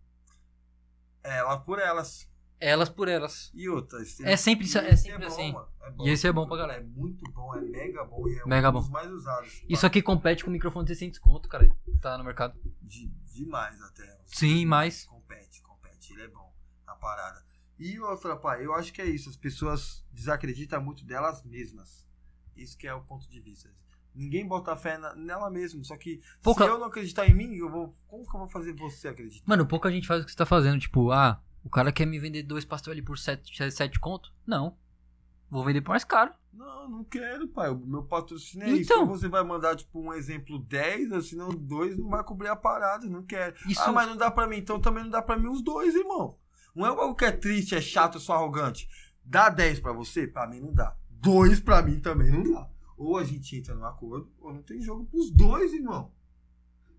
Ela por elas. Elas por elas. E outras. É sempre- E é sempre bom, assim. É bom. E esse é bom pra É galera. muito bom, é mega bom e é Mega um bom. dos mais usados. Isso aqui compete com o microfone de 600 conto, cara. Tá no mercado. De, demais até. Sim, mais. Compete, compete. Ele é bom na parada. E outra, pai, eu acho que é isso. As pessoas desacreditam muito delas mesmas. Isso que é o ponto de vista. Ninguém bota fé na- nela mesma. Só que Pouca- se eu não acreditar em mim, eu vou. Como que eu vou fazer você acreditar? Mano, pouca gente faz o que você tá fazendo. Tipo, ah, o cara quer me vender dois pastel ali por 7, sete conto? Não. Vou vender por mais caro. Não, não quero, pai. O meu patrocínio é isso. Então. Você vai mandar, tipo, um exemplo 10, ou se não, dois não vai cobrir a parada. Não quero. Isso. Ah, mas não dá pra mim. Então também não dá pra mim os dois, irmão. Não é algo que é triste, é chato, eu sou arrogante. Dá 10 pra você? Pra mim não dá. Dois pra mim também não dá. Ou a gente entra num acordo, ou não tem jogo pros dois, irmão.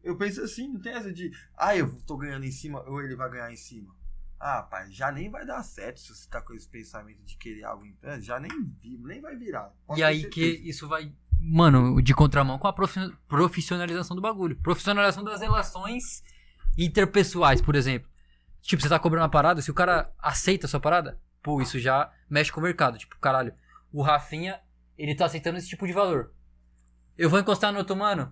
Eu penso assim, não tem essa de, ah, eu tô ganhando em cima, ou ele vai ganhar em cima. Ah, pai, já nem vai dar certo se você tá com esse pensamento de querer algo em já nem nem vai virar. Pode E aí que certeza. isso vai, mano, de contramão com a profi- profissionalização do bagulho. Profissionalização das relações interpessoais, por exemplo. Tipo, você tá cobrando uma parada, se o cara aceita a sua parada, pô, isso já mexe com o mercado. Tipo, caralho, o Rafinha, ele tá aceitando esse tipo de valor. Eu vou encostar no outro mano?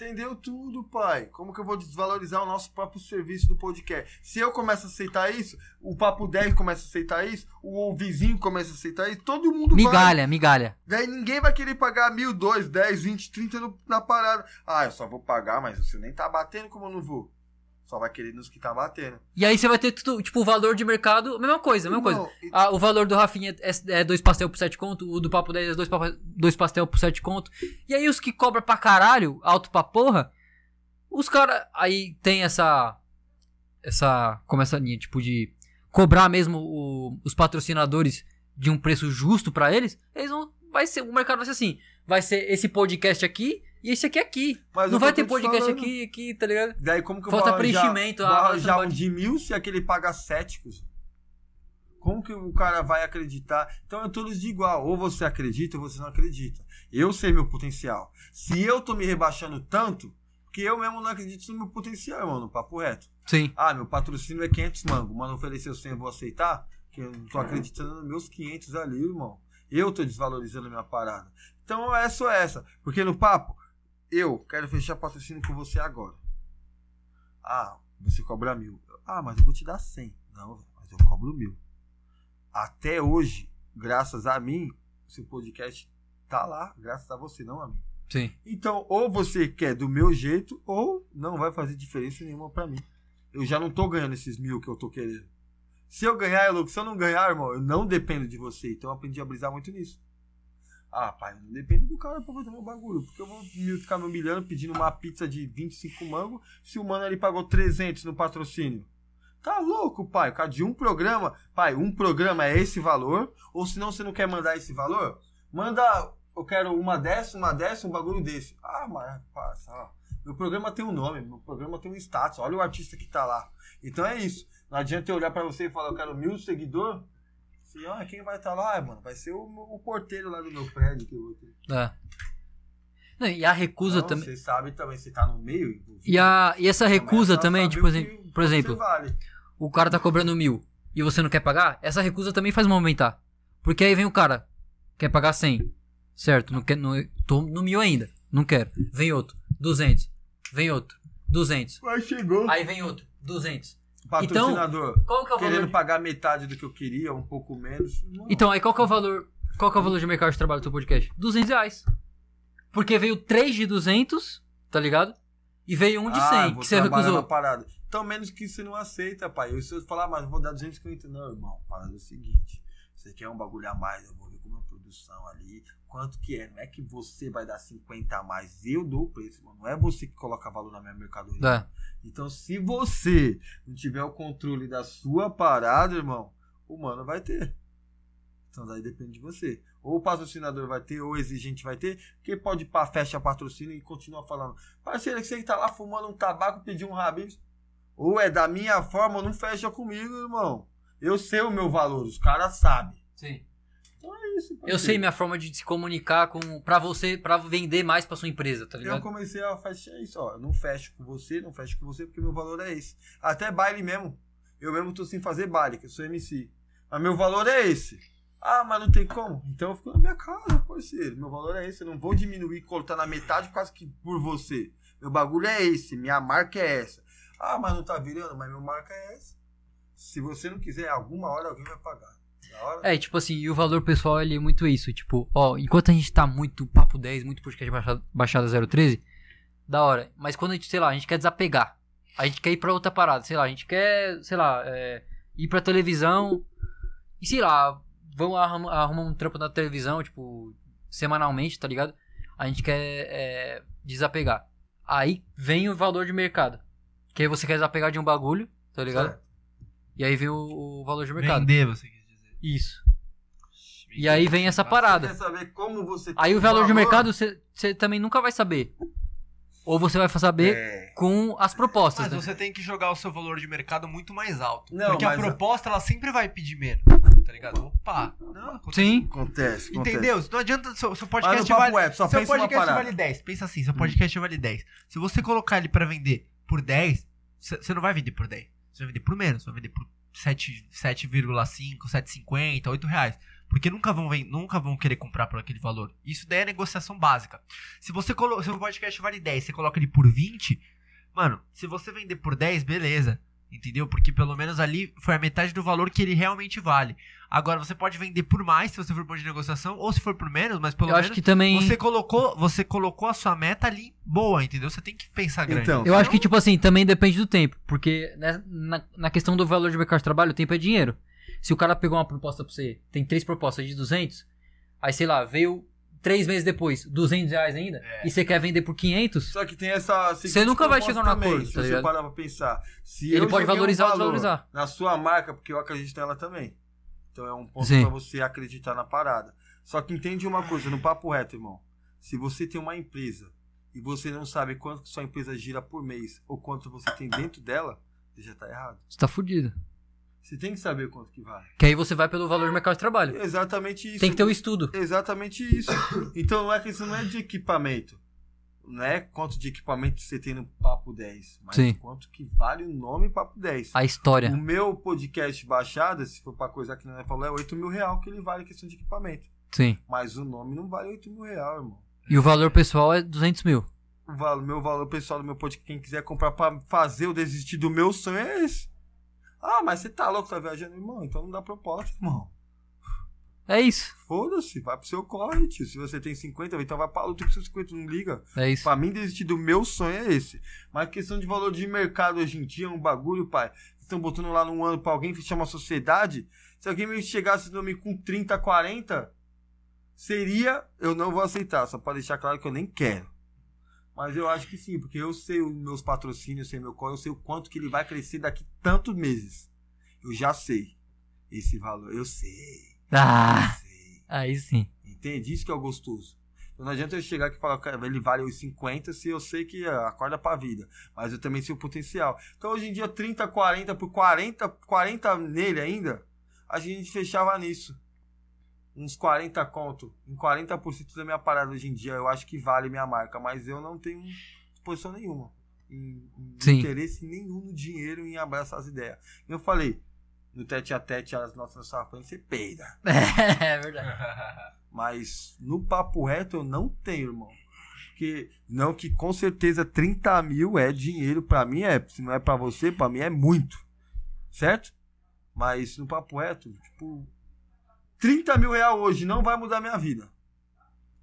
Entendeu tudo, pai. Como que eu vou desvalorizar o nosso próprio serviço do podcast? Se eu começo a aceitar isso, o Papo 10 começa a aceitar isso, o vizinho começa a aceitar isso, todo mundo vai. Migalha, migalha. Daí ninguém vai querer pagar mil, dois, dez, vinte, trinta na parada. Ah, eu só vou pagar, mas você nem tá batendo como eu não vou. Só vai querer nos que tá batendo. E aí você vai ter tudo, tipo, o valor de mercado, mesma coisa, mesma coisa. Irmão, e- Ah, o valor do Rafinha é, é dois pastel por 7 conto, o do Papo 10 é dois, dois pastel por 7 conto. E aí os que cobram pra caralho, alto pra porra, os caras. Aí tem essa. Essa. Como essa linha, tipo, de cobrar mesmo o- os patrocinadores de um preço justo pra eles. Eles vão. Vai ser, o mercado vai ser assim. Vai ser esse podcast aqui e esse aqui aqui. Mas Não vai ter te podcast falando- aqui, aqui, tá ligado? Daí como que eu Falta vou preenchimento, vou arranjar um pode- de mil se aquele paga cuzão? Como que o cara vai acreditar? Então é todos de igual. Ou você acredita ou você não acredita. Eu sei meu potencial. Se eu tô me rebaixando tanto, que eu mesmo não acredito no meu potencial, mano. Papo reto. Sim. Ah, meu patrocínio é 500 mango. Mano ofereceu 100, eu vou aceitar? Que eu não tô acreditando nos meus 500 ali, irmão. Eu tô desvalorizando a minha parada. Então é só essa. Porque no papo, eu quero fechar patrocínio com você agora. Ah, você cobra mil. Ah, mas eu vou te dar cem. Não, mas eu cobro mil. Até hoje, graças a mim, seu podcast tá lá, graças a você, não a mim. Sim. Então, ou você quer do meu jeito, ou não vai fazer diferença nenhuma pra mim. Eu já não tô ganhando esses mil que eu tô querendo. Se eu ganhar, é louco. Se eu não ganhar, irmão, eu não dependo de você. Então eu aprendi a brisar muito nisso. Ah, pai, não dependo do cara pra fazer meu bagulho. Porque eu vou ficar me humilhando pedindo uma pizza de 25 mango se o mano ali pagou 300 no patrocínio. Tá louco, pai. Causa de um programa. Pai, um programa é esse valor. Ou se não, você não quer mandar esse valor? Manda. Eu quero uma dessa, uma dessa, um bagulho desse. Ah, mas, parça, ó, meu programa tem um nome, meu programa tem um status. Olha o artista que tá lá. Então é isso. Não adianta eu olhar pra você e falar, eu quero mil seguidores. Assim, ah, quem vai estar lá, mano? Vai ser o, o porteiro lá do meu prédio que eu vou ter. É. Não, e a recusa Então, também. Você sabe também, você tá no meio. envolvido, E, a, e essa recusa começa a também, tipo, o assim, por exemplo, vale. o cara tá cobrando mil e você não quer pagar, essa recusa também faz movimentar. Porque aí vem o cara, quer pagar 100, certo? Não quer, não, tô no mil ainda, não quero. Vem outro, 200, vem outro, 200. Mas chegou. Aí vem outro, 200. Patrocinador. Qual que é o querendo valor? pagar metade do que eu queria, um pouco menos. Não. Então, aí qual que é o valor? Qual que é o valor de mercado de trabalho do seu podcast? 200 reais. Porque veio 3 de 200, tá ligado? E veio um de 100, Ah, que você recusou. parada. Então, menos que você não aceita, pai. Eu, se eu falar, mas eu vou dar 250. Não, irmão, parada é o seguinte. Você quer um bagulho a mais, eu vou ver como é a produção ali. Quanto que é? Não é que você vai dar 50 a mais. Eu dou o preço, mano. Não é você que coloca valor na minha mercadoria. É. Então, se você não tiver o controle da sua parada, irmão, o mano vai ter. Então, daí depende de você. Ou o patrocinador vai ter, ou o exigente vai ter, porque pode ir pra fecha patrocínio e continua falando. Parceiro, que você que tá lá fumando um tabaco, pediu um rabis. Ou é da minha forma, não fecha comigo, irmão. Eu sei o meu valor, os caras sabem. Sim. Então é isso. Eu sei minha forma de se comunicar com para você, pra vender mais pra sua empresa, tá Eu ligado? comecei a fechar isso, ó. Eu não fecho com você, não fecho com você, porque meu valor é esse. Até baile mesmo. Eu mesmo tô sem fazer baile, que eu sou MC. Mas meu valor é esse. Ah, mas não tem como? Então eu fico na minha casa, parceiro. Meu valor é esse. Eu não vou diminuir, cortar na metade quase que por você. Meu bagulho é esse, minha marca é essa. Ah, mas não tá virando, mas minha marca é essa. Se você não quiser, alguma hora alguém vai pagar. Hora. É, tipo assim, e o valor pessoal ele é muito isso, tipo, ó, enquanto a gente tá muito papo 10, muito podcast baixada, baixada 013, da hora. Mas quando a gente, sei lá, a gente quer desapegar, a gente quer ir pra outra parada, sei lá, a gente quer, sei lá, é, ir pra televisão e sei lá, vamos arrumar, arrumar um trampo na televisão, tipo, semanalmente, tá ligado? A gente quer é, desapegar. Aí vem o valor de mercado. Que aí você quer desapegar de um bagulho, tá ligado? Certo. E aí vem o, o valor de mercado. Vender, você quis dizer. Isso. E aí vem essa Você parada. quer saber como você Aí o valor de mercado você você também nunca vai saber. Ou você vai saber É. com as propostas. Mas né? você tem que jogar o seu valor de mercado muito mais alto. Não, porque a mas a- proposta, ela sempre vai pedir menos. Tá ligado? Opa! Não, acontece- Sim. Acontece, acontece. Entendeu? Não adianta. Seu, seu Mas podcast papo vale. web, só seu pensa uma podcast parada. vale 10. Pensa assim, seu podcast vale 10. Se você colocar ele pra vender por 10, você não vai vender por 10. Você vai vender por menos. Você vai vender por 7 7,5, 7,50, 8 reais. Porque nunca vão, nunca vão querer comprar por aquele valor. Isso daí é negociação básica. Se você colo... seu podcast vale 10, você coloca ele por 20, mano, se você vender por 10, beleza. Entendeu? Porque pelo menos ali foi a metade do valor que ele realmente vale. Agora você pode vender por mais se você for bom de negociação, ou se for por menos, mas pelo Eu menos acho que também. você colocou, você colocou a sua meta ali boa, entendeu? Você tem que pensar grande. Então, Eu acho que, tipo assim, também depende do tempo. Porque né, na, na questão do valor de mercado de trabalho, o tempo é dinheiro. Se o cara pegou uma proposta pra você, tem três propostas de 200, aí sei lá, veio três meses depois, 200 reais ainda, É. e você quer vender por 500, Só que tem essa. Você nunca vai chegar também, acordo, Se tá você parar pra pensar. Se Ele pode valorizar ou um valor desvalorizar. Na sua marca, porque eu acredito nela também. Então é um ponto Sim. pra você acreditar na parada. Só que entende uma coisa, no papo reto, irmão. Se você tem uma empresa e você não sabe quanto sua empresa gira por mês ou quanto você tem dentro dela, você já tá errado. você tá fudido. Você tem que saber quanto que vale. Que aí você vai pelo valor de mercado de trabalho. Exatamente isso. Tem que ter o estudo. Exatamente isso. Então não é que isso não é de equipamento. Não é quanto de equipamento você tem no Papo 10, mas Sim. quanto que vale o nome Papo 10. A história. O meu podcast baixada, se for pra coisa que não falou, é 8 mil real que ele vale questão de equipamento. Sim. Mas o nome não vale 8 mil reais, irmão. E o valor pessoal é 200 mil. O meu valor pessoal do meu podcast, quem quiser comprar pra fazer eu desistir do meu sonho é esse. Ah, mas você tá louco, tá viajando, irmão? Então não dá proposta, irmão. É isso. Foda-se, vai pro seu corre, tio. Se você tem 50, então vai pra luta com seus 50, não liga. É isso. Pra mim, desistir do meu sonho é esse. Mas questão de valor de mercado hoje em dia é um bagulho, pai. Estão botando lá num ano pra alguém fechar uma sociedade. Se alguém me chegasse no com 30, 40, seria. Eu não vou aceitar, só pra deixar claro que eu nem quero. Mas eu acho que sim, porque eu sei os meus patrocínios, eu sei meu corre, eu sei o quanto que ele vai crescer daqui tantos meses. Eu já sei esse valor, eu sei. Ah, Eu sei. aí sim. Entende? Isso que é o gostoso. Então não adianta eu chegar aqui e falar que ele vale os 50 se eu sei que ah, acorda pra vida. Mas eu também sei o potencial. Então hoje em dia, 30, 40 por 40, 40 nele ainda, a gente fechava nisso. Uns 40 conto. Em 40% da minha parada hoje em dia, eu acho que vale minha marca. Mas eu não tenho disposição nenhuma. Em, em interesse nenhum no dinheiro em abraçar as ideias. Eu falei, no tete a tete, as nossas sapanas, você peida. [laughs] É verdade. [laughs] Mas no papo reto eu não tenho, irmão. Porque, não que com certeza 30 mil é dinheiro pra mim, é. Se não é pra você, pra mim é muito. Certo? Mas no papo reto, tipo, 30 mil reais hoje não vai mudar minha vida.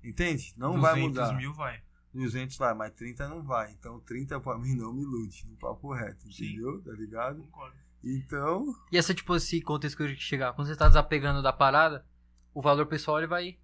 Entende? Não vai 200 mudar. mil vai. 200 vai, mas 30 não vai. Então 30 pra mim não me ilude no papo reto, Sim. entendeu? Tá ligado? Concordo. Então, E essa, tipo, esse contexto que eu chegar, quando você tá desapegando da parada, o valor pessoal ele vai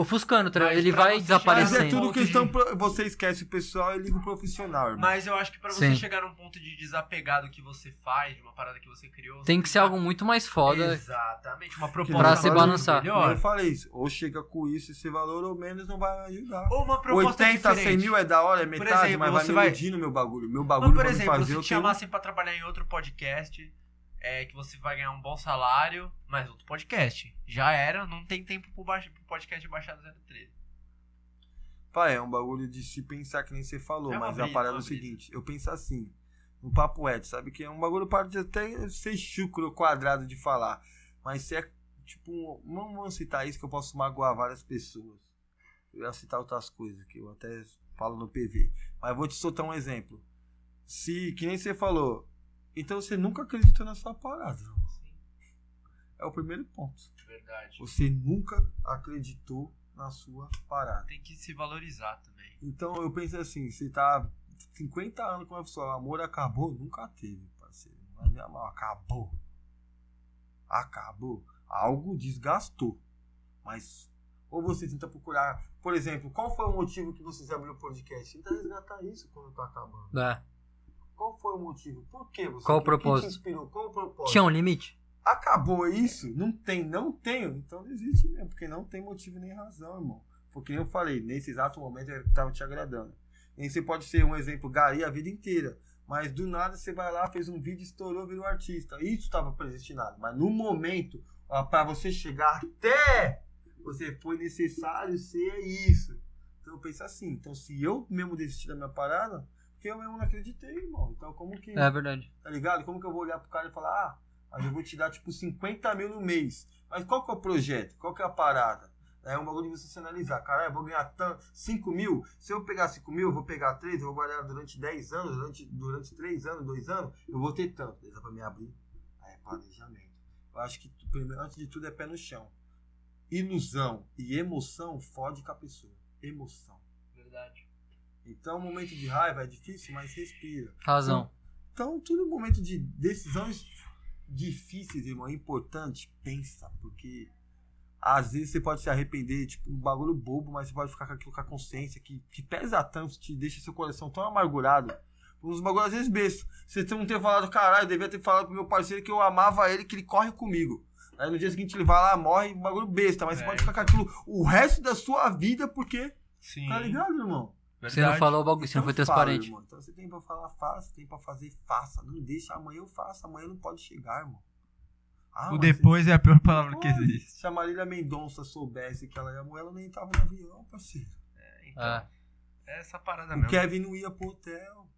ofuscando, tá? Mas ele vai você mas desaparecendo. é tudo questão. de- pro- Você esquece o pessoal e liga o profissional, irmão. Mas eu acho que pra você Sim. chegar num ponto de desapegar do que você faz, de uma parada que você criou. Tem que ser algo muito mais foda. Exatamente, uma proposta Pra se balançar. melhor. Eu falei isso. Ou chega com isso, esse valor, ou menos não vai ajudar. Ou uma proposta 80, 100 diferente. mil é da hora, é Por metade, exemplo, mas vai você me vai- meu bagulho. Meu Mas, bagulho por pra me exemplo, fazer, se eu te tenho... chamassem pra trabalhar em outro podcast, é, que você vai ganhar um bom salário, mas outro podcast. Já era, não tem tempo pro, baix- pro podcast de Baixada 013. Pai, é um bagulho de se pensar que nem você falou, É mas brisa, a parada é uma o seguinte, eu penso assim, no papo reto, sabe? Que é um bagulho para de até ser chucro quadrado de falar. Mas se é, tipo, não vamos citar isso que eu posso magoar várias pessoas. Eu ia citar outras coisas que eu até falo no PV. Mas vou te soltar um exemplo. Se, que nem você falou, então você nunca acreditou na sua parada. É o primeiro ponto. Verdade. Você nunca acreditou na sua parada. Tem que se valorizar também. Então eu penso assim, você tá 50 anos com uma pessoa, o amor acabou? Nunca teve, parceiro. Não vai me amar, acabou. Acabou. Algo desgastou. Mas, ou você tenta procurar, por exemplo, qual foi o motivo que vocês abriram o podcast? Tenta resgatar isso quando tá acabando. É. Qual foi o motivo? Por que você? Qual o propósito? inspirou? Qual o propósito? Tinha um limite? Acabou isso? Não tem, não tenho. Então desiste mesmo, porque não tem motivo nem razão, irmão. Porque eu falei, nesse exato momento eu tava te agradando. E você pode ser um exemplo, Gari, a vida inteira. Mas do nada você vai lá, fez um vídeo, estourou, virou artista. Isso estava predestinado. Mas no momento, para você chegar até você foi necessário ser isso. Então eu penso assim. Então se eu mesmo desistir da minha parada, porque eu mesmo não acreditei, irmão. Então como que. É verdade. Tá ligado? Como que eu vou olhar pro cara e falar, ah, mas eu vou te dar tipo 50 mil no mês. Mas qual que é o projeto? Qual que é a parada? É um bagulho de você se analisar. Caralho, eu vou ganhar tanto, 5 mil. Se eu pegar 5 mil, eu vou pegar 3, eu vou guardar durante 10 anos, durante, durante 3 anos, 2 anos, eu vou ter tanto. Beleza pra me abrir? Aí é planejamento. Eu acho que primeiro, antes de tudo é pé no chão. Ilusão e emoção fode com a pessoa. Emoção. Verdade. Então, momento de raiva é difícil, mas respira. Razão. Então, todo momento de decisões difíceis, irmão, é importante, pensa, porque às vezes você pode se arrepender, tipo, um bagulho bobo, mas você pode ficar com aquilo com a consciência que, que pesa tanto, te deixa seu coração tão amargurado. Uns bagulhos às vezes bestos. Você não ter falado, caralho, eu devia ter falado pro meu parceiro que eu amava ele, que ele corre comigo. Aí no dia seguinte ele vai lá, morre, um bagulho besta, mas você É, pode ficar com aquilo o resto da sua vida, porque. Sim. Tá ligado, irmão? Você não falou o bagulho, você não foi Então fala, transparente. irmão. Então você tem pra falar, faça. Tem pra fazer, faça. Não deixa, amanhã eu faço. Amanhã não pode chegar, irmão. Ah, O depois é a pior palavra você- que existe. Se a Marília Mendonça soubesse que ela ia morrer, ela nem tava no avião, parceiro. Então, É. é essa parada O mesmo. Kevin não ia pro hotel.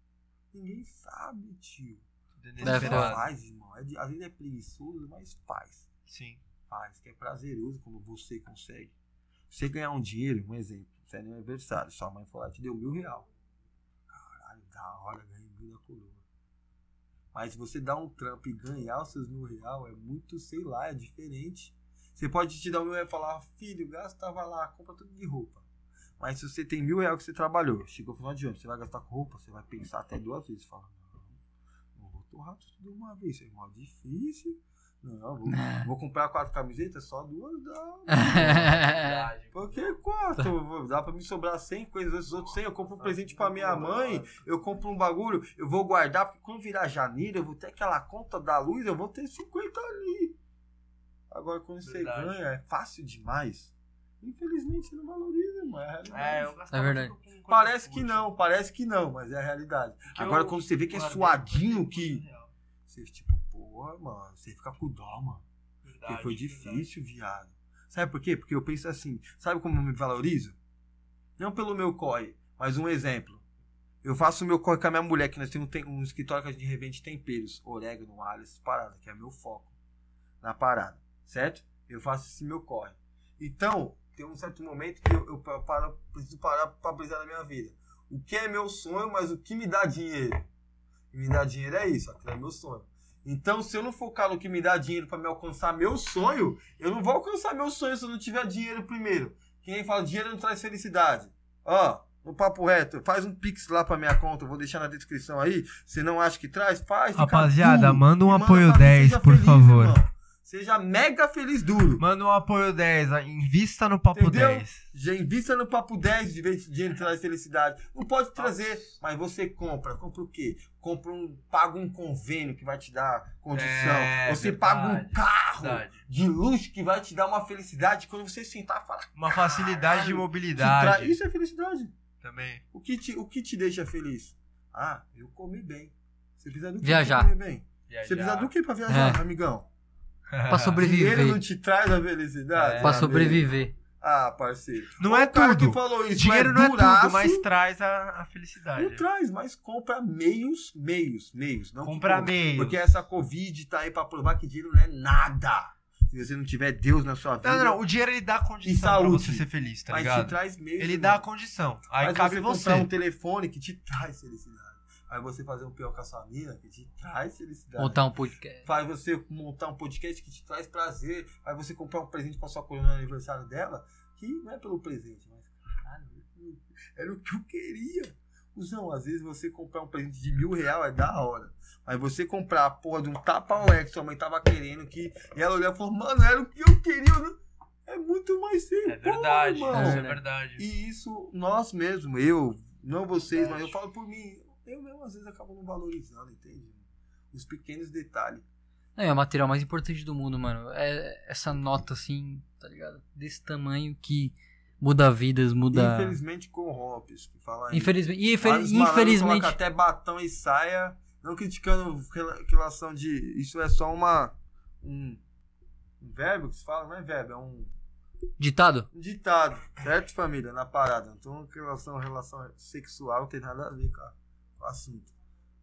Ninguém sabe, tio. Tudo É Você faz, irmão. É de- às vezes é preguiçoso, mas faz. Sim. faz, que é prazeroso quando você consegue. Você ganhar um dinheiro, um exemplo, você é aniversário, sua mãe e te deu mil real. Caralho, da hora, ganhei mil da coroa. Mas você dar um trampo e ganhar os seus mil real é muito, sei lá, é diferente. Você pode te dar um mil real e falar, filho, gastava lá, compra tudo de roupa. Mas se você tem mil real que você trabalhou, chegou no final de ano, você vai gastar com roupa, você vai pensar até duas vezes. Fala, não, não vou torrar tudo de uma vez, é mó difícil. Não, vou, vou comprar quatro camisetas, só duas dá. É. Por que quatro? Dá pra me sobrar 100 coisas, esses outros 100 eu compro um presente pra minha mãe, eu compro um bagulho, eu vou guardar, porque quando virar janeiro eu vou ter aquela conta da luz, eu vou ter 50 ali. Agora quando você Verdade. ganha, é fácil demais. Infelizmente você não valoriza, mas é a realidade. É, eu É verdade. Parece que não, parece que não, mas é a realidade. Agora eu quando você vê que é suadinho, que. real. Você tipo, porra, mano, você fica com dó, mano. Porque Verdade, foi verdade. difícil, viado. Sabe por quê? Porque eu penso assim, sabe como eu me valorizo? Não pelo meu corre, mas um exemplo. Eu faço o meu corre com a minha mulher, que nós temos um, um escritório que a gente revende temperos, orégano, alho, essas paradas, que é meu foco na parada, certo? Eu faço esse meu corre. Então, tem um certo momento que eu, eu pa- paro, preciso parar pra brisar na minha vida. O que é meu sonho, mas o que me dá dinheiro? Me dá dinheiro é isso, aquilo é meu sonho. Então, se eu não focar no que me dá dinheiro pra me alcançar meu sonho, eu não vou alcançar meu sonho se eu não tiver dinheiro primeiro. Quem fala dinheiro não traz felicidade. Ó, no papo reto, faz um pix lá pra minha conta, eu vou deixar na descrição aí. Você não acha que traz? Faz. Rapaziada, manda um Manda apoio pra mim, 10, seja por feliz, favor. irmão. Seja mega feliz duro. Manda um apoio 10, invista no Papo Entendeu? 10. Já invista no papo 10 de vez de dinheiro traz felicidade. Não pode trazer, mas você compra. Compra o quê? Compra um. Paga um convênio que vai te dar condição. É, você verdade, paga um carro Verdade. de luxo que vai te dar uma felicidade quando você sentar e falar. Uma facilidade de que tra- mobilidade. Isso é felicidade. Também. O que, te, o que te deixa feliz? Ah, eu comi bem. Você precisa do que Viajar. comer bem? Viajar. Você precisa do que pra viajar, É. amigão? [laughs] Pra Dinheiro não sobreviver. te traz a felicidade? É. Pra sobreviver. Ah, parceiro. Não O é tudo. que falou isso Dinheiro não é duraço, tudo, mas traz a, a felicidade. Não traz, mas compra meios, meios, meios. Não compra. meio. Porque essa Covid tá aí pra provar que dinheiro não é nada. Se você não tiver Deus na sua vida. Não, não, não. O dinheiro ele dá a condição E saúde. pra você ser feliz, tá mas ligado? te traz meios. Ele dá a condição. Aí Faz cabe você você. comprar um telefone que te traz felicidade. Aí você fazer um pior com a sua mina que te traz felicidade. Montar um podcast. Faz você montar um podcast que te traz prazer. Aí você comprar um presente pra sua coluna no aniversário dela, que não é pelo presente, mas caralho, era o que eu queria. Cusão, às vezes você comprar um presente de mil real é da hora. Aí você comprar a porra de um tapa que sua mãe tava querendo que. E ela olhou e falou, mano, era o que eu queria. não- É muito mais simples. É verdade, mano. é É. verdade. E isso, nós mesmo, eu, não vocês, mas eu falo por mim, eu mesmo às vezes acabo não valorizando, entende? Os pequenos detalhes. Não, é o material mais importante do mundo, mano. É essa nota assim, tá ligado? Desse tamanho que muda vidas, muda. Infelizmente corrompe, isso que fala aí. Infelizmente. E Vários infel- malandros infelizmente. até batom e saia, não criticando rela- relação de. Isso é só uma. Um, um verbo que se fala, não é verbo, é um, Ditado? um ditado, certo, família? Na parada. Então, relação, relação sexual não tem nada a ver com, a- com o assunto.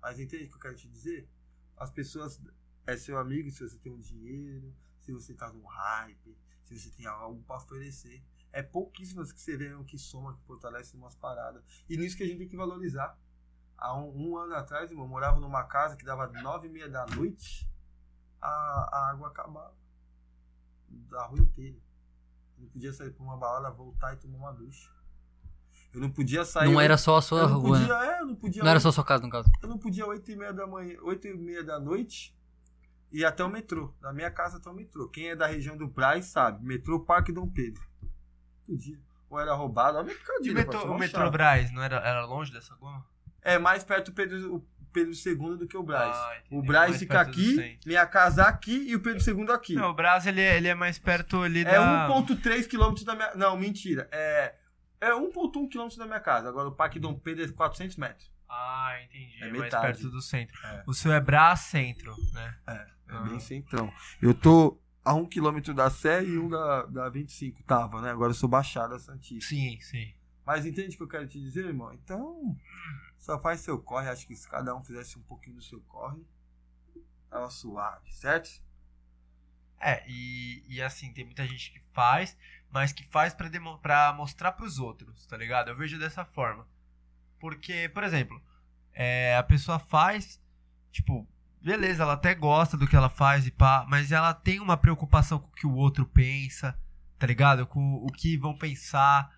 Mas entende o que eu quero te dizer? As pessoas. É seu amigo se você tem um dinheiro, se você tá num hype, se você tem algo pra oferecer. É pouquíssimas que você vê um que soma, que fortalece umas paradas. E nisso que a gente tem que valorizar. Há um, um ano atrás, irmão, eu morava numa casa que dava nove e meia da noite, a, a água acabava. Da rua inteira. Não podia sair pra uma balada, voltar e tomar uma ducha. Eu não podia sair. Não era só a sua eu não rua, né? podia, é, eu não podia. Não era só a sua casa, no caso. Eu não podia 8 e meia da manhã, 8 e meia da noite ir até o metrô. Da minha casa até o metrô. Quem é da região do Braz sabe. Metrô Parque Dom Pedro. Podia. Ou era roubado. Olha que E metro, parceiro, o Metrobras chave. não era, era longe dessa goma? É mais perto do Pedro, o Pedro II do que o Braz. Ah, o Braz Mais fica aqui, minha casa aqui e o Pedro II aqui. Não, o Brás ele, é- ele é mais perto ali é da. 1.3 km da minha... Não, mentira. É, é 1.1 km da minha casa. Agora o Parque Dom Pedro é 400 metros. Ah, entendi. É É mais perto do centro. É. O seu é Brás Centro, né? É Ah. bem centrão. Eu tô a um quilômetro da Sé e um da, da 25, tava, né? Agora eu sou Baixada Santista. Sim, sim. Mas entende o que eu quero te dizer, irmão? Então, só faz seu corre. Acho que se cada um fizesse um pouquinho do seu corre, tava suave, certo? É, e, e assim, tem muita gente que faz, mas que faz pra, pra mostrar pros outros, tá ligado? Eu vejo dessa forma. Porque, por exemplo, é, a pessoa faz, tipo, beleza, ela até gosta do que ela faz e pá, mas ela tem uma preocupação com o que o outro pensa, tá ligado? Com o que vão pensar.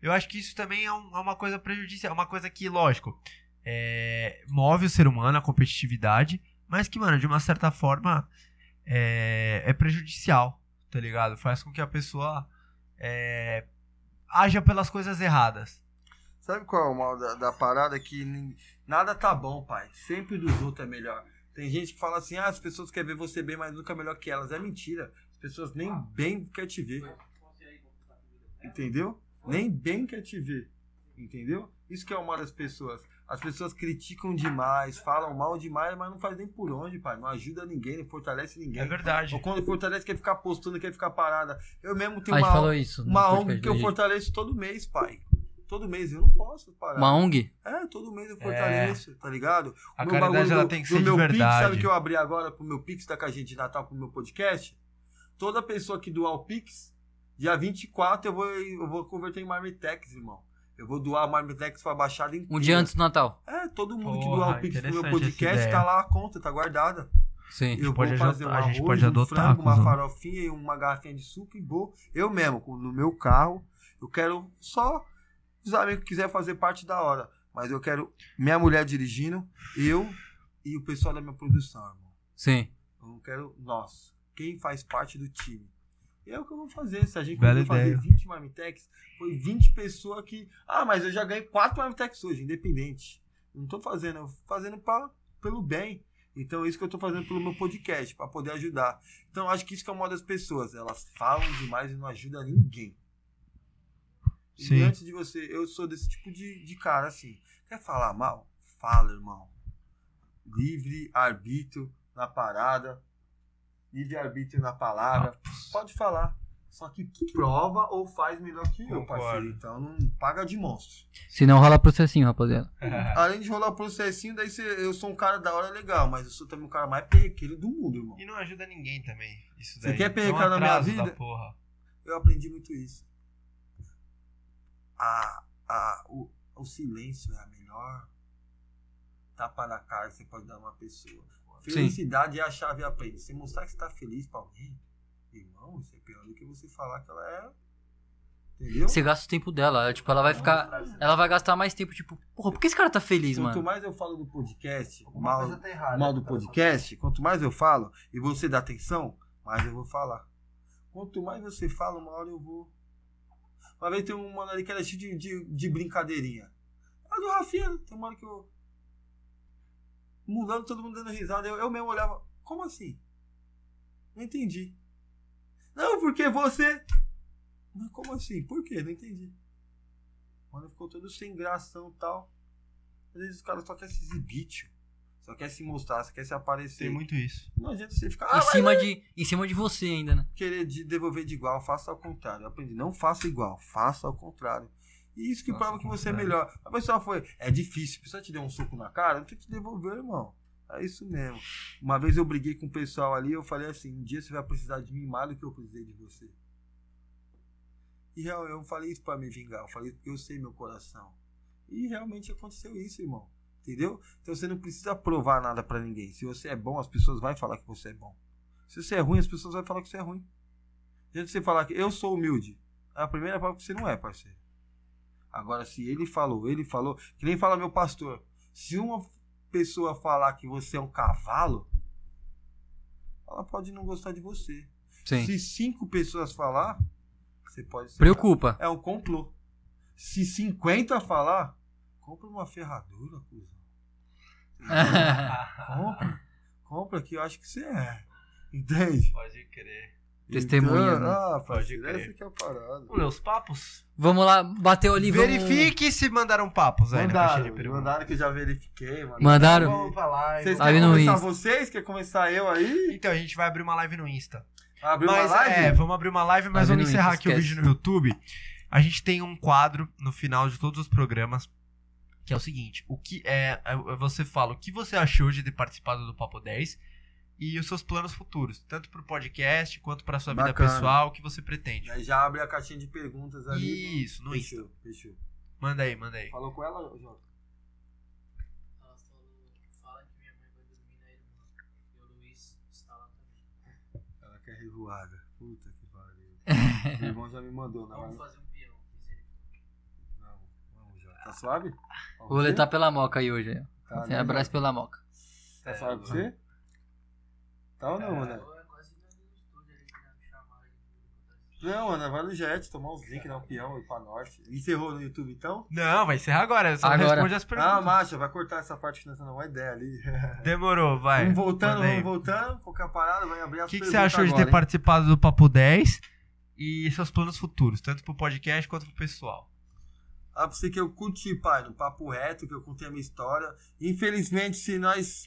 Eu acho que isso também é, um- é uma coisa prejudicial, é uma coisa que, lógico, é, move o ser humano, a competitividade, mas que, mano, de uma certa forma é, é prejudicial, tá ligado? Faz com que a pessoa é, haja pelas coisas erradas. Sabe qual é o mal da, da parada? Que nada tá bom, pai. Sempre dos outros é melhor. Tem gente que fala assim, ah, as pessoas querem ver você bem, mas nunca é melhor que elas. É mentira. As pessoas nem bem querem te ver. Entendeu? Nem bem quer te ver. Entendeu? Isso que é o mal das pessoas. As pessoas criticam demais, falam mal demais, mas não faz nem por onde, pai. Não ajuda ninguém, não fortalece ninguém. É verdade. Ou quando fortalece, quer ficar postando, quer ficar parada. Eu mesmo tenho A gente uma, falou isso. uma ONG que eu gente. fortaleço todo mês, pai. Todo mês, eu não posso parar. Uma ONG? É, todo mês eu fortaleço, tá ligado? A Meu caridade bagulho ela do- tem que do ser de meu Pix, verdade. sabe que eu abri agora pro meu Pix da caixinha de Natal pro meu podcast? Toda pessoa que doar o Pix, dia 24 eu vou, eu vou converter em Marmitex, irmão. Eu vou doar a Marmitex pra Baixada inteira. Um dia antes do Natal. É, todo mundo que Porra, doar o Pix pro meu podcast tá lá a conta, tá guardada. Sim. Eu vou fazer um adotar- a gente arroz, pode um adotar, frango, uma farofinha e uma garrafinha de suco e vou. Eu mesmo, no meu carro. Eu quero só os amigos que quiser fazer parte da hora. Mas eu quero minha mulher dirigindo, eu e o pessoal da minha produção, irmão. Sim. Eu não quero nós. Quem faz parte do time. É o que eu vou fazer. Se a gente Bela fazer ideia. 20 Marmitex, foi 20 pessoas que. Ah, mas eu já ganhei 4 Marmitex hoje, independente. Não tô fazendo, eu tô fazendo pra, pelo bem. Então é isso que eu tô fazendo pelo meu podcast, pra poder ajudar. Então acho que isso que é o mal das pessoas. Elas falam demais e não ajudam ninguém. E Sim. antes de você, eu sou desse tipo de, de cara assim. Quer falar mal? Fala, irmão. Livre arbítrio na parada. Livre arbítrio na palavra. Pode falar. Só que prova ou faz melhor que eu, parceiro. Então não paga de monstro. Se não rola processinho, rapaziada. [laughs] Além de rolar o processinho, daí cê- eu sou um cara da hora legal, mas eu sou também o cara mais perrequeiro do mundo, irmão. E não ajuda ninguém também. Isso Você quer perrecar É um na minha vida? Eu aprendi muito isso. A, a, o, o silêncio é a melhor tapa na cara que você pode dar a uma pessoa. Felicidade é a chave a aprender. Você mostrar que você tá feliz pra alguém, irmão, isso é pior do que você falar que ela é. Entendeu? Você gasta o tempo dela. Tipo, ela vai ficar. Ela vai gastar mais tempo, tipo, porra, por que esse cara tá feliz, Quanto mano? mais eu falo do podcast, mal, tá errada. mal do podcast, quanto mais eu falo e você dá atenção, mais eu vou falar. Quanto mais você fala, uma hora eu vou. Uma vez tem um mano ali que era cheio de, de, de brincadeirinha. É do Rafinha, né? tem uma hora que eu. Mudando, todo mundo dando risada. Eu, eu mesmo olhava. Como assim? Não entendi. Não, porque você. Mas como assim? Por quê? Não entendi. Mano, ficou todo sem gração e tal. Às vezes os caras só querem se exibir, tio. Só quer se mostrar, só quer se aparecer. Tem muito isso. Não adianta você ficar. Em Ah, mas cima, de, em cima de você ainda, né? querer de devolver de igual, faça ao contrário. Eu aprendi, não faça igual, faça ao contrário. E isso que Faça prova que você é melhor. A pessoa foi, é difícil, a pessoa te deu um soco na cara, não tem que te devolver, irmão. É isso mesmo. Uma vez eu briguei com o pessoal ali, eu falei assim, um dia você vai precisar de mim mais do que eu precisei de você. E real- eu falei isso pra me vingar, eu falei porque eu sei meu coração. E realmente aconteceu isso, irmão. Entendeu? Então você não precisa provar nada pra ninguém. Se você é bom, as pessoas vão falar que você é bom. Se você é ruim, as pessoas vão falar que você é ruim. Gente, você falar que eu sou humilde, é a primeira prova que você não é, parceiro. Agora, se ele falou, ele falou, que nem fala meu pastor, se uma pessoa falar que você é um cavalo, ela pode não gostar de você. Sim. Se cinco pessoas falar, você pode ser. Preocupa. É um complô. Se 50 falar, compra uma ferradura, cuzão. [laughs] Compra. Compra que eu acho que você é. Entende? Pode crer. Testemunha, Então, né? Ah, Pode crer. essa que é a parada. Vamos ler os papos? Vamos lá, bateu ali, vamos... Verifique se mandaram papos aí na caixa de Mandaram, perguntas. mandaram que eu já verifiquei. Mandaram. Mandaram? Vamos pra live. Vocês querem começar Insta. vocês? Quer começar eu aí? Então, a gente vai abrir uma live no Insta. Abrir mas, uma live? É, vamos abrir uma live, mas Live vamos encerrar Insta, aqui o esquece. vídeo no YouTube. A gente tem um quadro no final de todos os programas, que é o seguinte, o que é, é- você fala o que você achou de ter participado do Papo 10 e os seus planos futuros, tanto pro podcast quanto pra sua vida Bacana. pessoal, o que você pretende. Aí já abre a caixinha de perguntas ali. Isso, no Insta. Fechou, fechou. Manda aí, manda aí. Falou com ela, Jota? Ela falou, fala que minha mãe vai dormir na irmã. E o Luiz está lá também. Ela quer revoada. Puta que pariu. [laughs] o irmão já me mandou, não. Vamos Vai... fazer um peão. Não, vamos já. Tá suave? Vou roletar pela moca aí hoje. ó. Tá, Tem né, abraço pela moca. Tá suave pra você? Tá ou não, Ana? Não, Ana, vai no jet, tomar uns links, dar um peão, ir pra norte. Encerrou no YouTube então? Não, vai encerrar agora. Só Agora. responde as Ah, perguntas. macha, vai cortar essa parte que nós não uma ideia ali. [laughs] Demorou, vai. vamos voltando, vamos voltando. Qualquer parada, vai abrir as O que, que você perguntas achou de agora, ter hein? participado do Papo 10 e seus planos futuros, tanto pro podcast quanto pro pessoal? Ah, pra você que eu curti, pai, no papo reto, que eu contei a minha história. Infelizmente, se nós.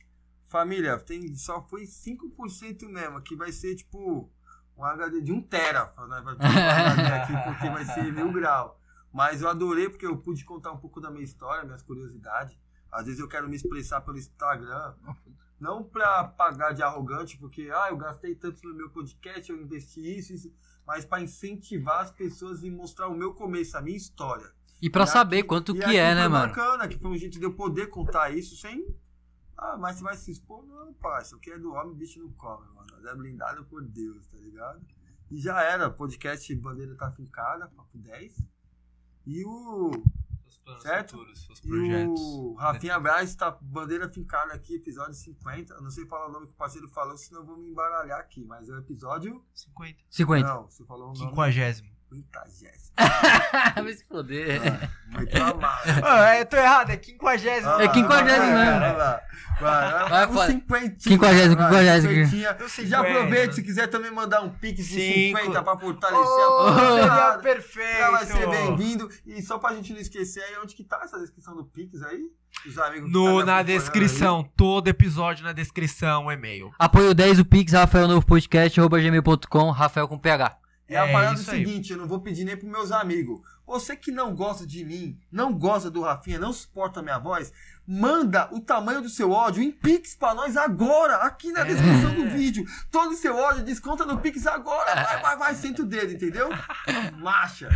Família, tem, só foi 5% mesmo, que vai ser tipo um HD de 1 tera. Nós vai um aqui, porque vai ser [laughs] mil grau. Mas eu adorei porque eu pude contar um pouco da minha história, minhas curiosidades. Às vezes eu quero me expressar pelo Instagram. Não pra pagar de arrogante, porque ah, eu gastei tanto no meu podcast, eu investi isso, isso. Mas pra incentivar as pessoas e mostrar o meu começo, a minha história. E pra E saber aqui- quanto que é, né, foi mano? bacana, que foi um jeito de eu poder contar isso sem. Ah, mas você vai se expor? Não, parça. O que é do homem, bicho não come, mano. É blindado por Deus, tá ligado? E já era. Podcast Bandeira tá fincada, papo 10. E o. Os planos certo? futuros, seus projetos. E o Rafinha? Braz tá bandeira fincada aqui, episódio 50. Eu não sei falar o nome que o parceiro falou, senão eu vou me embaralhar aqui. Mas é o episódio. 50. 50. Não, você falou o nome. 50. Quintagésima. [laughs] Vai se foder. Ah, Muito amado. Ah, eu tô errado, é quinquagésima. Ah, é quinquagésima mesmo. Vai lá. Vai lá. Vai, vai, um cinquentinho. Quinquagésima, quinquagésima. Já aproveita, se quiser também mandar um pix de 50 pra fortalecer oh, a perfeito. Já vai ser bem-vindo. E só pra gente não esquecer aí, onde que tá essa descrição do pix aí? No, tá na descrição, aí. todo episódio na descrição, o e-mail. Apoio 10, o Pix, Rafael Novo Podcast, gmail.com, Rafael com PH. E a É parada é o seguinte, eu não vou pedir nem pros meus amigos. Você que não gosta de mim, não gosta do Rafinha, não suporta a minha voz, manda o tamanho do seu ódio em Pix pra nós agora, aqui na É. descrição do vídeo. Todo o seu ódio desconta no Pix agora. Vai, vai, vai, senta o dedo, entendeu? [laughs] Marcha.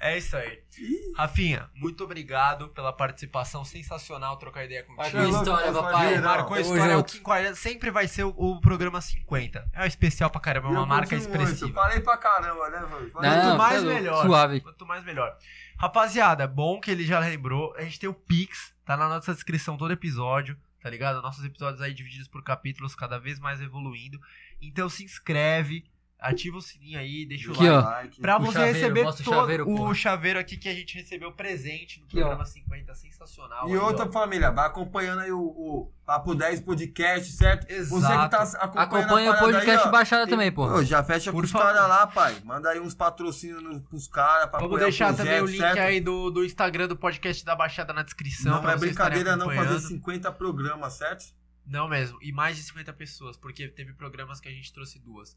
É isso aí. Ih, Rafinha, muito obrigado pela participação sensacional, trocar ideia contigo. Marcou história, papai. Marcou história, é o junto. 50, sempre vai ser o, o programa 50. É um especial pra caramba, é uma marca curti muito. Eu expressiva. falei pra caramba, né, mano? Quanto mais melhor. suave. Quanto mais melhor. Rapaziada, bom que ele já lembrou. A gente tem o Pix, tá na nossa descrição todo episódio, tá ligado? Nossos episódios aí divididos por capítulos, cada vez mais evoluindo. Então se inscreve, ativa o sininho aí, deixa Aqui, o ó. like. like. Pra você chaveiro, receber o todo chaveiro, o chaveiro aqui que a gente recebeu presente no Aqui, ó. programa 50, sensacional. E aí, outra ó. família, vai acompanhando aí o, o Papo 10 Podcast, certo? Você que Exato. tá acompanhando Acompanha a o podcast aí, ó, Baixada também, porra. Ô, já fecha Por com os caras lá, pai. Manda aí uns patrocínios nos- pros caras Vamos deixar o também o projeto, link certo? aí do, do Instagram do podcast da Baixada na descrição. Não é brincadeira não fazer acompanhando. 50 programas, certo? Não mesmo, e mais de 50 pessoas, porque teve programas que a gente trouxe duas.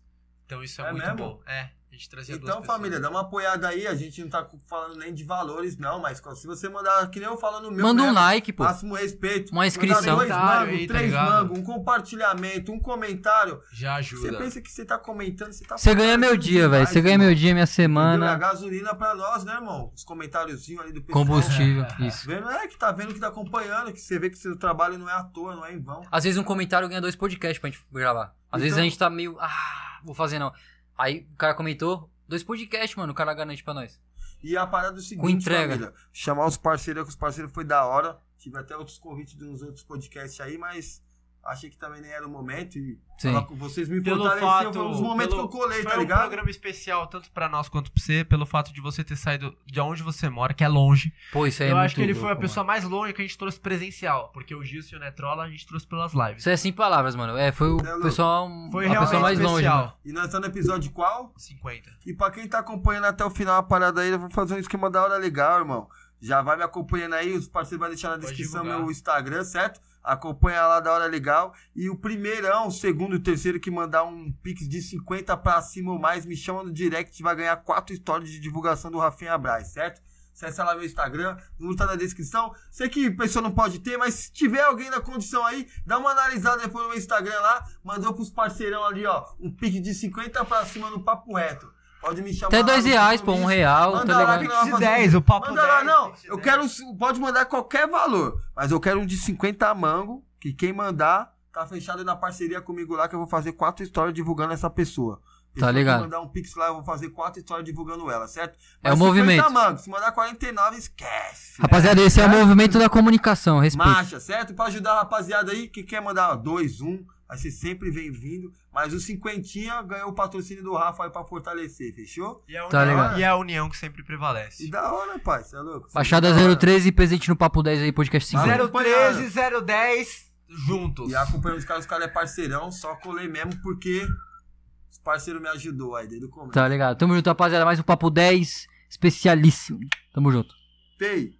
Então isso é, É muito mesmo? bom. É, a gente trazia duas Então, pessoas. família, dá uma apoiada aí. A gente não tá falando nem de valores, não, mas se você mandar, que nem eu falo no meu, Manda um mesmo, like, pô. Máximo respeito. Uma inscrição. Mandar dois mangos, aí, tá três mangos, um compartilhamento, um comentário. Já Você ajuda. pensa que você tá comentando, você tá Você ganha meu dia, velho. Você ganha meu dia, minha Entendeu? É a semana. gasolina pra nós, né, irmão? Os comentáriozinhos ali do pessoal. Combustível, [laughs] isso. Vendo, é que tá vendo que tá acompanhando, que você vê que seu trabalho não é à toa, não é em vão. Às vezes um comentário ganha dois podcasts pra gente gravar. Às vezes a Então- gente tá meio. Ah, vou fazer não. Aí o cara comentou, dois podcasts, mano, o cara garante pra nós. E a parada é o seguinte, Com entrega. família. Chamar os parceiros, que os parceiros foi da hora. Tive até outros convites de uns outros podcasts aí, mas achei que também nem era o momento. E Sim. falar com vocês me Pelo fato, Foi um dos momentos pelo- que eu colei, foi tá um ligado? programa especial tanto pra nós quanto pra você, pelo fato de você ter saído de onde você mora, que é longe. Pô, isso aí é Eu muito acho que ele foi a louco, pessoa mais longe que a gente trouxe presencial, porque o Gilson e o Netrola a gente trouxe pelas mano. lives. Isso é sem palavras, mano. É, foi o É louco. pessoal. Foi a realmente pessoa mais longe, especial. mano. E nós estamos no episódio qual? 50. E pra quem tá acompanhando até o final a parada aí, eu vou fazer um esquema da hora legal, irmão. Já vai me acompanhando aí, os parceiros vão deixar na Pode descrição divulgar. meu Instagram, certo? Acompanha lá da hora legal. E o primeirão, o segundo e o terceiro que mandar um pix de 50 pra cima ou mais, me chama no direct vai ganhar quatro stories de divulgação do Rafinha Braz, certo? Acessa lá meu Instagram, o número tá na descrição. Sei que a pessoa não pode ter, mas se tiver alguém na condição aí, dá uma analisada depois no meu Instagram lá. Mandou pros parceirão ali, ó, um pique de 50 pra cima no papo reto. Pode me chamar. Até lá dois reais, pô, um real, Manda tá lá ligado? fazer 10, o papo Manda lá, 10, não. tem que ser Eu 10. quero. Pode mandar qualquer valor. Mas eu quero um de 50 mango. Que quem mandar tá fechado na parceria comigo lá. Que eu vou fazer quatro stories divulgando essa pessoa. Que ligado. mandar um pix lá, eu vou fazer quatro stories divulgando ela, certo? É o 50 movimento. mango. Se mandar 49, esquece. Rapaziada, esse é o certo? movimento da comunicação, respeito. Marcha, certo? Pra ajudar a rapaziada aí que quer mandar ó, dois, um, vai ser sempre bem-vindo. Mas o cinquentinha ganhou o patrocínio do Rafa aí pra fortalecer, fechou? E a, Tá e a união que sempre E prevalece. da hora, pai, você é louco? Baixada Da hora. 013 presente no Papo 10 aí, podcast 50. 013, 010, juntos. E acompanhando os caras, os caras é parceirão, só colei mesmo porque os parceiros me ajudou aí desde o começo. Tá ligado? Tamo junto, rapaziada. Mais um Papo 10 especialíssimo. Tamo junto. Fei.